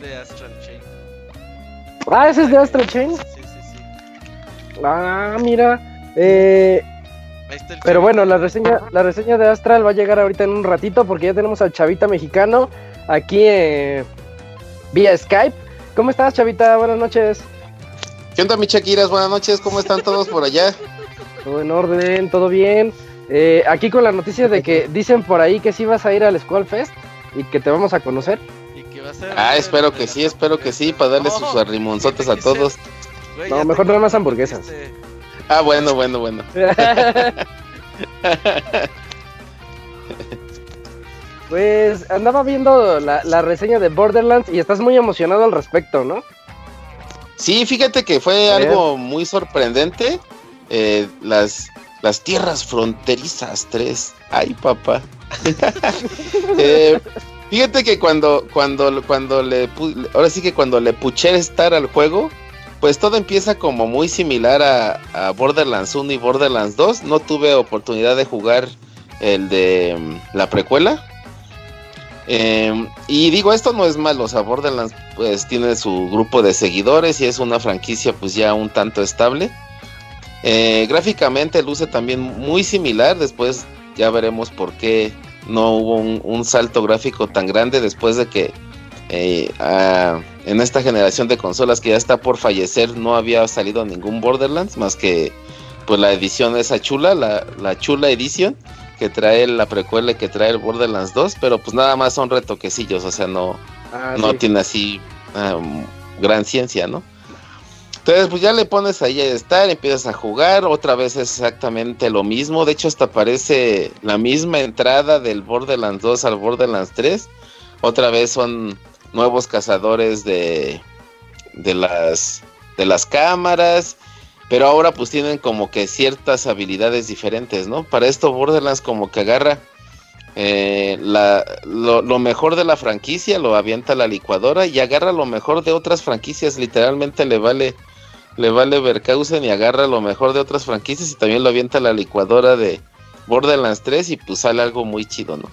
de Astral Chain. Ah, ese es de Astral Chain. Sí, sí, sí. Ah, mira. Eh, pero bueno, la reseña, la reseña de Astral va a llegar ahorita en un ratito porque ya tenemos al Chavita mexicano aquí eh, vía Skype. ¿Cómo estás, Chavita? Buenas noches. ¿Qué onda, mi Chaquiras? Buenas noches, ¿cómo están todos por allá? Todo en orden, todo bien. Eh, aquí con la noticia de que dicen por ahí que sí vas a ir al Skull Fest y que te vamos a conocer. ah, espero que sí, espero que sí, para darle sus arrimonzotes a todos. no, mejor no más hamburguesas. Ah, bueno, bueno, bueno. pues andaba viendo la, la reseña de Borderlands y estás muy emocionado al respecto, ¿no? Sí, fíjate que fue algo muy sorprendente. Eh, las, las tierras fronterizas 3. Ay, papá. Eh, fíjate que cuando, cuando, cuando le ahora sí que cuando le puché estar al juego, pues todo empieza como muy similar a, Borderlands 1 y Borderlands 2. No tuve oportunidad de jugar el de mm, la precuela. Em, y digo, esto no es malo, o sea, Borderlands pues tiene su grupo de seguidores y es una franquicia pues ya un tanto estable. Eh, gráficamente luce también muy similar, después ya veremos por qué no hubo un, salto gráfico tan grande después de que eh, en esta generación de consolas que ya está por fallecer no había salido ningún Borderlands más que pues la edición esa chula, la, la chula edición que trae la precuela y que trae el Borderlands 2, pero pues nada más son retoquecillos, o sea, no, ah, no tiene así gran ciencia, ¿no? Entonces, pues ya le pones ahí a estar, empiezas a jugar, otra vez es exactamente lo mismo, de hecho hasta aparece la misma entrada del Borderlands 2 al Borderlands 3, otra vez son nuevos cazadores de, de las de las cámaras, pero ahora pues tienen como que ciertas habilidades diferentes, ¿no? Para esto Borderlands como que agarra eh, lo, mejor de la franquicia, lo avienta a la licuadora y agarra lo mejor de otras franquicias, literalmente le vale le vale Verkausen y agarra lo mejor de otras franquicias y también lo avienta a la licuadora de Borderlands 3 y pues sale algo muy chido, ¿no?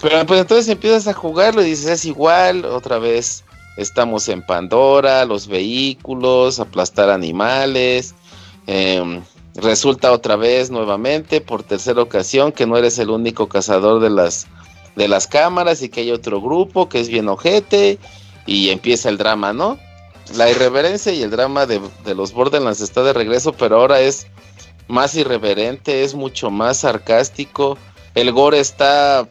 Pero pues entonces empiezas a jugarlo y dices, es igual, otra vez Estamos en Pandora, los vehículos, aplastar animales. Em, resulta otra vez nuevamente por tercera ocasión que no eres el único cazador de las de las cámaras y que hay otro grupo que es bien ojete y empieza el drama, ¿no? La irreverencia y el drama de, los Borderlands está de regreso, pero ahora es más irreverente, es mucho más sarcástico. El gore está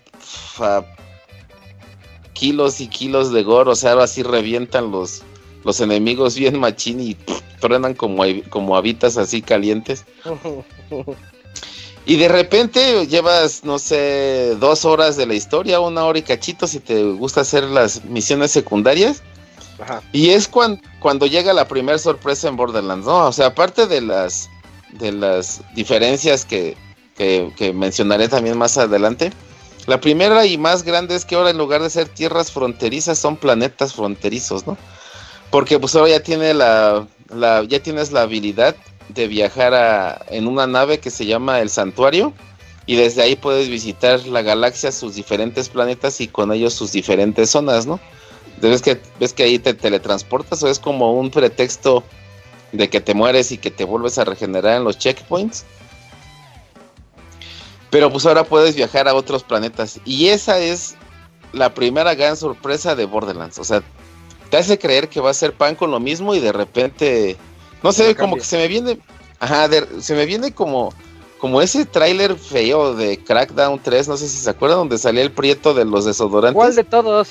kilos y kilos de gore, o sea, así revientan los, los enemigos bien machín y truenan como, como habitas así calientes. Y de repente llevas, no sé, dos horas de la historia, una hora y cachito si te gusta hacer las misiones secundarias. Y es cuando, cuando llega la primera sorpresa en Borderlands, ¿no? O sea, aparte de las, de las diferencias que, que, que mencionaré también más adelante, la primera y más grande es que ahora en lugar de ser tierras fronterizas son planetas fronterizos, ¿no? Porque pues ahora ya tiene la, ya tienes la habilidad de viajar a, en una nave que se llama el Santuario y desde ahí puedes visitar la galaxia, sus diferentes planetas y con ellos sus diferentes zonas, ¿no? Ves que, ves que ahí te teletransportas o es como un pretexto de que te mueres y que te vuelves a regenerar en los checkpoints. Pero pues ahora puedes viajar a otros planetas. Y esa es la primera gran sorpresa de Borderlands. O sea, te hace creer que va a ser pan con lo mismo y de repente, no sé, como que se me viene, ajá, se me viene como, como ese tráiler feo de Crackdown 3, no sé si se acuerdan, donde salía el prieto de los desodorantes. ¿Cuál de todos?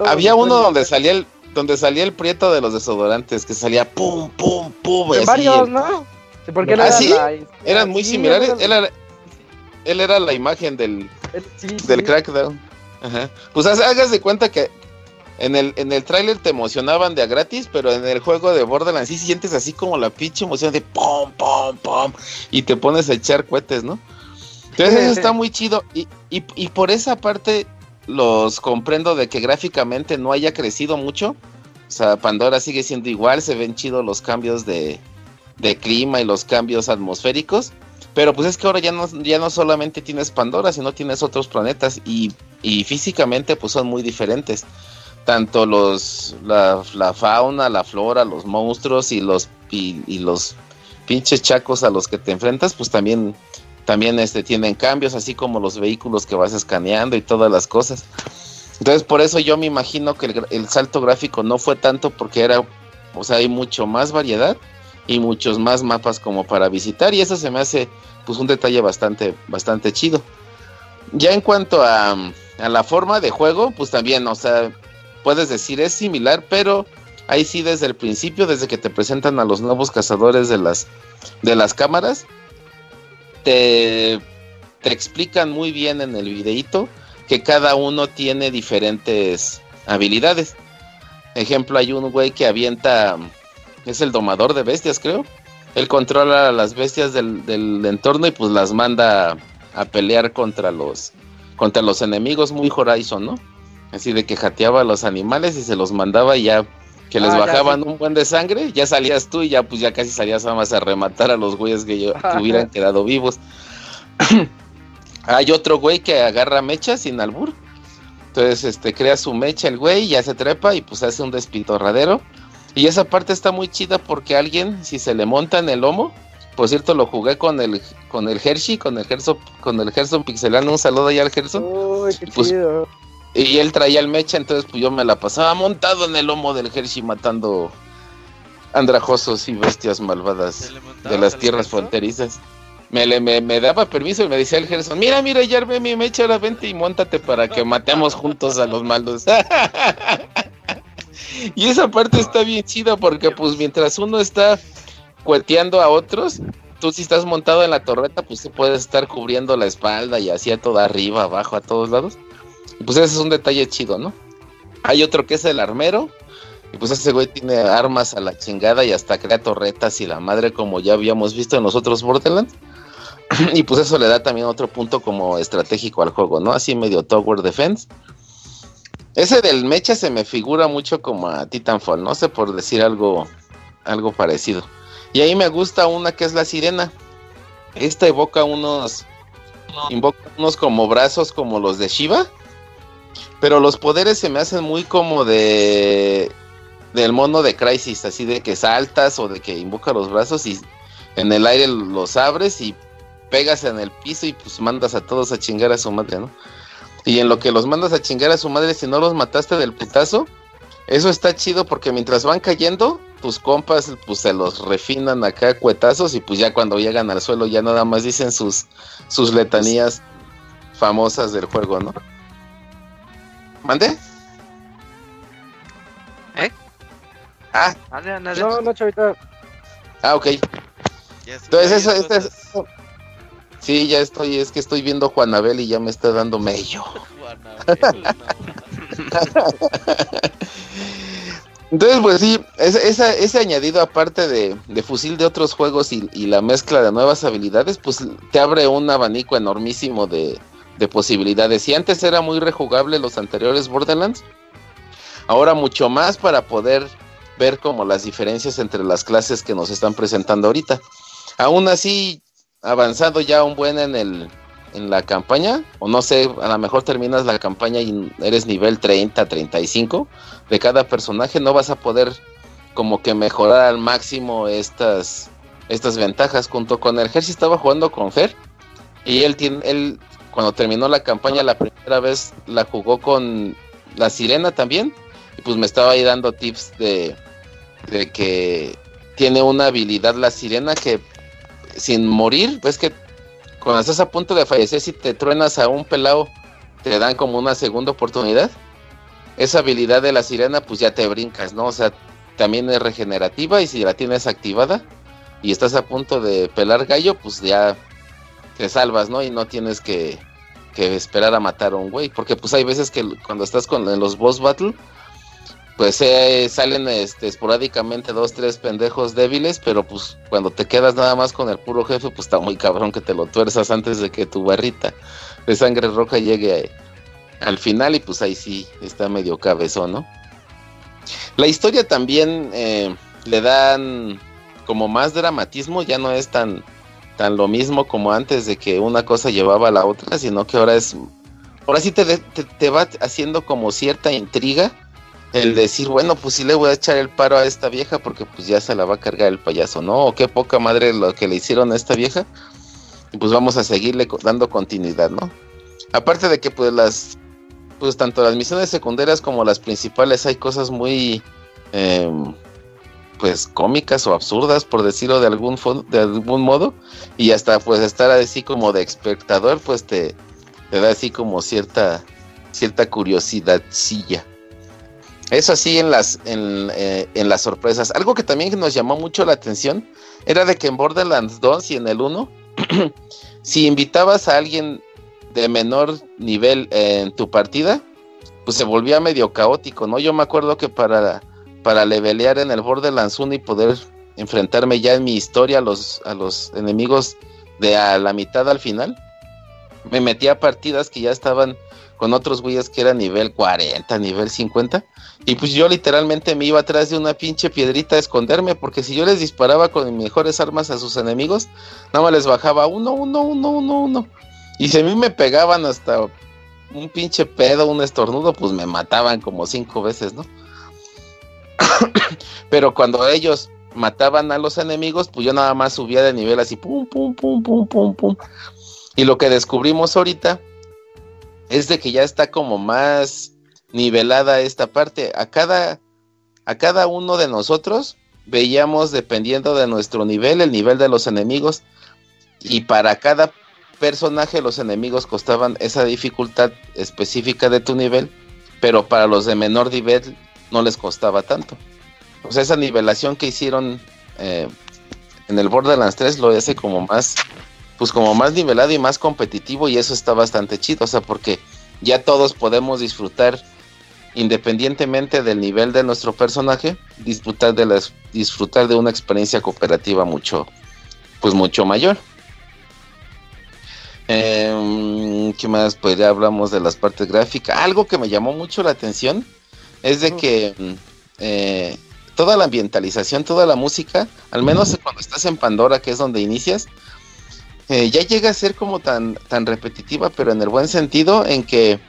Había uno donde salía el, donde salía el prieto de los desodorantes, que salía pum, pum, pum. varios, ¿no? Porque ¿Ah, sí? Eran muy similares. Él era, él era la imagen del, del Crackdown. Ajá. Pues hagas de cuenta que en el, en el tráiler te emocionaban de a gratis, pero en el juego de Borderlands sí sientes así como la pinche emoción de pom, pom, pom, y te pones a echar cohetes, ¿no? Entonces eso está muy chido, y, y, y por esa parte los comprendo de que gráficamente no haya crecido mucho. O sea, Pandora sigue siendo igual, se ven chidos los cambios de, de clima y los cambios atmosféricos. Pero pues es que ahora ya no, ya no solamente tienes Pandora, sino tienes otros planetas y, y físicamente pues son muy diferentes. Tanto los, la, fauna, la flora, los monstruos y los, y, los pinches chacos a los que te enfrentas pues también, también este, tienen cambios, así como los vehículos que vas escaneando y todas las cosas. Entonces por eso yo me imagino que el, el salto gráfico no fue tanto porque era, o sea, hay mucho más variedad y muchos más mapas como para visitar y eso se me hace pues un detalle bastante bastante chido. Ya en cuanto a, a la forma de juego, pues también, o sea, puedes decir es similar, pero ahí sí desde el principio, desde que te presentan a los nuevos cazadores de las de las cámaras, te, te explican muy bien en el videíto que cada uno tiene diferentes habilidades. Ejemplo, hay un güey que avienta es el domador de bestias, creo. Él controla a las bestias del, entorno y pues las manda a, pelear contra los contra los enemigos muy Horizon, ¿no? Así de que jateaba a los animales y se los mandaba y ya que les ah, bajaban un buen de sangre, ya salías tú y ya pues ya casi salías nada más a rematar a los güeyes que, yo, que hubieran quedado vivos. Hay otro güey que agarra mechas sin albur. Entonces, este, crea su mecha el güey, ya se trepa y pues hace un despintorradero y esa parte está muy chida porque alguien, si se le monta en el lomo, por cierto, lo jugué con el con el Hershey, con el Gerson, con el Gerson Pixelano, un saludo allá al Gerson. Uy, qué pues, chido. Y él traía el mecha, entonces pues yo me la pasaba montado en el lomo del Hershey matando andrajosos y bestias malvadas de las tierras fronterizas. Me, me, me, daba permiso y me decía el Gerson, mira, mira, ya armé mi mecha, ahora vente y montate para que matemos juntos a los malos. Y esa parte está bien chida porque pues mientras uno está cueteando a otros, tú si estás montado en la torreta, pues te puedes estar cubriendo la espalda y así a toda arriba, abajo, a todos lados. Y pues ese es un detalle chido, ¿no? Hay otro que es el armero. Y pues ese güey tiene armas a la chingada y hasta crea torretas y la madre como ya habíamos visto en los otros Borderlands. y pues eso le da también otro punto como estratégico al juego, ¿no? Así medio Tower Defense. Ese del mecha se me figura mucho como a Titanfall, no sé por decir algo, algo parecido. Y ahí me gusta una que es la sirena. Esta evoca unos, invoca unos como brazos como los de Shiva. Pero los poderes se me hacen muy como de del mono de Crisis, así de que saltas o de que invoca los brazos y en el aire los abres y pegas en el piso y pues mandas a todos a chingar a su madre, ¿no? Y en lo que los mandas a chingar a su madre si no los mataste del putazo, eso está chido porque mientras van cayendo, tus compas pues se los refinan acá cuetazos y pues ya cuando llegan al suelo ya nada más dicen sus, sus letanías famosas del juego, ¿no? ¿Mande? ¿Eh? Ah. No, no, chavita. Ah, ok. Entonces eso, eso, Sí, ya estoy, es que estoy viendo Juanabel y ya me está dando mello. Entonces, pues sí, ese, ese añadido aparte de, fusil de otros juegos y, la mezcla de nuevas habilidades, pues te abre un abanico enormísimo de, de posibilidades. Si antes era muy rejugable los anteriores Borderlands, ahora mucho más para poder ver como las diferencias entre las clases que nos están presentando ahorita. Aún así, avanzado ya un buen en el en la campaña, o no sé, a lo mejor terminas la campaña y eres nivel 30, 35 de cada personaje, no vas a poder como que mejorar al máximo estas estas ventajas junto con el Jersey estaba jugando con Fer y él tiene él cuando terminó la campaña la primera vez la jugó con la Sirena también y pues me estaba ahí dando tips de de que tiene una habilidad la Sirena que sin morir, ves que cuando estás a punto de fallecer, si te truenas a un pelado, te dan como una segunda oportunidad. Esa habilidad de la sirena, pues ya te brincas, ¿no? O sea, también es regenerativa y si la tienes activada, y estás a punto de pelar gallo, pues ya te salvas, ¿no? Y no tienes que, que esperar a matar a un güey, porque pues hay veces que cuando estás con los boss battle, pues eh, salen este, esporádicamente dos, tres pendejos débiles, pero pues cuando te quedas nada más con el puro jefe, pues está muy cabrón que te lo tuerzas antes de que tu barrita de sangre roja llegue al final y pues ahí sí está medio cabezón, ¿no? La historia también eh, le dan como más dramatismo, ya no es tan, tan lo mismo como antes de que una cosa llevaba a la otra, sino que ahora es, ahora sí te, te, te va haciendo como cierta intriga el decir, bueno, pues sí le voy a echar el paro a esta vieja porque pues ya se la va a cargar el payaso, ¿no? O qué poca madre lo que le hicieron a esta vieja. Y pues vamos a seguirle dando continuidad, ¿no? Aparte de que pues las, pues tanto las misiones secundarias como las principales hay cosas muy, eh, pues cómicas o absurdas, por decirlo de algún, de algún modo. Y hasta pues estar así como de espectador, pues te, da así como cierta, cierta curiosidadcilla. Eso así en las, en, eh, en, las sorpresas. Algo que también nos llamó mucho la atención era de que en Borderlands 2 y en el 1, si invitabas a alguien de menor nivel en tu partida, pues se volvía medio caótico, ¿no? Yo me acuerdo que para, para levelear en el Borderlands 1 y poder enfrentarme ya en mi historia a los, a los enemigos de a la mitad al final, me metía a partidas que ya estaban con otros güeyes que eran nivel 40, nivel 50. Y pues yo literalmente me iba atrás de una pinche piedrita a esconderme, porque si yo les disparaba con mis mejores armas a sus enemigos, nada más les bajaba uno, uno, uno, uno, uno. Y si a mí me pegaban hasta un pinche pedo, un estornudo, pues me mataban como cinco veces, ¿no? Pero cuando ellos mataban a los enemigos, pues yo nada más subía de nivel así, pum, pum, pum, pum, pum, pum. Y lo que descubrimos ahorita es de que ya está como más nivelada esta parte. A cada, a cada uno de nosotros veíamos, dependiendo de nuestro nivel, el nivel de los enemigos. Y para cada personaje los enemigos costaban esa dificultad específica de tu nivel, pero para los de menor nivel no les costaba tanto. Sea, esa nivelación que hicieron eh, en el Borderlands 3 lo hace como más pues como más nivelado y más competitivo y eso está bastante chido, o sea, porque ya todos podemos disfrutar independientemente del nivel de nuestro personaje, disfrutar de las disfrutar de una experiencia cooperativa mucho pues mucho mayor. Eh, ¿Qué más? Pues ya hablamos de las partes gráficas. Algo que me llamó mucho la atención es de que eh, toda la ambientalización, toda la música, al menos cuando estás en Pandora, que es donde inicias, eh, ya llega a ser como tan, tan repetitiva, pero en el buen sentido, en que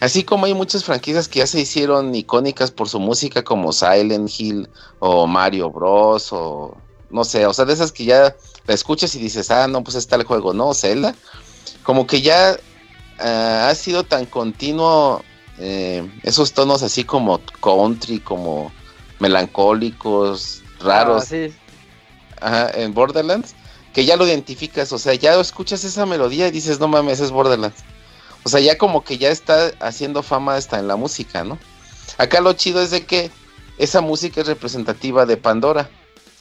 así como hay muchas franquicias que ya se hicieron icónicas por su música, como Silent Hill o Mario Bros. o no sé, o sea, de esas que ya la escuchas y dices, ah, no, pues está el juego, no, Zelda, como que ya uh, ha sido tan continuo eh, esos tonos así como country, como melancólicos, raros. Ah, sí. Ajá, en Borderlands que ya lo identificas, o sea, ya escuchas esa melodía y dices, no mames, es Borderlands. O sea, ya como que ya está haciendo fama hasta en la música, ¿no? Acá lo chido es de que esa música es representativa de Pandora.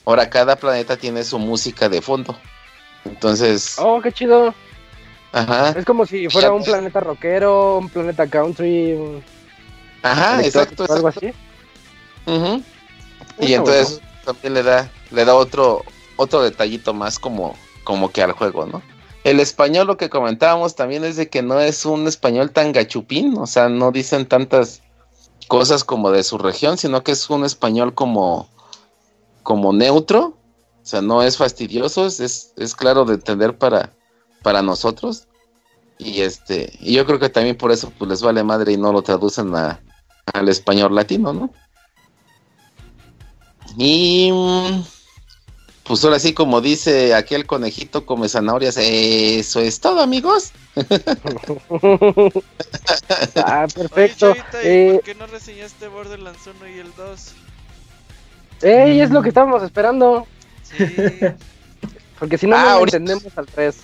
Ahora cada planeta tiene su música de fondo. Entonces... Oh, qué chido. Ajá. Es como si fuera un planeta rockero, un planeta country. Ajá, exacto. Algo así. Y entonces también le da, le da otro, otro detallito más como, como que al juego, ¿no? El español, lo que comentábamos también es de que no es un español tan gachupín, o sea, no dicen tantas cosas como de su región, sino que es un español como, como neutro, o sea, no es fastidioso, es, es claro de entender para, para nosotros. Y este, y yo creo que también por eso pues les vale madre y no lo traducen a, al español latino, ¿no? Y pues ahora sí, como dice aquel conejito, come zanahorias. Eso es todo, amigos. ah, perfecto. Oye, Chavita, eh... ¿Por qué no reseñaste Borderlands 1 y el 2? ¡Ey! Es lo que estábamos esperando. Sí. Porque si no, ah, no entendemos al 3.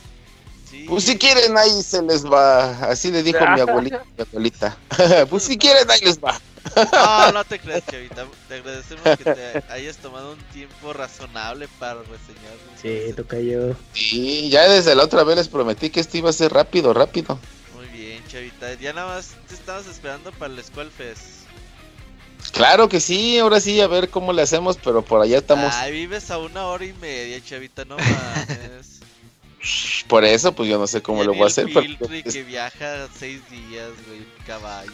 Pues si quieren, ahí se les va. Así le dijo mi abuelita. Mi abuelita. pues si quieren, ahí les va. No, no te creas, Chavita. Te agradecemos que te hayas tomado un tiempo razonable para reseñar. Sí, toca yo. Sí, ya desde la otra vez les prometí que esto iba a ser rápido, rápido. Muy bien, Chavita. Ya nada más te estabas esperando para el Squall Fest. Claro que sí, ahora sí, a ver cómo le hacemos, pero por allá estamos. Ay, vives a una hora y media, Chavita, no mames. Por eso, pues yo no sé cómo lo voy a hacer. Pero... que viaja seis días, güey, caballo.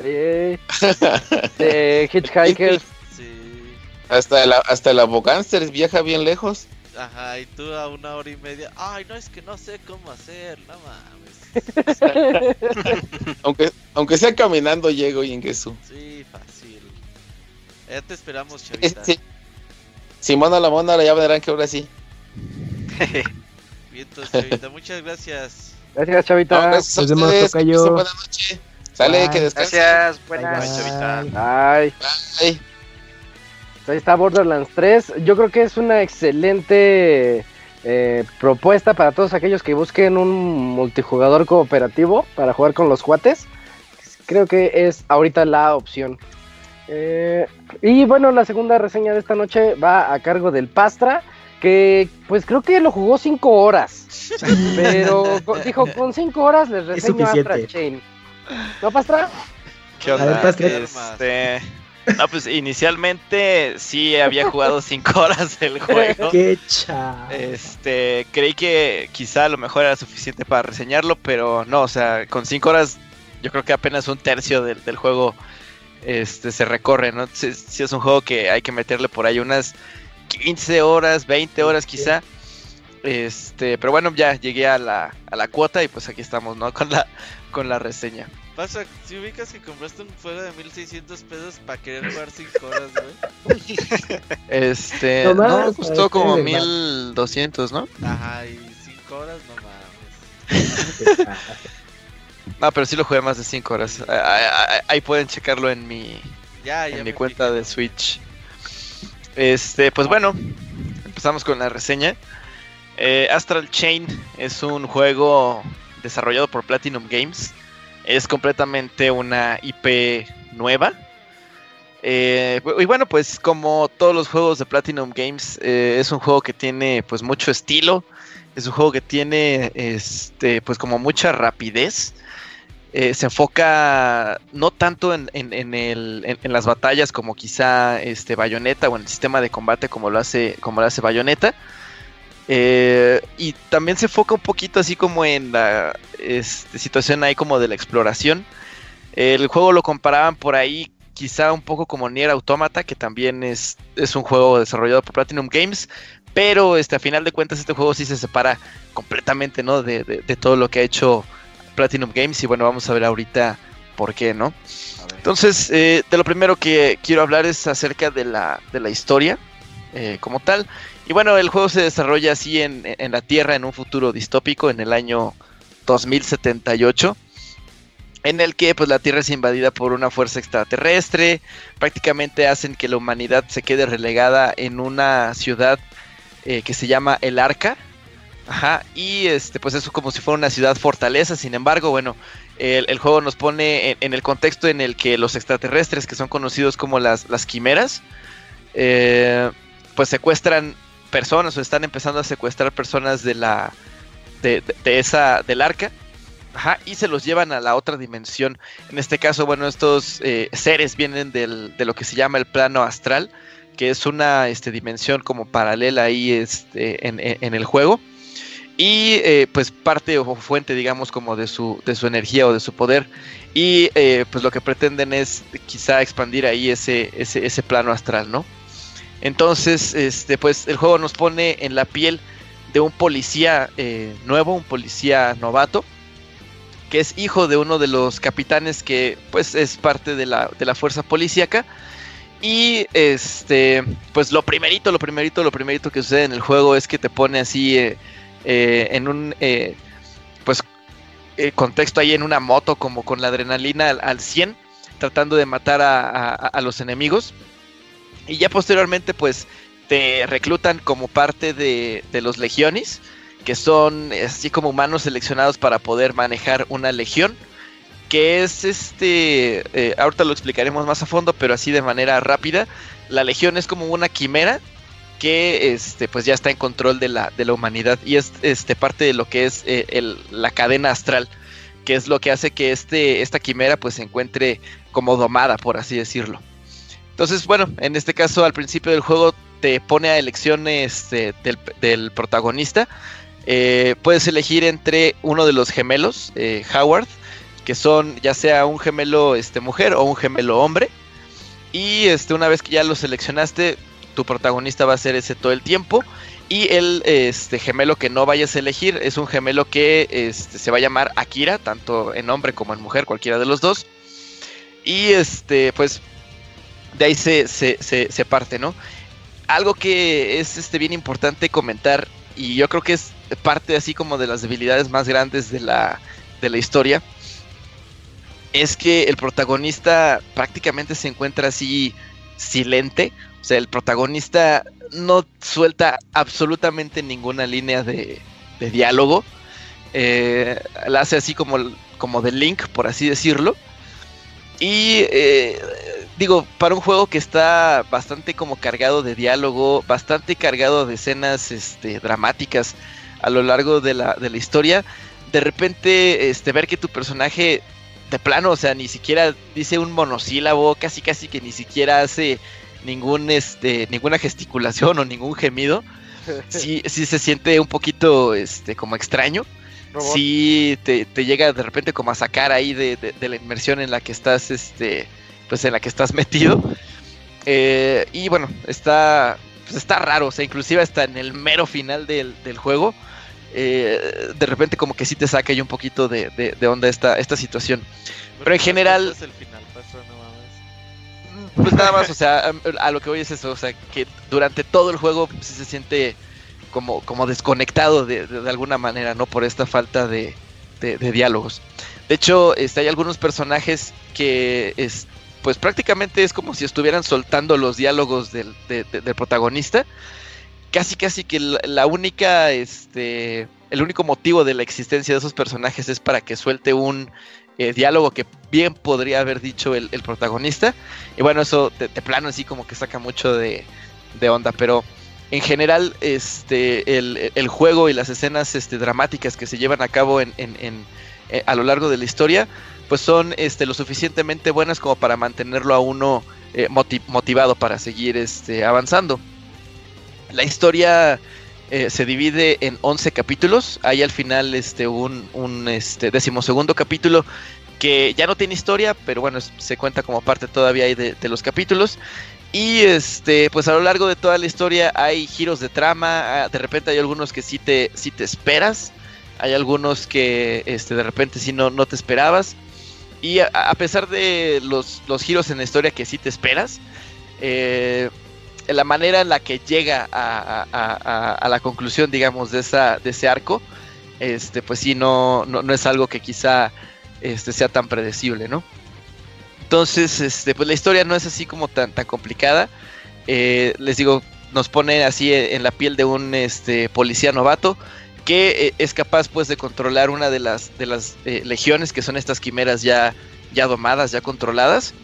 Eh, de Hitchhikers. Sí. Hasta el, hasta el Abogánster viaja bien lejos. Ajá, y tú a una hora y media. Ay, no, es que no sé cómo hacer, no mames. aunque, aunque sea caminando, llego y en Jesús. Sí, fácil. Ya te esperamos, chavita. Sí. Simona la mona, ya verán que ahora sí. Chavita, muchas gracias. Gracias, chavita. No, gracias a Nos vemos, ustedes, tocayo. que pasen buena noche. Sale, Bye. que descansen. Gracias, buenas. bye. Chavita. Ay, Bye. ahí está Borderlands 3. Yo creo que es una excelente eh, propuesta para todos aquellos que busquen un multijugador cooperativo para jugar con los cuates. Creo que es ahorita la opción. Eh, y bueno, la segunda reseña de esta noche va a cargo del Pastra, que pues creo que lo jugó 5 horas. Pero dijo, con 5 horas les reseño. Astra Chain. ¿No, Pastra? ¿Qué A ver, onda? Pastra. Este... No, pues inicialmente sí había jugado 5 horas del juego. Qué cha. Este, creí que quizá a lo mejor era suficiente para reseñarlo, pero no, o sea, con 5 horas yo creo que apenas un tercio del, del juego este, se recorre, ¿no? Si, si es un juego que hay que meterle por ahí unas 15 horas, 20 horas quizá. Este, pero bueno, ya llegué a la, a la cuota y pues aquí estamos, ¿no? Con la, con la reseña. Pasa, si ubicas que compraste un juego de 1600 pesos para querer jugar 5 horas, güey. Este, No más, no, para costó como este, 1200, ¿no? Ajá, y 5 horas, no mames. No, pero sí lo jugué más de 5 horas. Ahí, ahí- ahí pueden checarlo en mi, Ya, ya. en me mi cuenta fijé. de Switch. Este, pues bueno, empezamos con la reseña. Eh, Astral Chain es un juego desarrollado por Platinum Games. Es completamente una IP nueva. Eh, y bueno, pues como todos los juegos de Platinum Games, eh, es un juego que tiene pues mucho estilo. Es un juego que tiene este pues como mucha rapidez. Eh, se enfoca no tanto en, en- en el- en- las batallas como quizá este Bayonetta o en el sistema de combate como lo hace, como lo hace Bayonetta. Eh, y también se enfoca un poquito así como en la este, situación ahí como de la exploración. El juego lo comparaban por ahí quizá un poco como Nier Automata, que también es, es un juego desarrollado por Platinum Games, pero este, a final de cuentas este juego sí se separa completamente ¿no? de- de todo lo que ha hecho Platinum Games y bueno, vamos a ver ahorita por qué, ¿no? Entonces, eh, de lo primero que quiero hablar es acerca de la, de la historia eh, como tal. Y bueno, el juego se desarrolla así en, en la Tierra en un futuro distópico en el año 2078 en el que pues la Tierra es invadida por una fuerza extraterrestre, prácticamente hacen que la humanidad se quede relegada en una ciudad eh, que se llama El Arca, ajá, y este pues eso como si fuera una ciudad fortaleza, sin embargo, bueno, el, el juego nos pone en, el contexto en el que los extraterrestres, que son conocidos como las, las quimeras, eh, pues secuestran personas o están empezando a secuestrar personas de la de, de- esa del arca Ajá, y se los llevan a la otra dimensión. En este caso, bueno, estos eh, seres vienen del- de lo que se llama el plano astral, que es una este, dimensión como paralela ahí este, en- en el juego. Y eh, pues parte o fuente, digamos, como de su, de su energía o de su poder. Y eh, pues lo que pretenden es quizá expandir ahí ese, ese, ese plano astral, ¿no? Entonces, este, pues el juego nos pone en la piel de un policía eh, nuevo, un policía novato, que es hijo de uno de los capitanes que pues es parte de la, de la fuerza policíaca. Y este, pues lo primerito, lo primerito, lo primerito que sucede en el juego es que te pone así eh, en un eh, pues eh, contexto ahí en una moto como con la adrenalina al, al 100, tratando de matar a, a- los enemigos. Y ya posteriormente pues te reclutan como parte de, de los legiones, que son así como humanos seleccionados para poder manejar una legión que es este, ahorita lo explicaremos más a fondo, pero así de manera rápida. La Legión es como una quimera que este, pues ya está en control de la, de la humanidad y es este, parte de lo que es eh, la cadena astral, que es lo que hace que este, esta quimera pues se encuentre como domada, por así decirlo. Entonces, bueno, en este caso al principio del juego te pone a elección este, del, protagonista. Eh, puedes elegir entre uno de los gemelos, eh, Howard, que son ya sea un gemelo este, mujer o un gemelo hombre. Y este, una vez que ya lo seleccionaste, tu protagonista va a ser ese todo el tiempo. Y el este, gemelo que no vayas a elegir es un gemelo que este, se va a llamar Akira, tanto en hombre como en mujer, cualquiera de los dos. Y este, pues de ahí se, se, se, parte, ¿no? Algo que es este, bien importante comentar, y yo creo que es parte así como de las debilidades más grandes de la, de la historia, es que el protagonista prácticamente se encuentra así silente. O sea, el protagonista no suelta absolutamente ninguna línea de, de diálogo. Eh, la hace así como, como de link, por así decirlo. Y eh, digo, para un juego que está bastante como cargado de diálogo, bastante cargado de escenas este, dramáticas a lo largo de la, de la historia, de repente este, ver que tu personaje de plano, o sea, ni siquiera dice un monosílabo, casi casi que ni siquiera hace ningún este ninguna gesticulación o ningún gemido. Sí, sí se siente un poquito este como extraño. Sí te, llega de repente como a sacar ahí de, la inmersión en la que estás este pues en la que estás metido. Eh, y bueno, está pues está raro, o sea, inclusive hasta en el mero final del, del juego eh, de repente como que sí te saca ahí un poquito de, de, onda esta, esta situación. Pero en general... Pues nada más, o sea, a, lo que voy es eso, o sea, que durante todo el juego sí se siente como, como desconectado de, alguna manera, ¿no? Por esta falta de, diálogos. De hecho, este, hay algunos personajes que es, pues prácticamente es como si estuvieran soltando los diálogos del, del protagonista casi casi que la, única, este, el único motivo de la existencia de esos personajes es para que suelte un eh, diálogo que bien podría haber dicho el, protagonista. Y bueno, eso de, plano así como que saca mucho de, onda, pero en general este, el, juego y las escenas este, dramáticas que se llevan a cabo en, eh, a lo largo de la historia, pues son este, lo suficientemente buenas como para mantenerlo a uno eh, motivado para seguir este, avanzando. La historia eh, se divide en 11 capítulos. Hay al final este, un, un este, decimosegundo capítulo que ya no tiene historia, pero bueno, se cuenta como parte todavía de, los capítulos. Y este, pues a lo largo de toda la historia hay giros de trama. Ah, de repente hay algunos que sí te, sí te esperas. Hay algunos que este, de repente sí no, no te esperabas. Y a, pesar de los, los, giros en la historia que sí te esperas, eh, la manera en la que llega a, la conclusión, digamos, de, esa, de ese arco, este, pues sí, no, no, es algo que quizá este, sea tan predecible, ¿no? Entonces, este, pues la historia no es así como tan, tan complicada. Eh, les digo, nos pone así en la piel de un este, policía novato que eh, es capaz pues de controlar una de las, de las eh, legiones que son estas quimeras ya, ya domadas, ya controladas.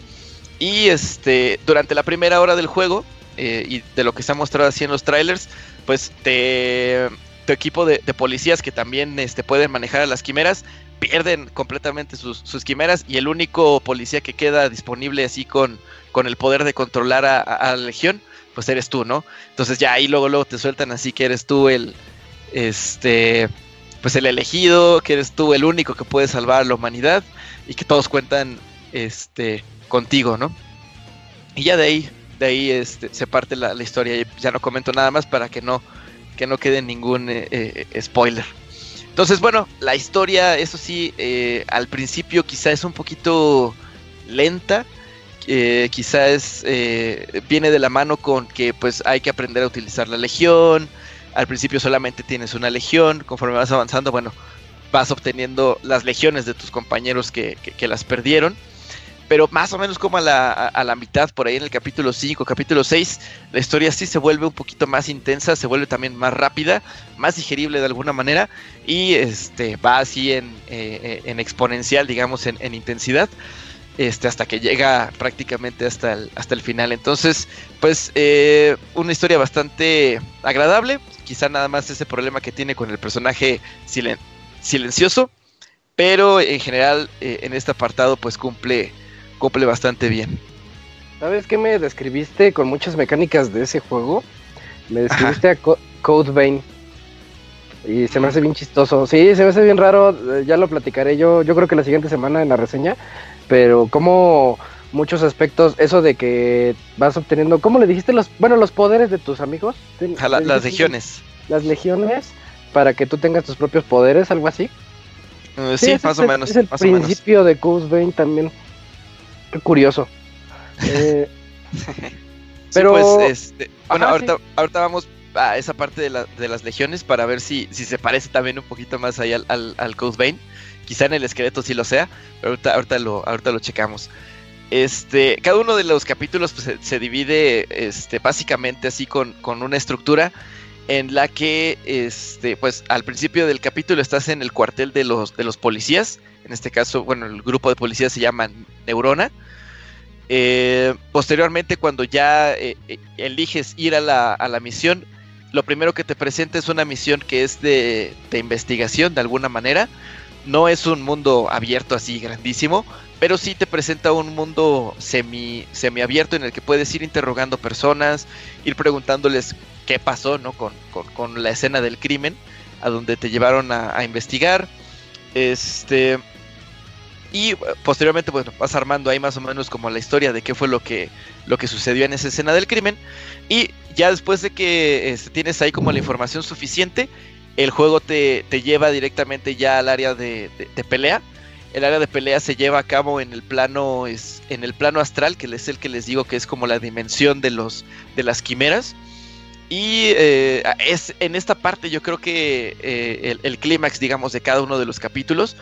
Y este, durante la primera hora del juego, eh, y de lo que se ha mostrado así en los trailers, pues te, tu equipo de, policías que también este, pueden manejar a las quimeras pierden completamente sus, quimeras y el único policía que queda disponible así con, con el poder de controlar a, la legión, pues eres tú, ¿no? Entonces ya ahí luego, luego te sueltan así que eres tú el, este, pues el elegido, que eres tú el único que puede salvar a la humanidad y que todos cuentan, este, contigo, ¿no? Y ya de ahí de ahí este, se parte la, historia ya no comento nada más para que no, que no quede ningún eh, eh, spoiler. Entonces, bueno, la historia, eso sí, eh, al principio quizá es un poquito lenta, quizá es, viene de la mano con que pues hay que aprender a utilizar la legión, al principio solamente tienes una legión, conforme vas avanzando, bueno, vas obteniendo las legiones de tus compañeros que, que las perdieron. Pero más o menos como a la, a, la mitad, por ahí en el capítulo 5, capítulo 6, la historia sí se vuelve un poquito más intensa, se vuelve también más rápida, más digerible de alguna manera, y este va así en, eh, en exponencial, digamos, en, en intensidad. Este, hasta que llega prácticamente hasta el, hasta el final. Entonces, pues eh, una historia bastante agradable. Quizá nada más ese problema que tiene con el personaje silencioso. Pero en general, eh, en este apartado, pues cumple, cumple bastante bien. ¿Sabes qué me describiste con muchas mecánicas de ese juego? Me describiste a Code Vein. Y se me hace bien chistoso. Sí, se me hace bien raro. Eh, ya lo platicaré yo. Yo creo que la siguiente semana en la reseña pero como muchos aspectos, eso de que vas obteniendo, ¿cómo le dijiste los, bueno, los poderes de tus amigos? las legiones. Las legiones, para que tú tengas tus propios poderes, algo así. Eh, sí, más o menos. Es el principio de Coast Bane también. Qué curioso. Eh, pero... pues, este, bueno, ahorita, ahorita vamos a esa parte de, de, las legiones para ver si, si se parece también un poquito más ahí al, al, al Bane. Quizá en el esqueleto sí lo sea, pero ahorita, ahorita, lo, ahorita lo checamos. Este, cada uno de los capítulos pues, se, divide este, básicamente así con, con, una estructura en la que este, pues, al principio del capítulo estás en el cuartel de los, de los policías. En este caso, bueno, el grupo de policías se llama Neurona. Eh, posteriormente, cuando ya eh, eh, eliges ir a la, a la, misión, lo primero que te presenta es una misión que es de, de investigación de alguna manera no es un mundo abierto así grandísimo, pero sí te presenta un mundo semi, abierto en el que puedes ir interrogando personas, ir preguntándoles qué pasó ¿no? con, la escena del crimen, a donde te llevaron a, investigar. Este. Y posteriormente, bueno, vas armando ahí más o menos como la historia de qué fue lo que, lo que sucedió en esa escena del crimen. Y ya después de que este, tienes ahí como la información suficiente, el juego te, lleva directamente ya al área de, pelea. El área de pelea se lleva a cabo en el plano es, en el plano astral, que es el que les digo que es como la dimensión de los de las quimeras. Y eh, es en esta parte yo creo que eh, el, clímax, digamos, de cada uno de los capítulos,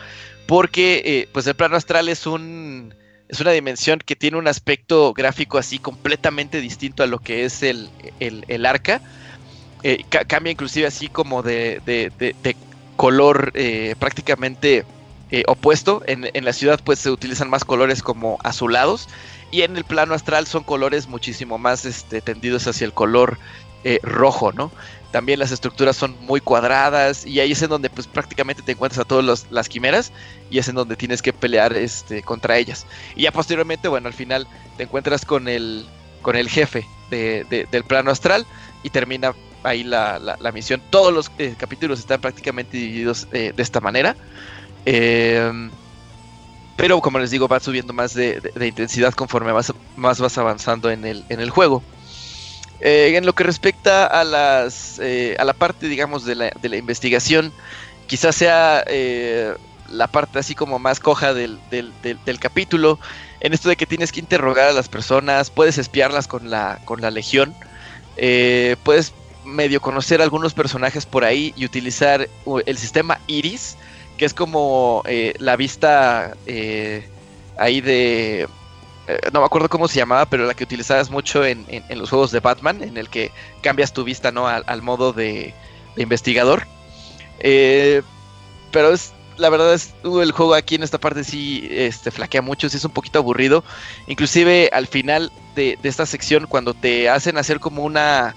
porque eh, pues el plano astral es un es una dimensión que tiene un aspecto gráfico así completamente distinto a lo que es el, el arca. Eh, cambia inclusive así como de, color eh, prácticamente eh, opuesto. En, la ciudad pues se utilizan más colores como azulados y en el plano astral son colores muchísimo más este, tendidos hacia el color rojo, ¿no? También las estructuras son muy cuadradas y ahí es en donde pues prácticamente te encuentras a todas las quimeras y es en donde tienes que pelear este, contra ellas. Y ya posteriormente, bueno, al final te encuentras con el, con el jefe del plano astral y termina ahí la, la, misión. Todos los eh, capítulos están prácticamente divididos eh, de esta manera. Em, pero como les digo, va subiendo más de, intensidad conforme vas, más vas avanzando en el, en el juego. Eh, en lo que respecta a las a la parte digamos de la, de la investigación, quizás sea la parte así como más coja del, del, del, capítulo. En esto de que tienes que interrogar a las personas, puedes espiarlas con la, con la legión. puedes medio conocer algunos personajes por ahí y utilizar el sistema Iris, que es como eh, la vista eh, ahí de... Eh, no me acuerdo cómo se llamaba, pero la que utilizabas mucho en, los juegos de Batman, en el que cambias tu vista ¿no? al, modo de, investigador. pero es, la verdad es uh, el juego aquí en esta parte sí este, flaquea mucho, sí es un poquito aburrido. Inclusive al final de, de esta sección, cuando te hacen hacer como una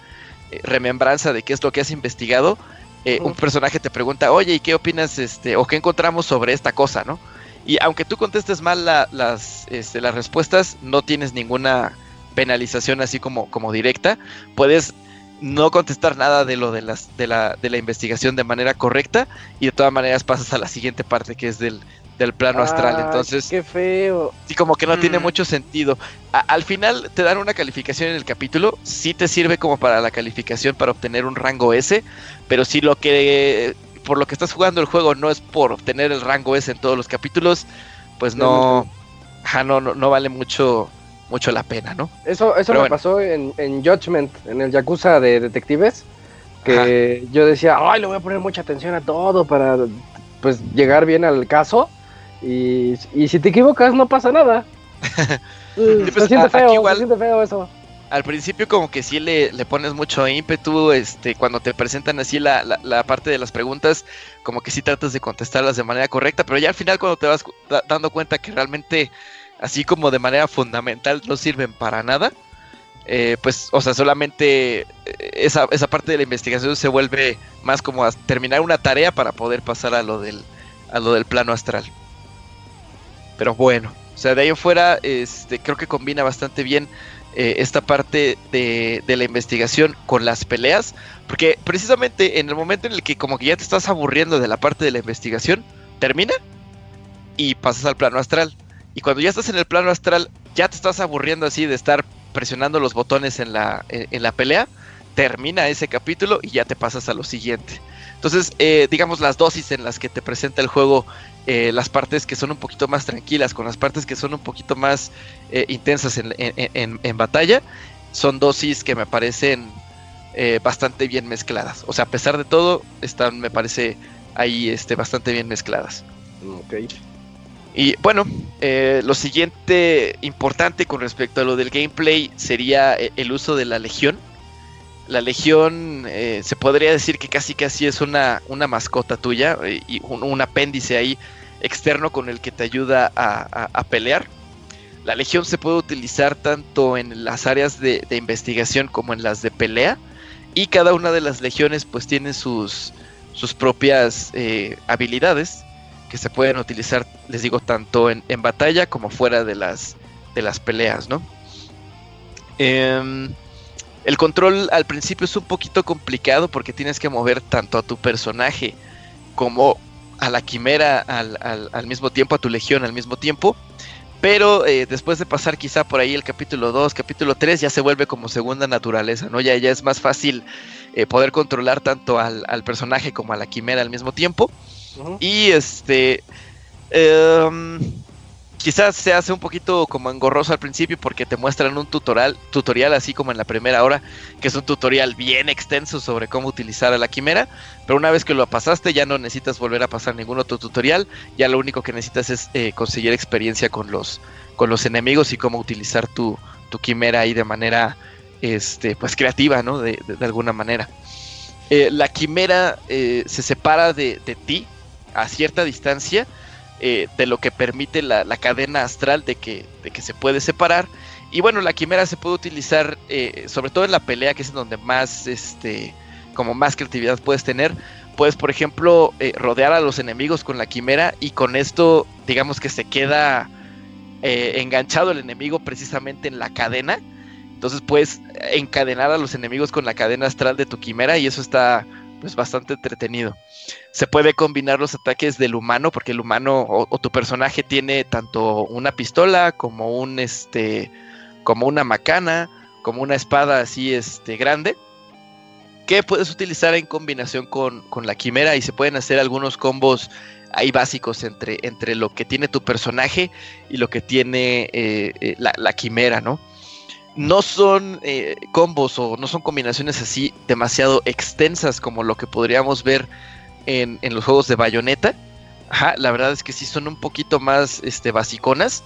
remembranza de qué es lo que has investigado, eh, un personaje te pregunta, oye, ¿y qué opinas este, o qué encontramos sobre esta cosa, no? Y aunque tú contestes mal las, este, las respuestas, no tienes ninguna penalización así como, como directa. Puedes no contestar nada de lo de, las, de, la, de la investigación de manera correcta y de todas maneras pasas a la siguiente parte que es del, del plano astral. Entonces, qué feo. Sí, como que no tiene mm. mucho sentido. al final te dan una calificación en el capítulo, sí te sirve como para la calificación para obtener un rango S, pero si lo que por lo que estás jugando el juego no es por obtener el rango S en todos los capítulos, pues no, no, no, vale mucho mucho la pena, ¿no? Eso, eso me pasó en, en Judgment, en el Yakuza de detectives, que yo decía, ay, le voy a poner mucha atención a todo para pues llegar bien al caso y, si te equivocas, no pasa nada. se pues, siente feo, igual, se siente feo eso al principio como que sí le, le, pones mucho ímpetu, este, cuando te presentan así la, la, parte de las preguntas, como que sí tratas de contestarlas de manera correcta, pero ya al final cuando te vas dando cuenta que realmente así como de manera fundamental no sirven para nada, eh, pues, o sea, solamente eh, esa, esa parte de la investigación se vuelve más como a terminar una tarea para poder pasar a lo del, a lo del plano astral. Pero bueno, o sea, de ahí en fuera, este, creo que combina bastante bien eh, esta parte de, la investigación con las peleas, porque precisamente en el momento en el que como que ya te estás aburriendo de la parte de la investigación, termina y pasas al plano astral. Y cuando ya estás en el plano astral, ya te estás aburriendo así de estar presionando los botones en la, en la pelea, termina ese capítulo y ya te pasas a lo siguiente. Entonces, eh, digamos, las dosis en las que te presenta el juego, eh, las partes que son un poquito más tranquilas, con las partes que son un poquito más eh, intensas en, batalla, son dosis que me parecen bastante bien mezcladas. O sea, a pesar de todo, están, me parece, ahí este, bastante bien mezcladas. Ok. Y bueno, lo siguiente importante con respecto a lo del gameplay sería el uso de la legión la Legión eh, se podría decir que casi casi es una, una mascota tuya eh, y un, apéndice ahí externo con el que te ayuda a, pelear. La Legión se puede utilizar tanto en las áreas de, investigación como en las de pelea y cada una de las legiones pues tiene sus, sus propias eh, habilidades que se pueden utilizar, les digo, tanto en, batalla como fuera de las, de las peleas, ¿no? Em, el control al principio es un poquito complicado porque tienes que mover tanto a tu personaje como a la quimera al, mismo tiempo, a tu legión al mismo tiempo. Pero eh, después de pasar quizá por ahí el capítulo 2, capítulo 3, ya se vuelve como segunda naturaleza, ¿no? Ya, ya es más fácil eh, poder controlar tanto al, personaje como a la quimera al mismo tiempo. Y este... Em, quizás se hace un poquito como engorroso al principio porque te muestran un tutorial, tutorial así como en la primera hora, que es un tutorial bien extenso sobre cómo utilizar a la quimera, pero una vez que lo pasaste ya no necesitas volver a pasar ningún otro tutorial, ya lo único que necesitas es eh, conseguir experiencia con los, con los enemigos y cómo utilizar tu, quimera ahí de manera este, pues creativa, ¿no? De, alguna manera. Eh, la quimera eh, se separa de, de ti a cierta distancia eh, de lo que permite la, cadena astral de que, de que se puede separar. Y bueno, la quimera se puede utilizar eh, sobre todo en la pelea, que es donde más, este, como más creatividad puedes tener. Puedes, por ejemplo, eh, rodear a los enemigos con la quimera y con esto, digamos que se queda enganchado el enemigo precisamente en la cadena. Entonces puedes encadenar a los enemigos con la cadena astral de tu quimera y eso está pues bastante entretenido. Se puede combinar los ataques del humano, porque el humano o, tu personaje tiene tanto una pistola como un este. como una macana, como una espada así este grande. Que puedes utilizar en combinación con, la quimera. Y se pueden hacer algunos combos ahí básicos entre, entre lo que tiene tu personaje y lo que tiene eh, eh, la, la quimera, ¿no? No son eh, combos o no son combinaciones así demasiado extensas como lo que podríamos ver en, los juegos de bayoneta. Ajá, la verdad es que sí son un poquito más este, basiconas,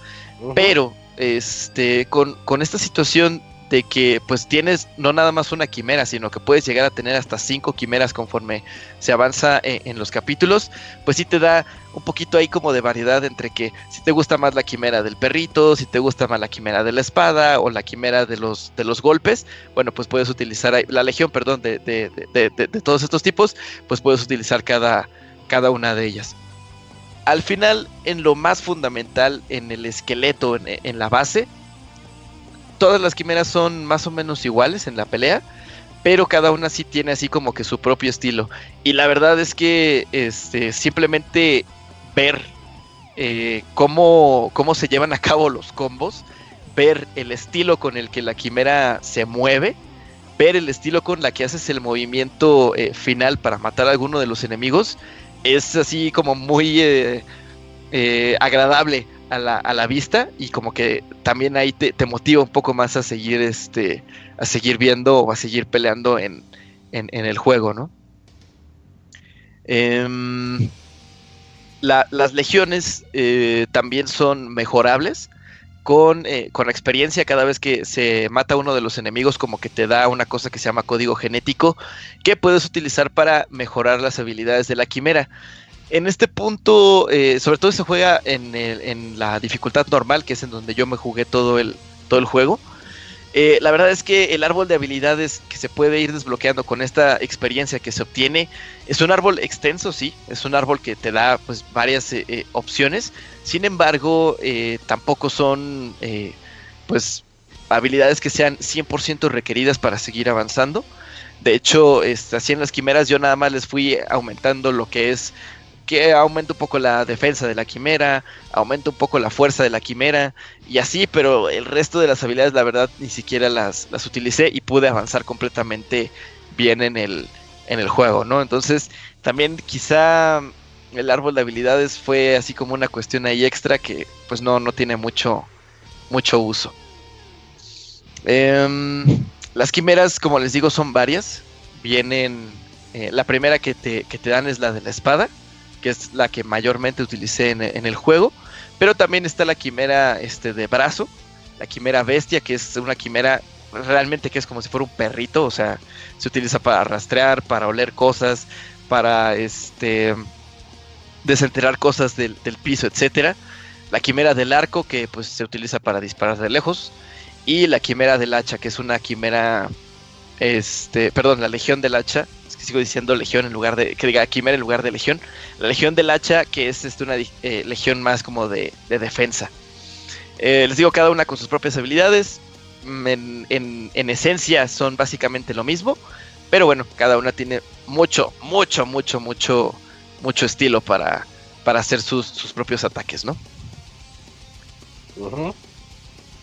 pero este, con, con esta situación de que pues tienes no nada más una quimera, sino que puedes llegar a tener hasta cinco quimeras conforme se avanza eh, en, los capítulos, pues sí te da un poquito ahí como de variedad entre que si te gusta más la quimera del perrito, si te gusta más la quimera de la espada o la quimera de los, de los golpes, bueno pues puedes utilizar la legión, perdón, de, de, de, todos estos tipos, pues puedes utilizar cada, cada una de ellas. Al final, en lo más fundamental, en el esqueleto, en, en la base, todas las quimeras son más o menos iguales en la pelea, pero cada una sí tiene así como que su propio estilo. Y la verdad es que este, simplemente ver eh, cómo, cómo se llevan a cabo los combos, ver el estilo con el que la quimera se mueve, ver el estilo con la que haces el movimiento eh, final para matar a alguno de los enemigos, es así como muy eh, agradable a la, a la vista y como que también ahí te, motiva un poco más a seguir este a seguir viendo o a seguir peleando en, el juego, ¿no? Em, las legiones eh, también son mejorables. con, eh, con experiencia cada vez que se mata uno de los enemigos como que te da una cosa que se llama código genético que puedes utilizar para mejorar las habilidades de la quimera. En este punto, eh, sobre todo se juega en, en, la dificultad normal, que es en donde yo me jugué todo el, todo el juego. Eh, la verdad es que el árbol de habilidades que se puede ir desbloqueando con esta experiencia que se obtiene es un árbol extenso, sí, es un árbol que te da pues varias eh, opciones. Sin embargo, tampoco son pues habilidades que sean 100% requeridas para seguir avanzando. De hecho, este, así en las quimeras yo nada más les fui aumentando lo que es que aumenta un poco la defensa de la quimera, aumenta un poco la fuerza de la quimera y así, pero el resto de las habilidades la verdad ni siquiera las, las utilicé y pude avanzar completamente bien en el, en el juego, ¿no? Entonces también quizá el árbol de habilidades fue así como una cuestión ahí extra que pues no, no tiene mucho, mucho uso. Em, las quimeras, como les digo, son varias. Vienen, eh, la primera que te, que te dan es la de la espada que es la que mayormente utilicé en, el juego. Pero también está la quimera este, de brazo, la quimera bestia, que es una quimera realmente que es como si fuera un perrito, o sea, se utiliza para rastrear, para oler cosas, para este desenterrar cosas del, piso, etcétera. La quimera del arco, que pues se utiliza para disparar de lejos. Y la quimera del hacha, que es una quimera. Este. Perdón, la legión del hacha, sigo diciendo legión en lugar de, que diga quimera en lugar de legión. La legión del hacha, que es este, una eh, legión más como de, defensa. Eh, les digo, cada una con sus propias habilidades. Mm, en, esencia son básicamente lo mismo. Pero bueno, cada una tiene mucho, mucho, mucho, mucho, mucho estilo para, para hacer sus, propios ataques, ¿no?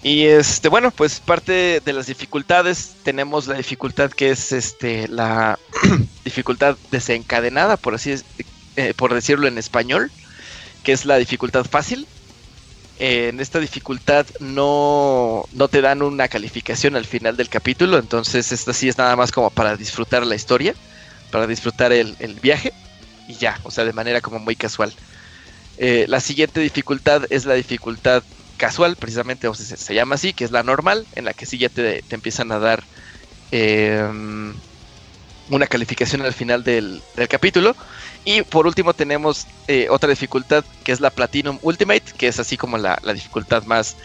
Y este, bueno, pues parte de las dificultades tenemos la dificultad que es este la dificultad desencadenada, por así eh, por decirlo en español, que es la dificultad fácil. en esta dificultad no, no te dan una calificación al final del capítulo, entonces esta sí es nada más como para disfrutar la historia, para disfrutar el, viaje y ya, o sea, de manera como muy casual. Eh, la siguiente dificultad es la dificultad casual, precisamente, o sea, se, llama así, que es la normal, en la que sí ya te, empiezan a dar em, una calificación al final del, capítulo. Y por último tenemos eh, otra dificultad que es la Platinum Ultimate, que es así como la, dificultad más,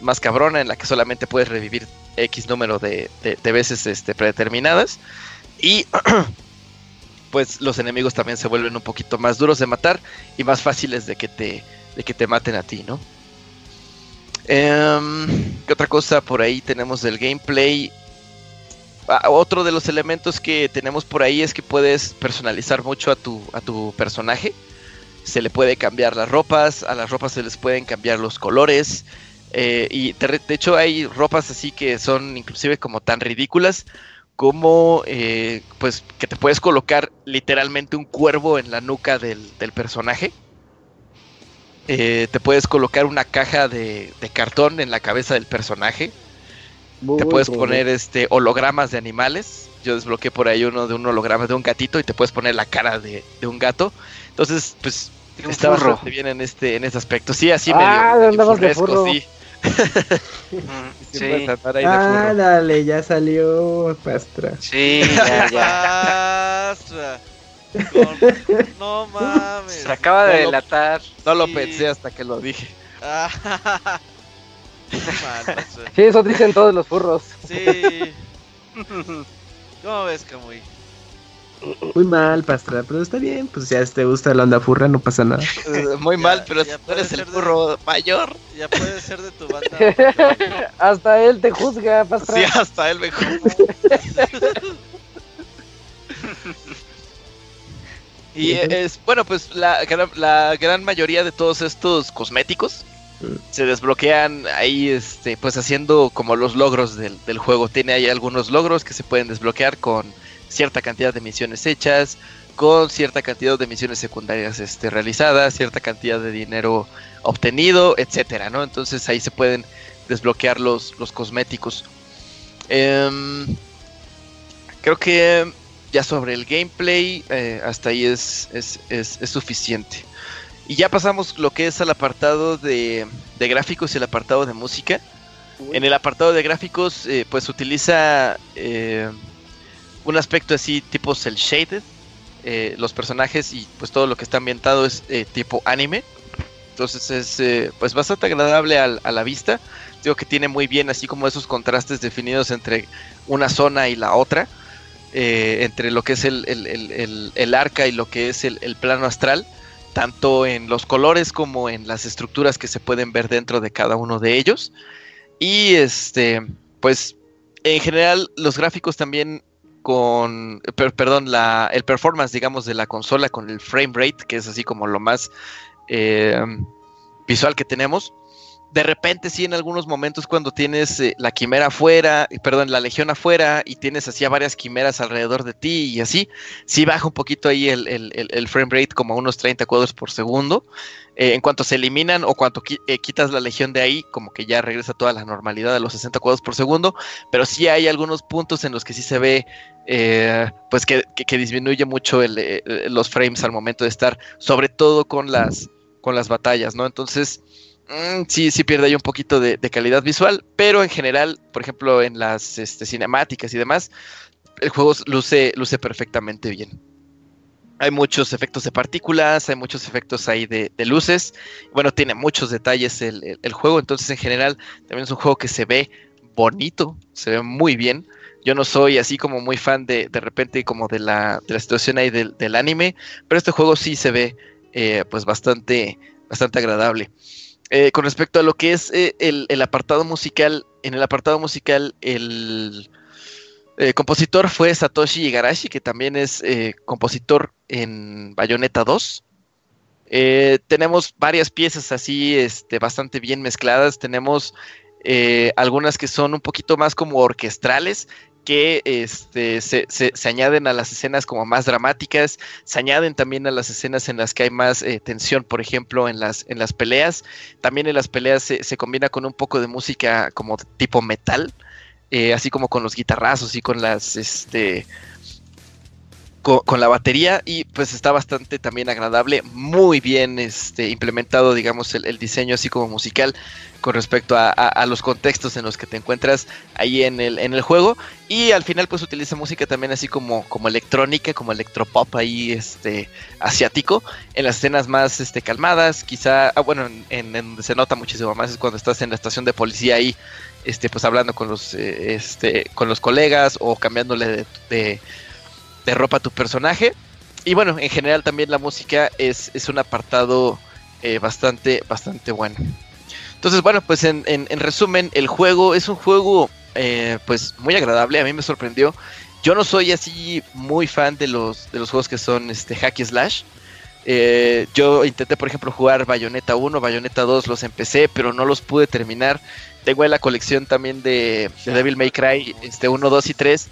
más, cabrona, en la que solamente puedes revivir X número de, veces este, predeterminadas. Y pues los enemigos también se vuelven un poquito más duros de matar y más fáciles de que te, de que te maten a ti, ¿no? Eh, ¿Qué otra cosa por ahí tenemos del gameplay? Ah, otro de los elementos que tenemos por ahí es que puedes personalizar mucho a tu, a tu personaje. Se le puede cambiar las ropas, a las ropas se les pueden cambiar los colores. Eh, y de, hecho hay ropas así que son inclusive como tan ridículas como eh, pues que te puedes colocar literalmente un cuervo en la nuca del, del personaje eh, te puedes colocar una caja de, cartón en la cabeza del personaje. te puedes poner este hologramas de animales. Yo desbloqueé por ahí uno de un holograma de un gatito y te puedes poner la cara de, un gato. Entonces, pues está bastante bien en este, en este aspecto. Sí, así ah, medio, fresco, sí. sí. Ah, dale, ya salió Pastra. Sí, ya, ya. No mames. Se acaba de delatar. No lo pensé hasta que lo dije. sí, eso dicen todos los furros. Sí. ¿Cómo ves, Camuy? Muy mal, Pastra, pero está bien, pues ya te gusta la onda furra, no pasa nada. Muy mal, pero si tú eres el furro mayor. Ya puede ser de tu banda. hasta él te juzga, Pastra. Sí, hasta él me juzga. Y es, bueno, pues la, la gran mayoría de todos estos cosméticos mm. se desbloquean ahí, este, pues haciendo como los logros del, juego. Tiene ahí algunos logros que se pueden desbloquear con cierta cantidad de misiones hechas, con cierta cantidad de misiones secundarias este, realizadas, cierta cantidad de dinero obtenido, etcétera, ¿no? Entonces ahí se pueden desbloquear los, los cosméticos. Em, creo que ya sobre el gameplay, eh, hasta ahí es, es, suficiente. Y ya pasamos lo que es al apartado de, gráficos y el apartado de música. En el apartado de gráficos, eh, pues utiliza eh, un aspecto así tipo cel shaded. Los personajes y pues todo lo que está ambientado es tipo anime. Entonces es pues bastante agradable a la vista. Digo que tiene muy bien así como esos contrastes definidos entre una zona y la otra. Entre lo que es el, el, arca y lo que es el plano astral tanto en los colores como en las estructuras que se pueden ver dentro de cada uno de ellos. Y este, pues en general los gráficos también con, perdón, la, el performance, digamos, de la consola con el frame rate, que es así como lo más eh, visual que tenemos, de repente sí en algunos momentos cuando tienes eh, la quimera afuera, perdón, la legión afuera y tienes así a varias quimeras alrededor de ti y así, sí baja un poquito ahí el, el, frame rate como a unos 30 cuadros por segundo. Eh, en cuanto se eliminan o cuando eh, quitas la legión de ahí, como que ya regresa toda la normalidad de los 60 cuadros por segundo, pero sí hay algunos puntos en los que sí se ve pues que, que, disminuye mucho los frames al momento de estar, sobre todo con las, con las batallas, ¿no? Entonces Mm, sí, sí pierde ahí un poquito de, calidad visual, pero en general, por ejemplo, en las este, cinemáticas y demás, el juego luce, luce perfectamente bien. Hay muchos efectos de partículas, hay muchos efectos ahí de, luces. Bueno, tiene muchos detalles el, juego, entonces en general también es un juego que se ve bonito, se ve muy bien. Yo no soy así como muy fan de, de repente como de la, de la situación ahí del, anime, pero este juego sí se ve eh, pues bastante, bastante agradable. Eh, con respecto a lo que es eh, el, apartado musical, en el apartado musical el eh, compositor fue Satoshi Igarashi, que también es compositor en Bayonetta 2. tenemos varias piezas así este, bastante bien mezcladas. Tenemos algunas que son un poquito más como orquestrales que este, se, se, añaden a las escenas como más dramáticas, se añaden también a las escenas en las que hay más eh, tensión, por ejemplo, en las, en las peleas. También en las peleas se, se combina con un poco de música como tipo metal, eh, así como con los guitarrazos y con las, este, con, la batería y pues está bastante también agradable, muy bien este, implementado, digamos, el, diseño así como musical con respecto a, los contextos en los que te encuentras ahí en el, en el juego. Y al final pues utiliza música también así como, como electrónica, como electropop ahí este, asiático en las escenas más este, calmadas, quizá, ah, bueno, en, donde se nota muchísimo más es cuando estás en la estación de policía ahí, este, pues hablando con los, eh, este, con los colegas o cambiándole de de ropa a tu personaje. Y bueno, en general también la música es, un apartado eh, bastante, bastante bueno. Entonces, bueno, pues en, resumen, el juego es un juego eh, pues muy agradable, a mí me sorprendió. Yo no soy así muy fan de los, de los juegos que son este, hack y slash. Eh, yo intenté, por ejemplo, jugar Bayonetta 1, Bayonetta 2, los empecé, pero no los pude terminar. Tengo la colección también de, de Devil May Cry este, 1, 2 y 3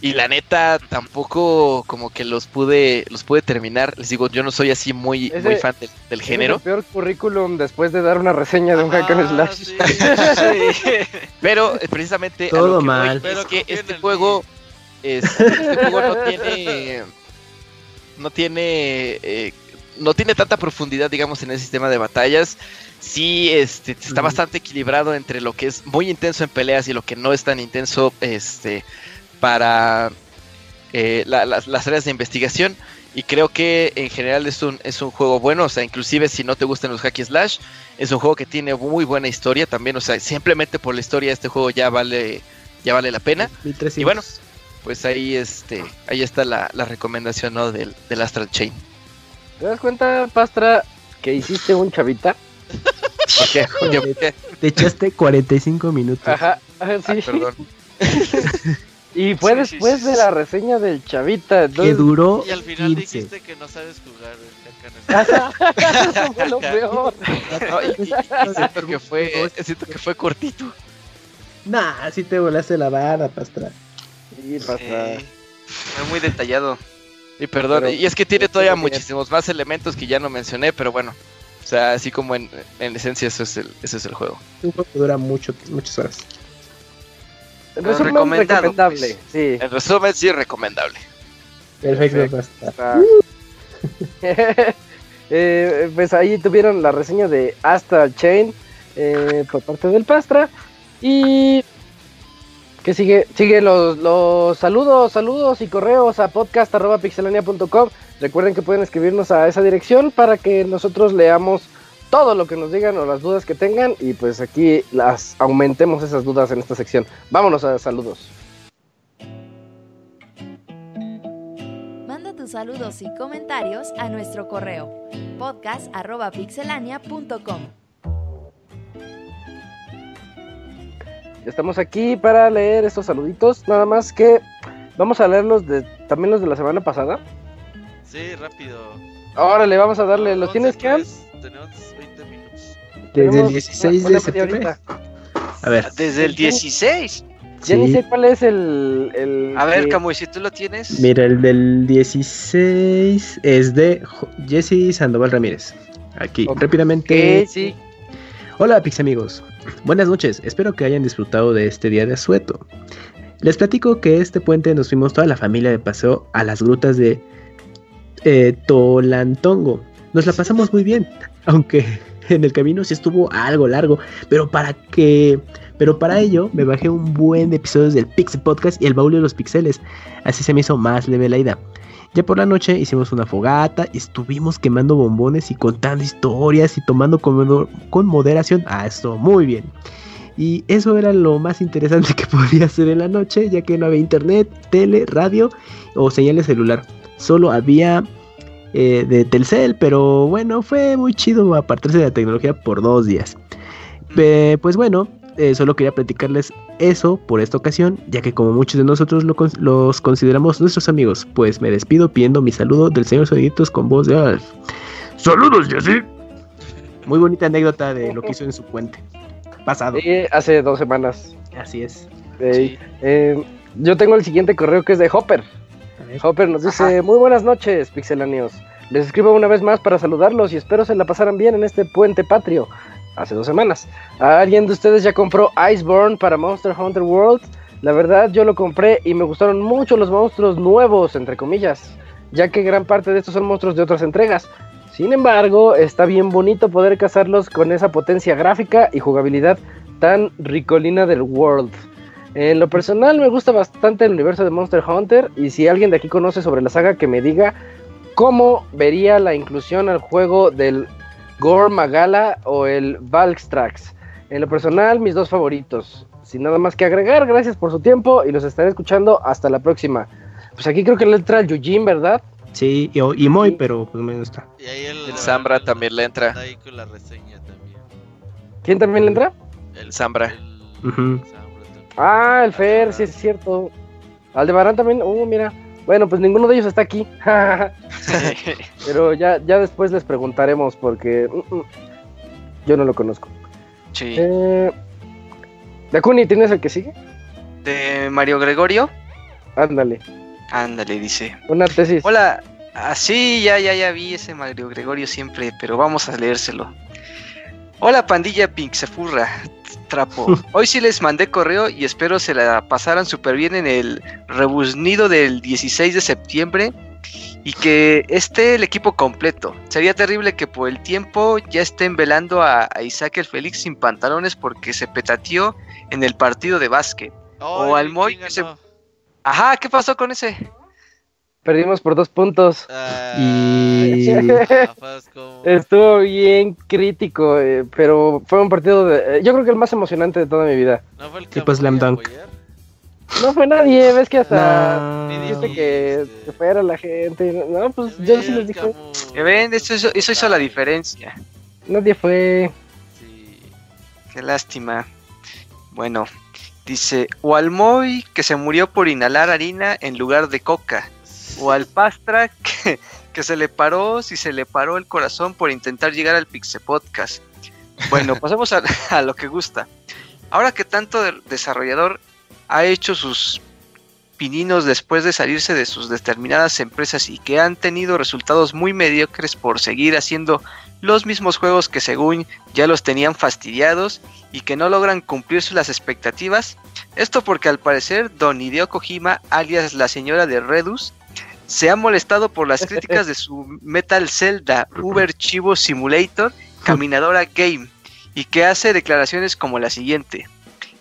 y la neta tampoco como que los pude los pude terminar. Les digo, yo no soy así muy, muy fan del, género. Es el peor currículum después de dar una reseña de un hack and slash. Pero eh, precisamente todo mal. es que este juego este juego no tiene no tiene eh, no tiene tanta profundidad, digamos, en el sistema de batallas. Sí, este, está bastante equilibrado entre lo que es muy intenso en peleas y lo que no es tan intenso, este, para eh, las, áreas de investigación. Y creo que en general es un, es un juego bueno. O sea, inclusive si no te gustan los hack slash, es un juego que tiene muy buena historia también. O sea, simplemente por la historia este juego ya vale, ya vale la pena. Y bueno, pues ahí este, ahí está la, recomendación ¿no? del, del Astral Chain. ¿Te das cuenta, Pastra, que hiciste un chavita? Te echaste 45 minutos. Ajá, sí. Ah, perdón. Y fue después de la reseña del Chavita. que duró. Y al final dijiste que no sabes jugar. Eso fue lo peor. siento, que fue, siento que fue cortito. Nah, así te volaste la vara, Pastra. Sí, Pastra. fue muy detallado. Y perdón, y es que tiene todavía muchísimos más elementos que ya no mencioné, pero bueno. O sea, así como en, en esencia, eso es el, ese es el juego. Un juego que dura mucho, muchas horas. En resumen, recomendable. Pues. Sí. En resumen, sí, recomendable. Perfecto. Eh, pues ahí tuvieron la reseña de Asta Chain eh, por parte del Pastra. Y que sigue, sigue los, los saludos, saludos y correos a podcast.pixelania.com. Recuerden que pueden escribirnos a esa dirección para que nosotros leamos todo lo que nos digan o las dudas que tengan y pues aquí las aumentemos esas dudas en esta sección. Vámonos a saludos. Manda tus saludos y comentarios a nuestro correo podcast.pixelania.com. Estamos aquí para leer estos saluditos, nada más que vamos a leerlos de, también los de la semana pasada. Sí, rápido. Órale, vamos a darle, ¿lo tienes, Cam? Tenemos 20 minutos. Desde el 16 de septiembre. A ver. Desde el 16. Ya ni Sí. sé cuál es el... el A ver, que- Camuy, si tú lo tienes. Mira, el del 16 es de Jesse Sandoval Ramírez. Aquí, rápidamente. sí. Hola, Pix amigos. Buenas noches. Espero que hayan disfrutado de este día de asueto. Les platico que este puente nos fuimos toda la familia de paseo a las grutas de eh, Tolantongo. Nos la pasamos muy bien, aunque en el camino sí estuvo algo largo, pero para que pero para ello me bajé un buen de episodios del Pixel Podcast y el baúl de los pixeles. Así se me hizo más leve la ida. Ya por la noche hicimos una fogata estuvimos quemando bombones y contando historias y tomando con, con moderación. Ah, esto muy bien. Y eso era lo más interesante que podía hacer en la noche, ya que no había internet, tele, radio o señal de celular. Solo había eh, de Telcel, pero bueno, fue muy chido apartarse de la tecnología por dos días. Pe- pues bueno, eh, solo quería platicarles eso por esta ocasión, ya que como muchos de nosotros lo los consideramos nuestros amigos, pues me despido pidiendo mi saludo del señor Soniditos con voz de Alf. ¡Saludos, Jesse! Muy bonita anécdota de lo que hizo en su puente. Pasado. Sí, hace dos semanas. Así es. Eh, yo tengo el siguiente correo que es de Hopper. Hopper nos dice, muy buenas noches, pixelanios. Les escribo una vez más para saludarlos y espero se la pasaran bien en este puente patrio. Hace dos semanas. ¿Alguien de ustedes ya compró Iceborne para Monster Hunter World? La verdad yo lo compré y me gustaron mucho los monstruos nuevos, entre comillas, ya que gran parte de estos son monstruos de otras entregas. Sin embargo, está bien bonito poder cazarlos con esa potencia gráfica y jugabilidad tan ricolina del World. En lo personal me gusta bastante el universo de Monster Hunter y si alguien de aquí conoce sobre la saga que me diga cómo vería la inclusión al juego del Gore Magala o el Valkstrax. En lo personal mis dos favoritos. Sin nada más que agregar, gracias por su tiempo y los estaré escuchando hasta la próxima. Pues aquí creo que le entra el Yujin, ¿verdad? Sí, y, y Moy, pero pues menos está. Y ahí el, El Zambra también le entra. Ahí con la reseña también. ¿Quién también le entra? El Zambra. Ah, el Fer, sí es cierto. Aldebarán también, uh, mira. Bueno, pues ninguno de ellos está aquí. Pero ya, ya después les preguntaremos porque mm, mm, yo no lo conozco. Sí. Eh, Dakuni, ¿tienes el que sigue? De Mario Gregorio. Ándale, Ándale, dice. una tesis. Hola, así ya, ya, ya vi ese Mario Gregorio siempre, pero vamos a leérselo. Hola pandilla Pinksefurra, trapo. Hoy sí les mandé correo y espero se la pasaran súper bien en el rebuznido del 16 de septiembre y que esté el equipo completo. Sería terrible que por el tiempo ya estén velando a, a Isaac el Félix sin pantalones porque se petateó en el partido de básquet. o al Moy ¿quién que se-? Ajá, ¿qué pasó con ese? Perdimos por dos puntos. Y- Ay, chafas, como- Estuvo bien crítico, eh, pero fue un partido de... eh, yo creo que el más emocionante de toda mi vida. ¿No fue el Tipo Slam Camuy a Dunk. No fue nadie, ves que hasta... Ni Dijiste que, que fuera la gente. No, pues yo sí les dije. Ya ven, eso hizo, eso hizo la diferencia. Nadie fue. Sí. Qué lástima. Bueno, dice, o al Moy que se murió por inhalar harina en lugar de coca. O al Pastra que, que se le paró, si se le paró el corazón por intentar llegar al Pixe Podcast. Bueno, pasemos a, a lo que gusta. Ahora que tanto de- desarrollador ha hecho sus pininos después de salirse de sus determinadas empresas y que han tenido resultados muy mediocres por seguir haciendo los mismos juegos que según ya los tenían fastidiados y que no logran cumplir sus- las expectativas. Esto porque al parecer Don Hideo Kojima, alias la señora de Redus, se ha molestado por las críticas de su Metal Zelda Uber Chivo Simulator Caminadora Game y que hace declaraciones como la siguiente.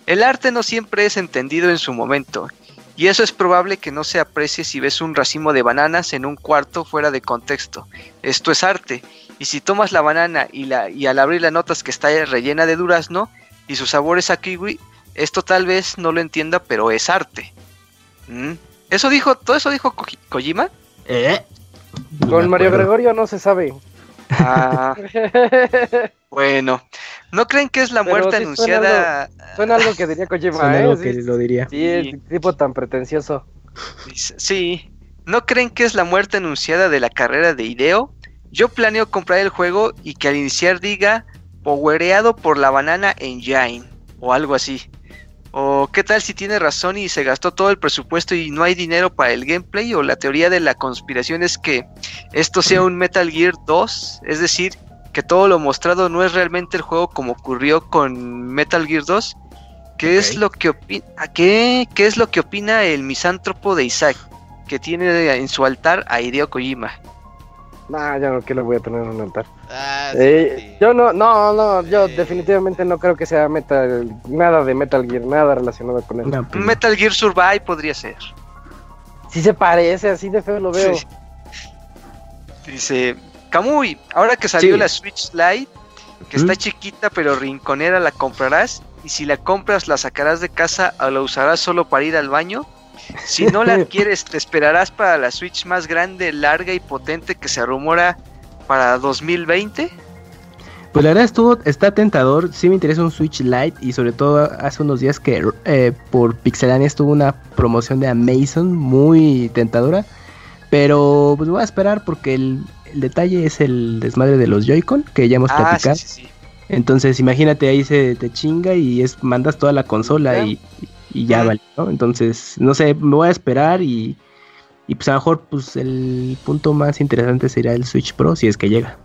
El arte no siempre es entendido en su momento, y eso es probable que no se aprecie si ves un racimo de bananas en un cuarto fuera de contexto. Esto es arte, y si tomas la banana y, la, y al abrirla notas que está rellena de durazno y su sabor es a kiwi, esto tal vez no lo entienda, pero es arte. ¿Mm? ¿Eso dijo, todo eso dijo Kojima? ¿Eh? Con Mario Gregorio no se sabe. Ah, bueno, ¿no creen que es la muerte anunciada? Suena algo, que diría Kojima, suena algo ¿eh? que lo diría. Sí, el tipo tan pretencioso. Sí, ¿no creen que es la muerte anunciada de la carrera de Ideo? Yo planeo comprar el juego y que al iniciar diga powereado por la banana engine o algo así. O qué tal si tiene razón y se gastó todo el presupuesto y no hay dinero para el gameplay o la teoría de la conspiración es que esto sea un Metal Gear 2, es decir, que todo lo mostrado no es realmente el juego como ocurrió con Metal Gear 2. ¿Qué es lo que opina qué, qué es lo que opina el misántropo de Isaac que tiene en su altar a Hideo Kojima? Nah, ya no que lo voy a tener en un altar. Ah, eh, yo no, no, no, yo definitivamente no creo que sea Metal, nada de Metal Gear, nada relacionado con él. Pues Metal Gear Survive podría ser. Si se parece, así de feo lo veo. Dice, Kamui, ahora que salió la Switch Lite, que está chiquita pero rinconera, ¿la comprarás? Y si la compras, ¿la sacarás de casa o la usarás solo para ir al baño? Si no la quieres, te esperarás para la Switch más grande, larga y potente que se rumora para 2020. Pues la verdad estuvo, está tentador, sí me interesa un Switch Lite y sobre todo hace unos días que eh, por Pixelania estuvo una promoción de Amazon muy tentadora, pero pues voy a esperar porque el, detalle es el desmadre de los Joy-Con que ya hemos ah, platicado. Entonces imagínate ahí se te chinga y es mandas toda la consola y, y ya vale, ¿no? Entonces, no sé, me voy a esperar y, y pues a lo mejor pues el punto más interesante será el Switch Pro si es que llega.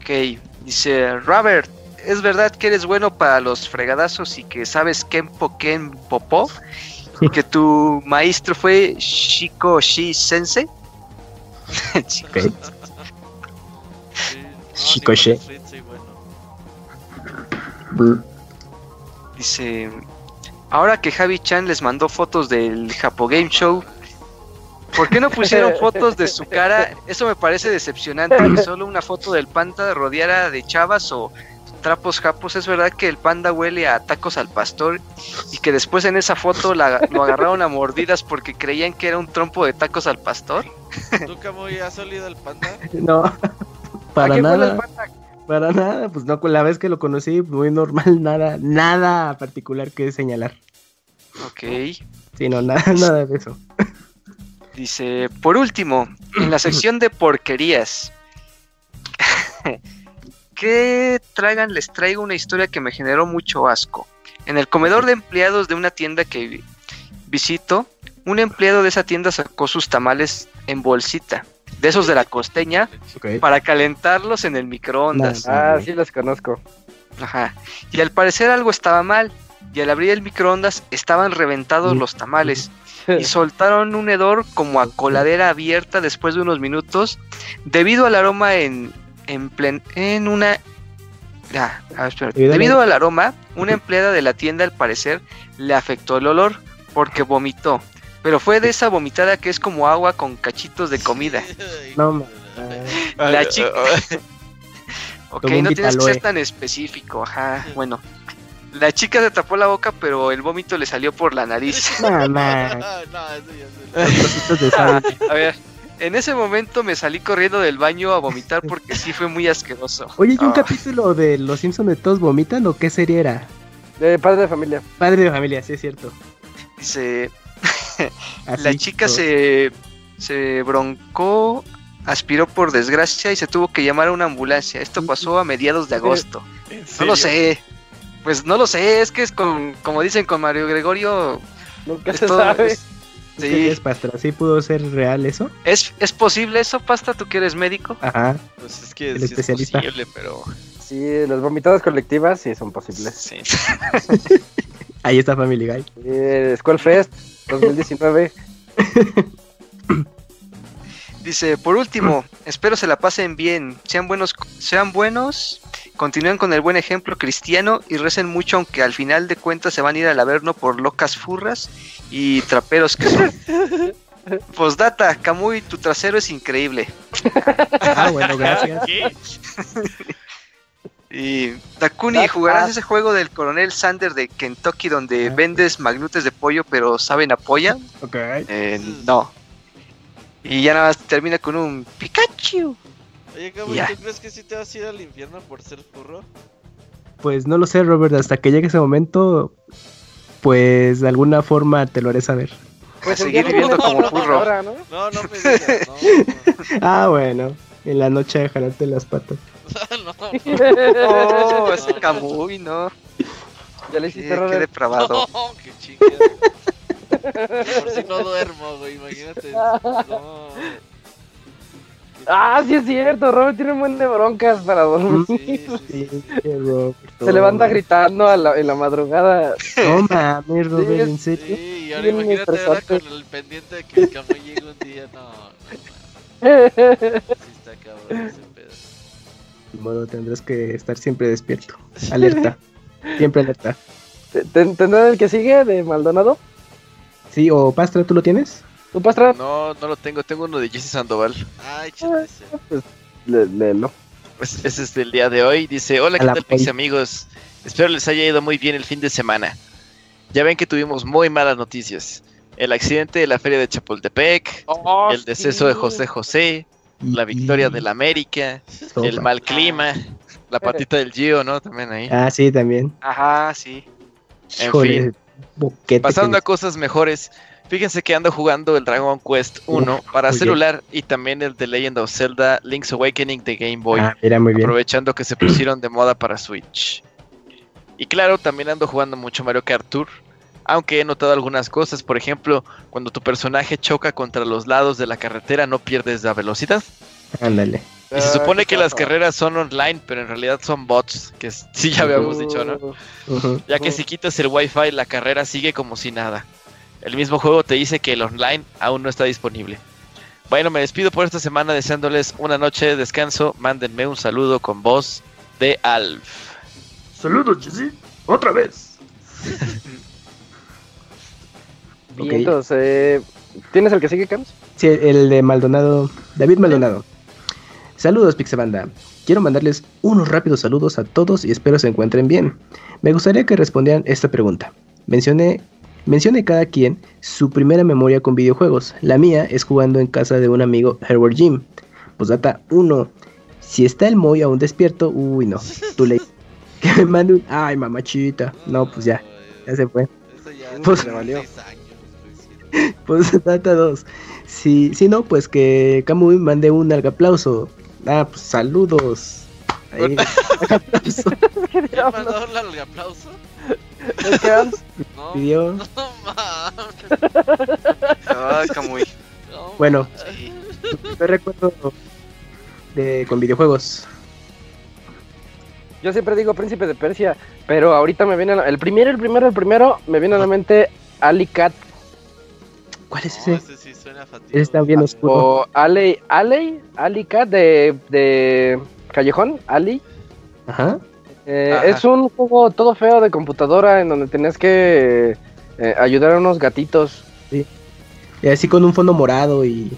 Ok, dice Robert, ¿es verdad que eres bueno para los fregadazos y que sabes Kenpo Ken Popo? ¿Y que tu maestro fue Shiko Shi Sensei? okay. Shiko Shi. Dice, ahora que Javi Chan les mandó fotos del Japo Game Show, ¿por qué no pusieron fotos de su cara? Eso me parece decepcionante, que solo una foto del panda rodeara de chavas o trapos japos. Es verdad que el panda huele a tacos al pastor y que después en esa foto lo agarraron a mordidas porque creían que era un trompo de tacos al pastor. ¿Tú, muy ha salido el panda? No, para nada. Para nada, pues no, la vez que lo conocí, muy normal, nada, nada particular que señalar. Ok. Sí, no, nada, nada de eso. Dice, por último, en la sección de porquerías, ¿qué traigan? Les traigo una historia que me generó mucho asco. En el comedor de empleados de una tienda que visito, un empleado de esa tienda sacó sus tamales en bolsita, de esos de la costeña, para calentarlos en el microondas. ah, sí los conozco. Ajá. Y al parecer algo estaba mal y al abrir el microondas estaban reventados los tamales y soltaron un hedor como a coladera abierta después de unos minutos debido al aroma en en, plen, en una ah, debido al aroma una empleada de la tienda al parecer le afectó el olor porque vomitó pero fue de esa vomitada que es como agua con cachitos de comida no la chica ok no tienes que ser tan específico ajá bueno la chica se tapó la boca, pero el vómito le salió por la nariz. a ver, en ese momento me salí corriendo del baño a vomitar porque sí fue muy asqueroso. Oye, ¿y un ah. capítulo de Los Simpsons de todos vomitan o qué serie era? De Padre de Familia. Padre de Familia, sí es cierto. Dice, la chica se, se broncó, aspiró por desgracia y se tuvo que llamar a una ambulancia. Esto pasó a mediados de agosto. No lo sé. Pues no lo sé, es que es con, como dicen con Mario Gregorio. Nunca se sabe. sí. Es pastra? ¿Sí pudo ser real eso? ¿Es, ¿Es posible eso, Pasta? ¿Tú que eres médico? Ajá. Pues es que es posible, pero... Sí, las vomitadas colectivas sí son posibles. Sí. Ahí está Family Guy. Eh, School Fest 2019. Dice, por último, espero se la pasen bien, sean buenos, sean buenos, continúen con el buen ejemplo cristiano y recen mucho, aunque al final de cuentas se van a ir al averno por locas furras y traperos que son. Postdata, Camuy, tu trasero es increíble. Ah, bueno, gracias. Y Takuni, ¿jugarás ese juego del coronel Sander de Kentucky donde vendes magnutes de pollo pero saben a polla? Ok. Eh, no. Y ya nada más termina con un Pikachu. Oye, Ya. ¿tú crees que sí te vas a ir al infierno por ser furro? Pues no lo sé, Robert, hasta que llegue ese momento, pues de alguna forma te lo haré saber. Pues seguir viviendo como con furro. ahora, ¿no? No, no me digas, no. Ah, bueno, en la noche de jalarte las patas. no, no. Oh, es Camuy, no. Ya le Qué, hiciste qué Robert. depravado. No, qué chingada. Por si no duermo, güey, imagínate. No. Ah, sí es cierto, Robert tiene un buen de broncas para dormir. Sí, sí, sí. Sí, Robert, Se levanta no. gritando a la- en la madrugada. No mames, Robert, ¿en Sí, serio? y ahora Bien imagínate ahora con el pendiente de que el Camuy llegue un día. No, no, sí está cabrón ese modo, tendrás que estar siempre despierto. Alerta. Siempre alerta. ¿Ten- ¿Tendrán el que sigue de Maldonado? Sí, o Pastra, ¿tú lo tienes? ¿Tú, Pastra? No, no lo tengo, tengo uno de Jesse Sandoval. Ay, chiste. Le- léelo. Pues ese es del día de hoy. Dice, hola, ¿qué tal, mis amigos? Espero les haya ido muy bien el fin de semana. Ya ven que tuvimos muy malas noticias. El accidente de la feria de Chapultepec, Oh, el deceso de José José, la victoria del América, el mal clima, la patita del Gio, ¿no? También ahí. Ah, sí, también. Ajá, sí. En Híjole, fin. Pasando a cosas mejores, fíjense que ando jugando el Dragon Quest 1 Uf, para celular y también el The Legend of Zelda Link's Awakening de Game Boy. Ah, mira, muy bien. aprovechando que se pusieron de moda para Switch. Y claro, también ando jugando mucho Mario Kart Tour, aunque he notado algunas cosas, por ejemplo, cuando tu personaje choca contra los lados de la carretera no pierdes la velocidad. Ándale. Y se Ah, supone que las carreras son online, pero en realidad son bots, que sí ya habíamos dicho, ¿no? Ya que si quitas el wifi la carrera sigue como si nada. El mismo juego te dice que el online aún no está disponible. Bueno, me despido por esta semana deseándoles una noche de descanso. Mándenme un saludo con voz de Alf. Saludos, Jessy. Otra vez. Bien, Ok. entonces, eh, ¿tienes el que sigue, Cams? Sí, el de Maldonado. David Maldonado. Saludos, Pixabanda. Quiero mandarles unos rápidos saludos a todos y espero se encuentren bien. Me gustaría que respondieran esta pregunta. Mencioné, mencione cada quien su primera memoria con videojuegos. La mía es jugando en casa de un amigo Herbert Jim. Posdata 1. Si está el Moy aún despierto, uy no. Tú le que me mande un. Ay, mamachita. No, pues ya, ya se fue. Eso ya Pues- le valió. Pues data 2. Si, si no, pues que Kamui mande un aplauso. Ah, pues saludos. Ahí, aplauso. ¿Ya mandó el aplauso? ¿El Cams? No, Pidió. no mames. Ay, Camuy. No, Bueno. Sí. Yo recuerdo de con videojuegos. Yo siempre digo Príncipe de Persia, pero ahorita me viene a la- el primero, el primero, el primero, me viene a la mente Alicat ¿Cuál es No, ese? ese sí suena. Ese está bien oscuro. o Alley, Alley, Alicat de, de Callejón, Ali. Ajá. Eh, Ajá. es un juego todo feo de computadora en donde tenías que eh, ayudar a unos gatitos. Y así con un fondo morado y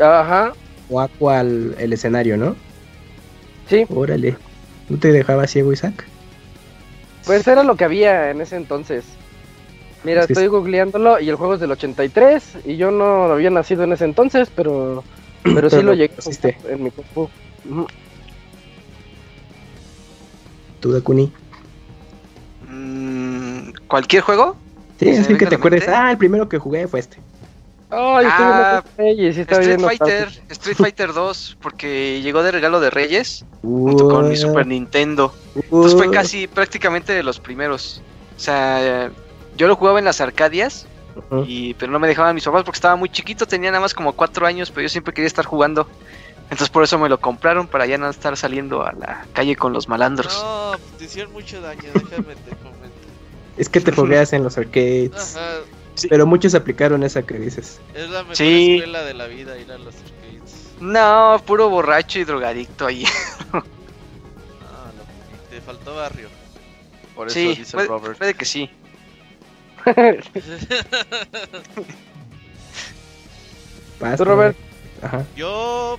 Ajá, o aqua el, el escenario, ¿no? sí, Órale. ¿No te dejaba ciego, Isaac? pues era lo que había en ese entonces. Mira, Es estoy es- googleándolo y el juego es del 83 y yo no había nacido en ese entonces, pero pero sí Pero lo lo llegué a en mi compu. ¿Tú, Dakuni? Mm, ¿Cualquier juego? Sí, ¿Se así que te acuerdes. Ah, el primero que jugué fue este. Ay, Ah, y sí Street Fighter. Street Fighter 2, porque llegó de regalo de Reyes junto con mi Super Nintendo. Entonces fue Uh, casi prácticamente de los primeros. O sea, yo lo jugaba en las Arcadias, y, pero no me dejaban mis papás porque estaba muy chiquito, tenía nada más como cuatro años, pero yo siempre quería estar jugando. Entonces por eso me lo compraron para ya no estar saliendo a la calle con los malandros. No, te hicieron mucho daño, déjame te comento. Es que te fogueas en los arcades. Ajá, Pero muchos aplicaron esa que dices. es la mejor Sí. escuela de la vida ir a los arcades. No, puro borracho y drogadicto ahí. Ah, lo- te faltó barrio. Por eso sí, dice puede, Robert. puede que sí. ¿Tú, Robert? Ajá. Yo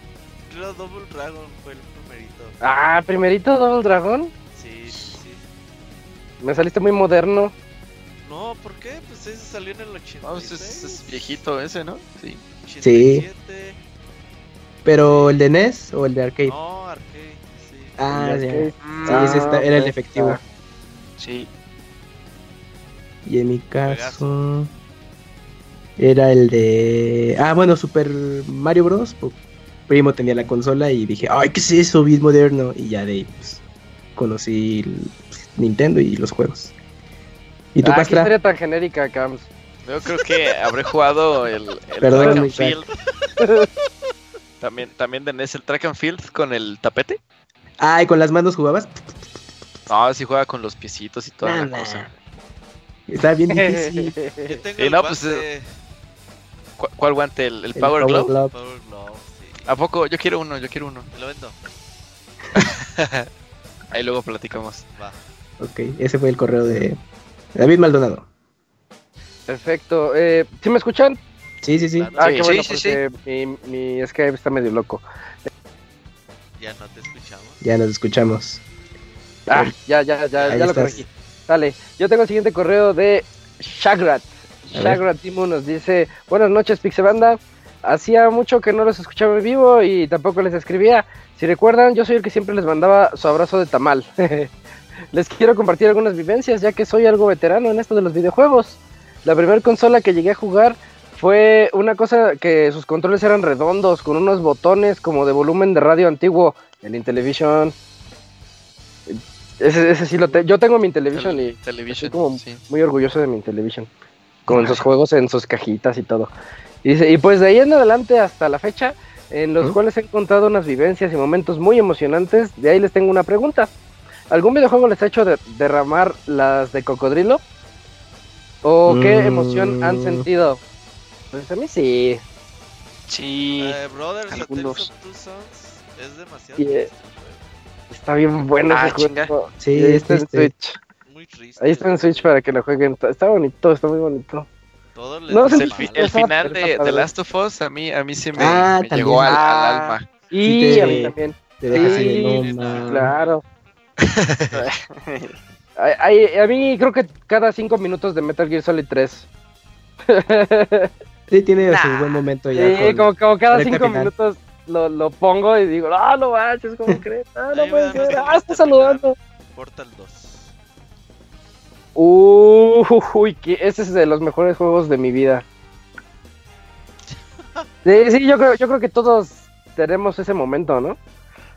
creo Double Dragon fue el primerito. Ah, primerito Double Dragon. Sí, sí, sí. Me saliste muy moderno. No, ¿por qué? Pues ese salió en el 86. No, pues es, es viejito ese, ¿no? Sí. 87. Pero el de NES o el de arcade. No, arcade, sí. Ah, ya. Mm, Sí, ese está- era el Ah, efectivo. ah. sí. Y en mi caso era el de ah bueno Super Mario Bros. Primo tenía la consola y dije ay qué es eso bien moderno y ya de ahí pues, conocí el, Nintendo y los juegos. ¿Y tu Ah, qué Pastra? historia tan genérica, Cams. Yo creo que habré jugado el, el Perdón, Track and. Field. también, también de NES el Track and Field con el tapete. Ah, ¿y con las manos jugabas? No, sí juega con los piecitos y toda Nah, la nah. cosa. Está bien difícil. Yo tengo Sí, el no, pues, ¿Cu- ¿Cuál guante? ¿El, el El Power Glove? Power Glove, sí. ¿A poco? Yo quiero uno, yo quiero uno. Te lo vendo. Ahí luego platicamos. Va. Ok, ese fue el correo de David Maldonado. Perfecto. Eh, ¿Sí me escuchan? Sí, sí, sí. Ah, Sí, qué bueno, sí, sí, porque Mi, mi Skype está medio loco. Ya no te escuchamos. Ya nos escuchamos. Ah, ya, ya, ya, Ahí ya lo estás. corregí. Dale, yo tengo el siguiente correo de Shagrat. Shagrat Timu nos dice, buenas noches Pixebanda. Hacía mucho que no los escuchaba en vivo y tampoco les escribía. Si recuerdan, yo soy el que siempre les mandaba su abrazo de tamal. les quiero compartir algunas vivencias, ya que soy algo veterano en esto de los videojuegos. La primera consola que llegué a jugar fue una cosa que sus controles eran redondos, con unos botones como de volumen de radio antiguo, el Intellivision. Ese, ese sí lo tengo. Yo tengo mi Intellivision Tel- y Television, estoy como sí. muy orgulloso de mi Intellivision. Con sus juegos en sus cajitas y todo. Y, pues de ahí en adelante hasta la fecha, en los cuales he encontrado unas vivencias y momentos muy emocionantes, de ahí les tengo una pregunta. ¿Algún videojuego les ha hecho de- derramar las de cocodrilo? ¿O qué Mm. emoción han sentido? Pues a mí sí. Sí. Eh, Brothers, algunos. of Two Sons es demasiado. Y, eh. Está bien bueno Ah, ese juego. Sí, ahí es está en. Switch. Muy triste. Ahí está en Switch para que lo jueguen. Está, bonito, está muy bonito. Todo les No, el, el final de. The Last of Us a mí, a mí sí me, Ah, me llegó al, al Ah. alma. Y Sí te- a mí también. Te dejas Sí, de, no. Claro. Ay, ay, a mí creo que cada cinco minutos de Metal Gear Solid 3. Sí, tiene su Nah. buen momento ya. Sí, con- como, como cada cinco final. minutos lo, lo pongo y digo, ah, no manches, ¿cómo crees? Ah, no puede ser, ah, está saludando. Portal 2. Uy, que ese es de los mejores juegos de mi vida. Sí, sí, yo creo, yo creo que todos tenemos ese momento, ¿no?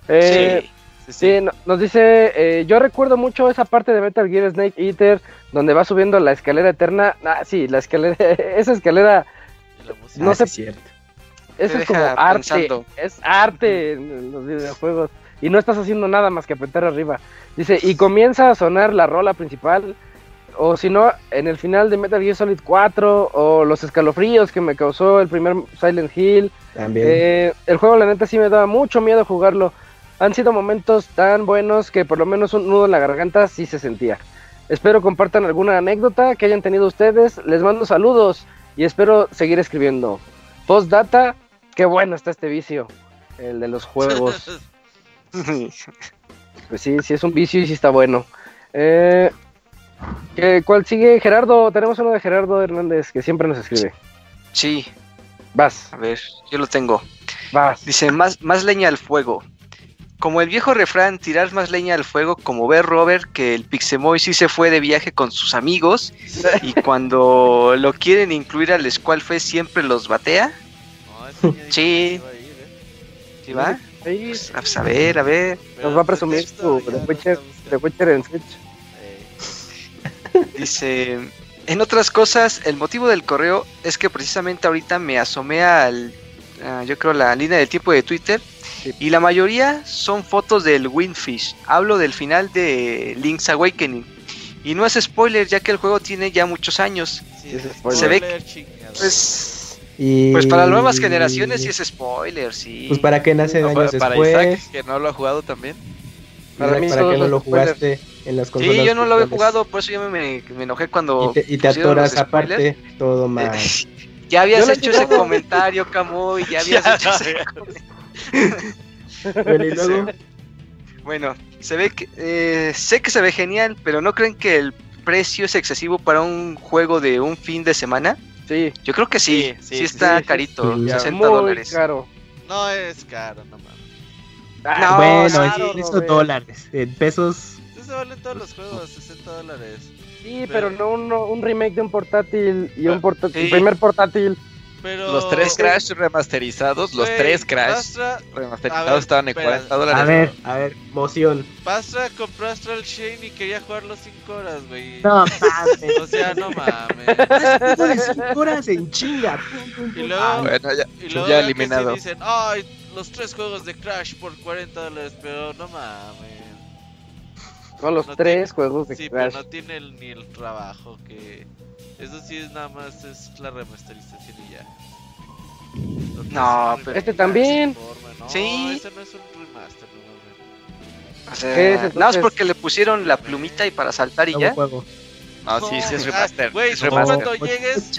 Eh, sí. Sí, no- nos dice, eh, yo recuerdo mucho esa parte de Metal Gear Snake Eater donde va subiendo la escalera eterna. Ah, sí, la escalera, esa escalera, la no Ah, sé, sí, cierto. Eso es como arte, pensando. es arte en los videojuegos y no estás haciendo nada más que apretar arriba. Dice, y comienza a sonar la rola principal, o si no, en el final de Metal Gear Solid 4, o los escalofríos que me causó el primer Silent Hill. También. Eh, el juego, la neta, sí me daba mucho miedo jugarlo. Han sido momentos tan buenos que por lo menos un nudo en la garganta sí se sentía. Espero compartan alguna anécdota que hayan tenido ustedes. Les mando saludos y espero seguir escribiendo. Postdata, qué bueno está este vicio, el de los juegos. Pues sí, sí es un vicio y sí está bueno. Eh, ¿qué- ¿Cuál sigue? Gerardo, tenemos uno de Gerardo Hernández que siempre nos escribe. Sí, Vas, a ver, yo lo tengo. vas. Dice, más, más leña al fuego. Como el viejo refrán, tirar más leña al fuego, como ver Robert que el Pixemoy sí se fue de viaje con sus amigos y cuando lo quieren incluir al Squall Fest siempre los batea. Sí. que. ¿Sí va? Sí, Pues, a pues, a ver, a ver. Nos va a presumir su The Witcher. The Witcher en Switch. Eh, Dice, en otras cosas, el motivo del correo es que precisamente ahorita me asomé al, a, yo creo, la línea del tiempo de Twitter Sí. y la mayoría son fotos del Windfish. Hablo del final de Link's Awakening. Y no es spoiler, ya que el juego tiene ya muchos años. sí, es spoiler. Se ve chingada. Pues Y... Pues para nuevas generaciones sí es spoiler, sí. Pues para qué nace años para, después. Para Isaac, que no lo ha jugado también. Para, mí para que no lo jugaste en las consolas. Sí, yo no lo había jugado, por eso yo me, me enojé cuando. Y te, y te atoras aparte, todo mal. ya habías hecho ese comentario, Camuy, ya habías hecho ese bueno, y luego. Bueno, se ve que. Eh, sé que se ve genial, pero ¿no creen que el precio es excesivo para un juego de un fin de semana? Sí. Yo creo que sí. Sí, sí, está carito. 60 Muy dólares. caro. No es caro, no mames. Ah, No, bueno, claro, en esos Robert. dólares, en pesos. Sí se valen todos los juegos, 60 dólares. Sí, pero no uno- un remake de un portátil y un portátil, Sí. el primer portátil. Pero... Los tres Crash remasterizados, los tres Crash remasterizados ver, estaban en espera. 40 dólares. A ver, a ver, moción. Astra compró Astral Chain y quería jugarlo 5 horas, güey. No mames. O sea, no mames. de cinco horas en chinga. Y luego- Ah, Bueno, ya, Y luego ya eliminado. sí dicen, ay, los tres juegos de Crash por 40 dólares, pero no mames. Con los No tres tiene- juegos de Sí, pero Crash. no tiene el- ni el trabajo que... Eso sí es nada más, es la remasterización y ya. No, es pero- Este también. No, Sí. ese no es un remaster, no. O sea, ¿Qué es, nada más entonces? porque le pusieron la plumita y para saltar y ya. juego. No, sí, sí es Ah, remaster. Güey, es tú remaster. cuando llegues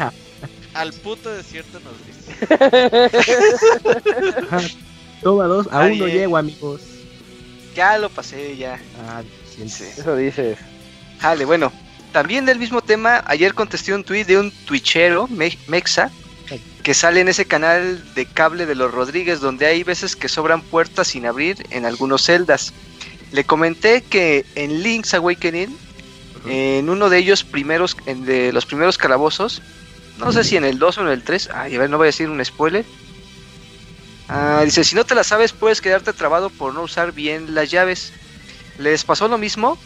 al puto desierto nos dices. Toma dos, aún no llego, amigos. Ya lo pasé, ya. Ah, siente. Sí. Eso dices. Jale, bueno. También del mismo tema, ayer contesté un tweet de un twitchero, me- Mexa, que sale en ese canal de cable de los Rodríguez, donde hay veces que sobran puertas sin abrir en algunos celdas. Le comenté que en Link's Awakening, en uno de ellos primeros, en de los primeros calabozos, no sé si en el 2 o en el 3, ay, a ver, no voy a decir un spoiler. Ah, dice, si no te la sabes, puedes quedarte trabado por no usar bien las llaves. ¿Les pasó lo mismo?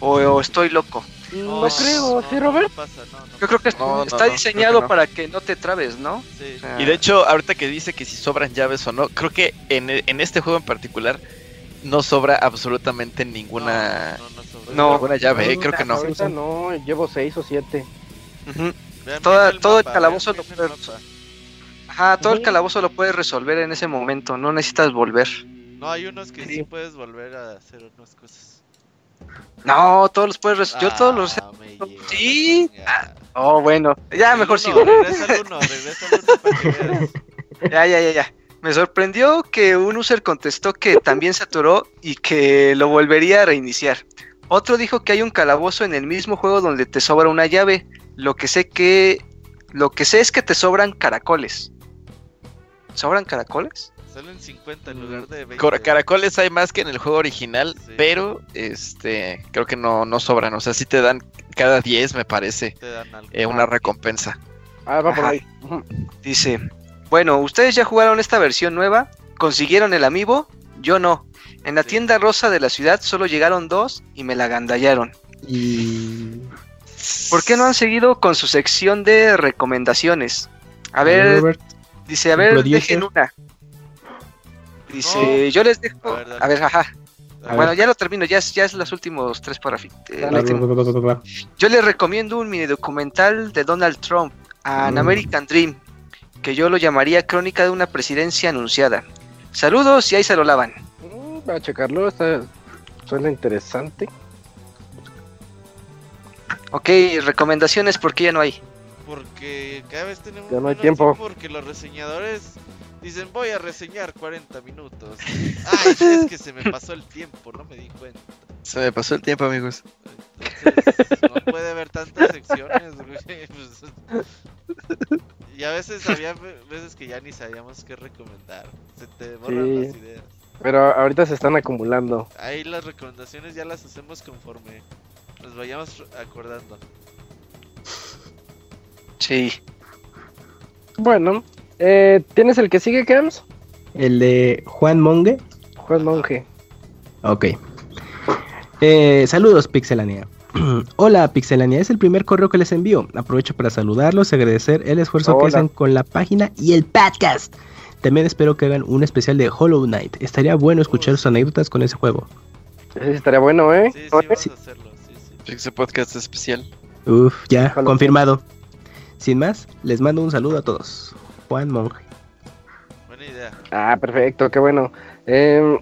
¿O, o estoy loco? No, Pues, creo, ¿sí, Robert? No pasa, no, no Yo creo que está no, diseñado creo que no. para que no te trabes, ¿no? Sí. O sea, Y de hecho, ahorita que dice que si sobran llaves o no, creo que en, en este juego en particular no sobra absolutamente ninguna, No, no, no sobra. No. ninguna llave, eh, creo que no. No, llevo seis o siete. toda- bien todo el calabozo lo puedes-. Ajá, todo el calabozo lo puedes resolver en ese momento, no necesitas volver. No, hay unos que sí Sí. puedes volver a hacer unas cosas. No, todos los puedes resolver. Yo todos los... Ah, Sí. chingada. Oh, bueno. Ya, mejor uno, sigo. Regresa al uno, regresa al uno para que. Ya, ya, ya, ya. Me sorprendió que un user contestó que también se atoró y que lo volvería a reiniciar. Otro dijo que hay un calabozo en el mismo juego donde te sobra una llave. Lo que sé que lo que sé es que te sobran caracoles. ¿Sobran caracoles? Salen 50 en lugar de 20. Cor- Caracoles hay más que en el juego original, Sí. pero este creo que no, no sobran. O sea, sí te dan cada 10, me parece, Te dan algo. eh, una recompensa. Ah, va por Ajá. ahí. Dice, bueno, ustedes ya jugaron esta versión nueva, consiguieron el amiibo, yo no. En la Sí. tienda rosa de la ciudad solo llegaron dos y me la gandallaron. Y. ¿Por qué no han seguido con su sección de recomendaciones? A ver, Robert, dice, a ver, dejen una. Dice, yo les dejo. A ver. A ver, ajá. A Bueno, ver. ya lo termino, ya es, ya es los últimos tres párrafos. Eh. Yo les recomiendo un mini documental de Donald Trump, An Mm. American Dream, que yo lo llamaría Crónica de una presidencia anunciada. Saludos y ahí se lo lavan. Mm, Va a checarlo, está... suena interesante. Ok, recomendaciones porque ya no hay. Porque cada vez tenemos Ya no hay menos tiempo. Porque los reseñadores dicen, voy a reseñar 40 minutos. Ay, es que se me pasó el tiempo, no me di cuenta. Se me pasó el tiempo, amigos. Entonces, no puede haber tantas secciones, güey. pues, y a veces había ve- veces que ya ni sabíamos qué recomendar. Se te borran Sí. las ideas. Pero ahorita se están acumulando. Ahí las recomendaciones ya las hacemos conforme nos vayamos acordando. Sí. Bueno, eh, ¿tienes el que sigue, Cams? El de Juan Monge. Juan Monje. Ok. Eh, saludos, Pixelania. Hola, Pixelania. Es el primer correo que les envío. Aprovecho para saludarlos y agradecer el esfuerzo que hacen con la página y el podcast. También espero que hagan un especial de Hollow Knight. Estaría bueno escuchar sus anécdotas con ese juego. Ese sí estaría bueno, ¿eh? Sí, sí, Oye, vamos a hacerlo. Sí, sí. Ese podcast especial. Uf, ya, confirmado. Sin más, les mando un saludo a todos. Juan Monje. Buena idea. Ah, perfecto, qué bueno. Eh,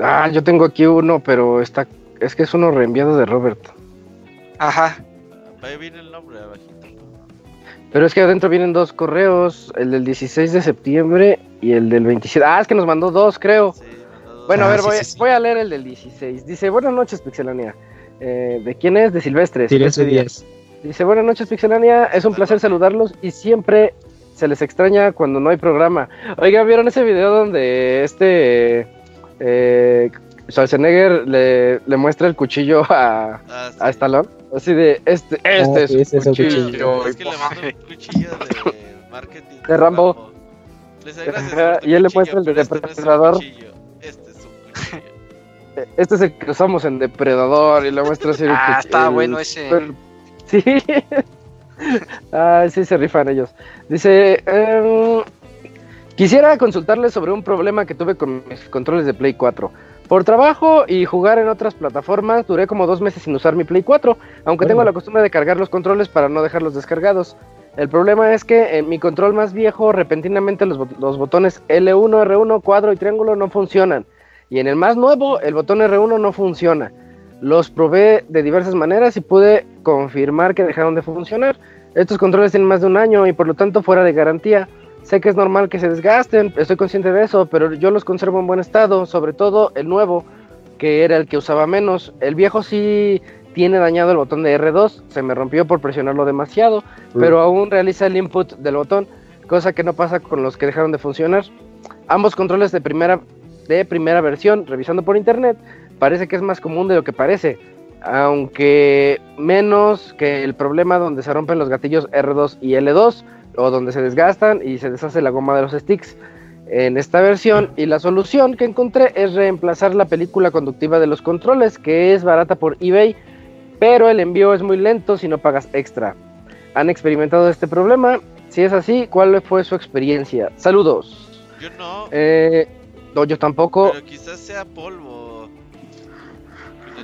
ah, yo tengo aquí uno, pero está, es que es uno reenviado de Robert. Ajá. Ahí viene el nombre abajito. Pero es que adentro vienen dos correos, el del 16 de septiembre y el del 27. Ah, es que nos mandó dos, creo. Sí, mandó dos. Bueno, a Ah, ver, sí, voy, sí, sí. voy a leer el del 16. Dice, buenas noches, Pixelania. Eh, ¿De quién es? De Silvestre. Silvestre Díaz. Díaz. Dice, buenas noches, Pixelania. Es un placer saludarlos y siempre se les extraña cuando no hay programa. Oiga, ¿vieron ese video donde este eh, Schwarzenegger le, le muestra el cuchillo a, Ah, sí. a Stallone? Así de, este, este Ah, es, ese es un un cuchillo. cuchillo. Es que le un cuchillo de marketing. De Rambo. Les por tu y él le muestra el de este es depredador. cuchillo, Este es un cuchillo. Este es el que usamos en Depredador y le muestra así el Ah, cuchillo- está el bueno ese. Sí. ah, sí se rifan ellos. Dice, em, quisiera consultarles sobre un problema que tuve con mis controles de Play 4. Por trabajo y jugar en otras plataformas, duré como dos meses sin usar mi Play 4, aunque tengo la costumbre de cargar los controles para no dejarlos descargados. El problema es que en mi control más viejo, repentinamente los, bot- los botones L1, R1, cuadro y triángulo no funcionan. Y en el más nuevo, el botón R1 no funciona. Los probé de diversas maneras y pude confirmar que dejaron de funcionar. Estos controles tienen más de un año y por lo tanto fuera de garantía. Sé que es normal que se desgasten, estoy consciente de eso, pero yo los conservo en buen estado, sobre todo el nuevo, que era el que usaba menos. El viejo sí tiene dañado el botón de R2, se me rompió por presionarlo demasiado, pero aún realiza el input del botón, cosa que no pasa con los que dejaron de funcionar. Ambos controles de primera, de primera versión, revisando por internet, parece que es más común de lo que parece, aunque menos que el problema donde se rompen los gatillos R2 y L2, o donde se desgastan y se deshace la goma de los sticks. En esta versión y la solución que encontré es reemplazar la película conductiva de los controles, que es barata por eBay, pero el envío es muy lento si no pagas extra. ¿Han experimentado este problema? Si es así, ¿cuál fue su experiencia? Saludos. Yo no, Eh, no, yo tampoco. pero quizás sea polvo.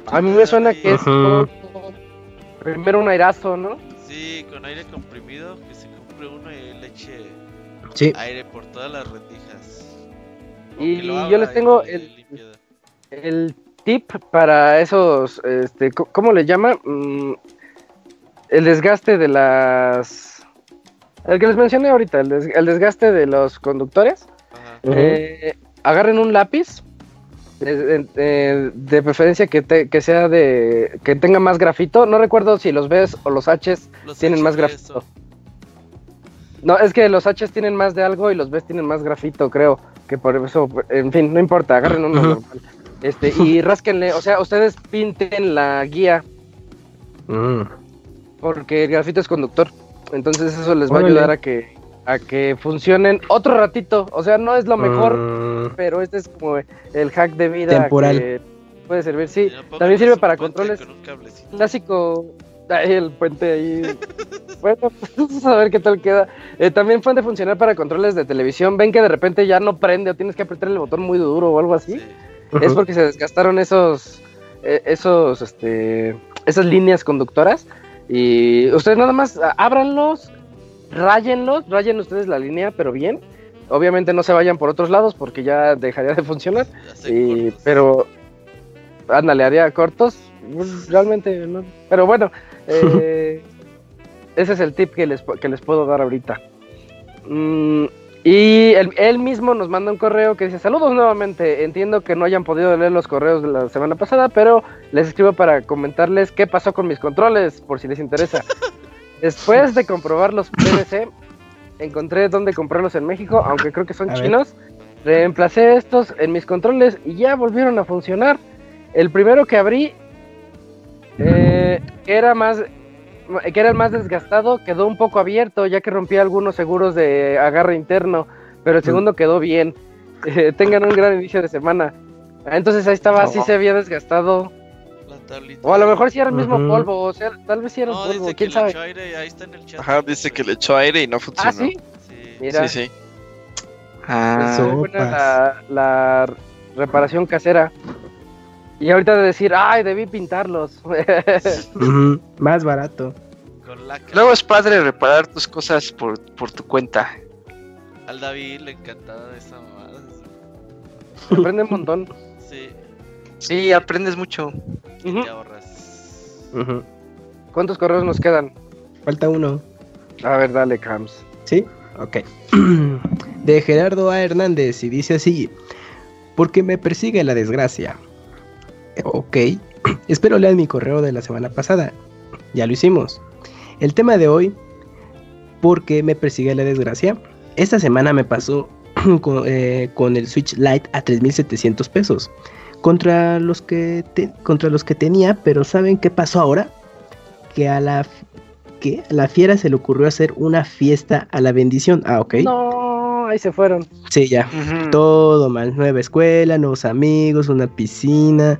A mí me suena que es como primero un airazo, ¿no? Sí, con aire comprimido, que se compre uno y le eche Sí. aire por todas las rendijas. O Y yo les tengo el-. El tip para esos, este, ¿cómo le llama? Mm, el desgaste de las... El que les mencioné ahorita, el, des- el desgaste de los conductores. Ajá. Eh, agarren un lápiz, de, de- de- de preferencia que, te- que sea de... que tenga más grafito. No recuerdo si los Bs o los Hs Los tienen más grafito. eso. No, es que los Hs tienen más de algo y los Bs tienen más grafito, creo. Que por eso, en fin, no importa, agarren uno normal. Este, y rásquenle, o sea, ustedes pinten la guía Mm. porque el grafito es conductor. Entonces eso les va a ayudar a que a que funcionen otro ratito. O sea, no es lo mejor, Mm. pero este es como el hack de vida Temporal. que puede servir. Sí, también sirve para controles. con un cablecito. clásico. Ay, el puente ahí. bueno, vamos a ver qué tal queda. Eh, también puede funcionar para controles de televisión. Ven que de repente ya no prende o tienes que apretar el botón muy duro o algo así. Sí. Es porque se desgastaron esos, eh, esos, este, esas líneas conductoras. Y ustedes nada más ah, ábranlos, rayenlos, rayen ustedes la línea, pero bien. Obviamente no se vayan por otros lados porque ya dejaría de funcionar. Y, pero, ándale, haría cortos. pues, Realmente no. Pero bueno, eh, ese es el tip que les, que les puedo dar ahorita. Mm, y él, él mismo nos manda un correo que dice: Saludos nuevamente. Entiendo que no hayan podido leer los correos de la semana pasada, pero les escribo para comentarles qué pasó con mis controles, por si les interesa. Después de comprobar los PVC, encontré dónde comprarlos en México, aunque creo que son A ver. chinos. Reemplacé estos en mis controles y ya volvieron a funcionar. El primero que abrí, eh, era más, que era el más desgastado, quedó un poco abierto ya que rompía algunos seguros de agarre interno, pero el segundo quedó bien. Eh, tengan un gran inicio de semana. Ah, Entonces ahí estaba, sí No. se había desgastado. O a lo mejor sí era el mismo polvo, o sea, tal vez sí era No, polvo, dice que quién le sabe. echó aire, ahí está en el chat. Ajá, dice que le echó aire y no funcionó. Ah, sí, Sí. mira. Sí, sí. Ah, Muy buena la, la reparación casera. Y ahorita de decir, ay, debí pintarlos. Más barato. Luego es padre reparar tus cosas por, por tu cuenta. Al David le encantaba esa mamada. Aprende un montón. Sí. Aprendes mucho. Y te ahorras. ¿Cuántos correos nos quedan? Falta uno. A ver, dale, Cams. ¿Sí? Ok. De Gerardo A. Hernández y dice así. Porque me persigue la desgracia. Ok. Espero lean mi correo de la semana pasada. Ya lo hicimos. El tema de hoy. ¿Por qué me persigue la desgracia? Esta semana me pasó con, eh, con el Switch Lite a 3.700 pesos. Contra los, que te- contra los que tenía, pero ¿saben qué pasó ahora? Que a la, que a la fiera se le ocurrió hacer una fiesta a la bendición. Ah, ok. No, ahí se fueron. Sí, ya. Todo mal. Nueva escuela, nuevos amigos, una piscina.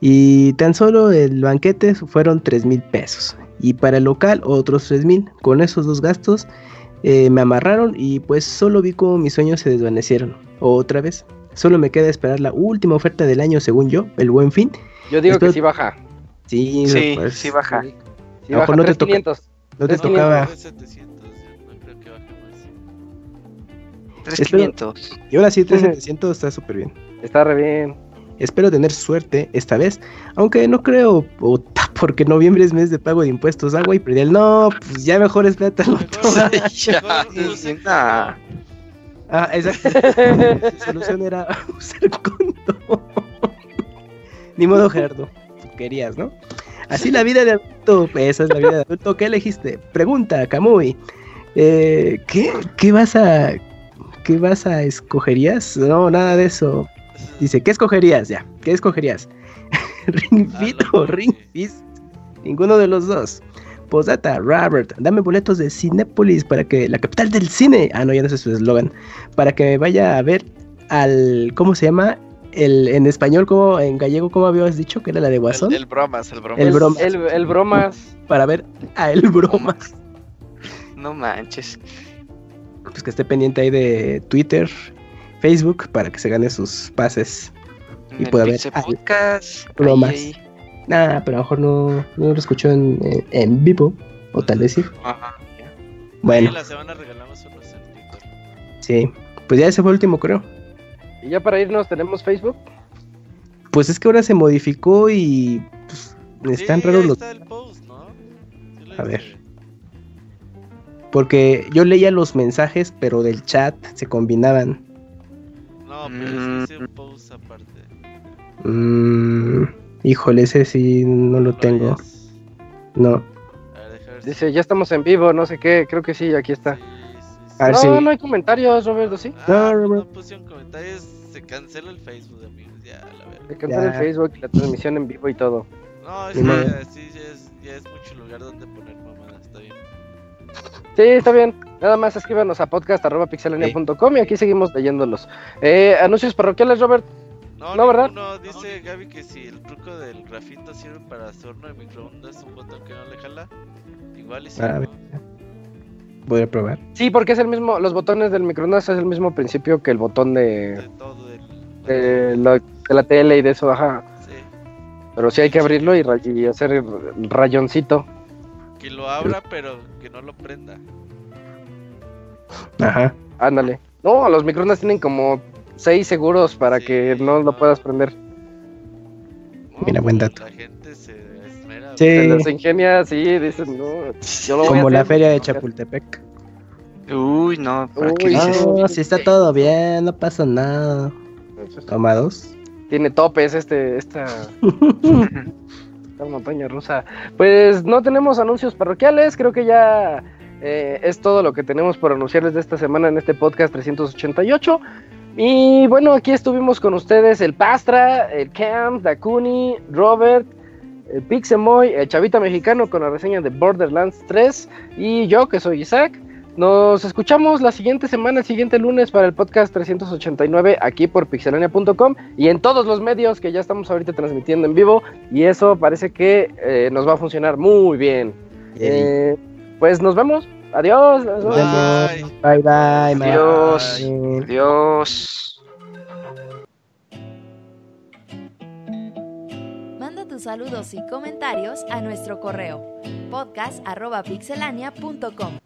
Y tan solo el banquete fueron 3 mil pesos. Y para el local otros 3 mil. Con esos dos gastos eh, me amarraron y pues solo vi como mis sueños se desvanecieron. Otra vez. Solo me queda esperar la última oferta del año según yo, el buen fin. Yo digo que sí baja. Sí, Sí, pues, sí baja. Sí, A lo baja mejor no te toca. 3,500. No te tocaba. Es 700, yo no creo que baje más. 3500. Y ahora sí, 3700 está súper bien. Está re bien. Espero tener suerte esta vez, aunque no creo, puta, porque noviembre es mes de pago de impuestos, agua y predial. No, pues ya mejor todo. Mejor, Ya, mejor sí, sí, nah. Ah, exacto. Su solución era usar condón. Ni modo, Gerardo. Tú querías, ¿no? Así la vida de adulto. Esa es la vida de adulto. ¿Qué elegiste? Pregunta, Kamui. Eh, ¿qué, ¿Qué vas a. ¿Qué vas a escogerías? No, nada de eso. Dice, ¿qué escogerías? Ya, ¿qué escogerías? ¿Ring Ah, Fit o Ring Fist? Ninguno de los dos. Posdata, Robert, dame boletos de Cinépolis para que la capital del cine. Ah, no, ya no sé su eslogan. Para que me vaya a ver al. ¿Cómo se llama? El, en español, como en gallego, ¿cómo habías dicho? Que era la de Guasón. El, el bromas, el bromas. El bromas. el, el bromas. Para ver a el bromas. No manches. Pues que esté pendiente ahí de Twitter, Facebook, para que se gane sus pases. Y Pixel algo- Podcast. ahí, más. ahí. Nah, pero a lo mejor no, no lo escuchó en, en, en vivo. O tal vez sí. Ajá. Bueno, Sí, la semana regalamos unos Twitter. sí. Pues ya ese fue el último, creo. Y ya para irnos tenemos Facebook. Pues es que ahora se modificó y pues, están sí, raros los... está el post, ¿no? Sí lo A ver. Porque yo leía los mensajes, pero del chat se combinaban. No, pero Mm. es que hice un post aparte. Mm, híjole, ese sí no lo ¿No tengo. No. A ver, deja ver si- Dice, ya estamos en vivo, no sé qué. Creo que sí, aquí está. Sí, sí, sí. A ver no, no hay comentarios, Roberto, ¿sí? Ah, No, Robert. no pusieron comentarios, se cancela el Facebook, amigos, ya, la verdad. Se cancela el. Facebook y la transmisión en vivo y todo. No, es que ya, sí, ya es, ya es mucho lugar donde poner mamadas, está bien. Sí, está bien. Nada más escríbanos a podcast.pixelania.com y aquí seguimos leyéndolos. Eh, anuncios parroquiales, Robert. No, No, ¿verdad? ninguno. Dice Gaby que si el truco del grafito sirve para su horno de microondas, un botón que no le jala. Igual y sí, A ¿no? Voy a probar. Sí, porque es el mismo, los botones del microondas es el mismo principio que el botón de, De todo el... de, la, de la tele y de eso, ajá. Sí. Pero sí hay que abrirlo y, hacer el rayoncito. Que lo abra, pero que no lo prenda. Ajá. Ándale. No, los microondas tienen como seis seguros para Sí, que no lo puedas prender. No, Mira, buen dato. La gente se esmera. Sí. Se las ingenia, sí, dicen, no. Yo lo voy a Como la hacer, feria de Chapultepec. Uy, no, ¿para qué dices? no. No, si está todo bien, no pasa nada. Toma dos. Tiene topes este, esta, esta montaña rusa. Pues no tenemos anuncios parroquiales, creo que ya eh, es todo lo que tenemos por anunciarles de esta semana en este podcast 388. Y bueno, aquí estuvimos con ustedes el Pastra, el Camp, Dakuni, Robert, el Pixemoy, el Chavita Mexicano con la reseña de Borderlands 3 y yo que soy Isaac. Nos escuchamos la siguiente semana, el siguiente lunes para el podcast 389 aquí por pixelania.com y en todos los medios que ya estamos ahorita transmitiendo en vivo y eso parece que eh, nos va a funcionar muy bien. Eh, pues nos vemos. Adiós. Bye. Bye bye, bye. Adiós. Bye. Adiós. Manda tus saludos y comentarios a nuestro correo podcast.pixelania.com.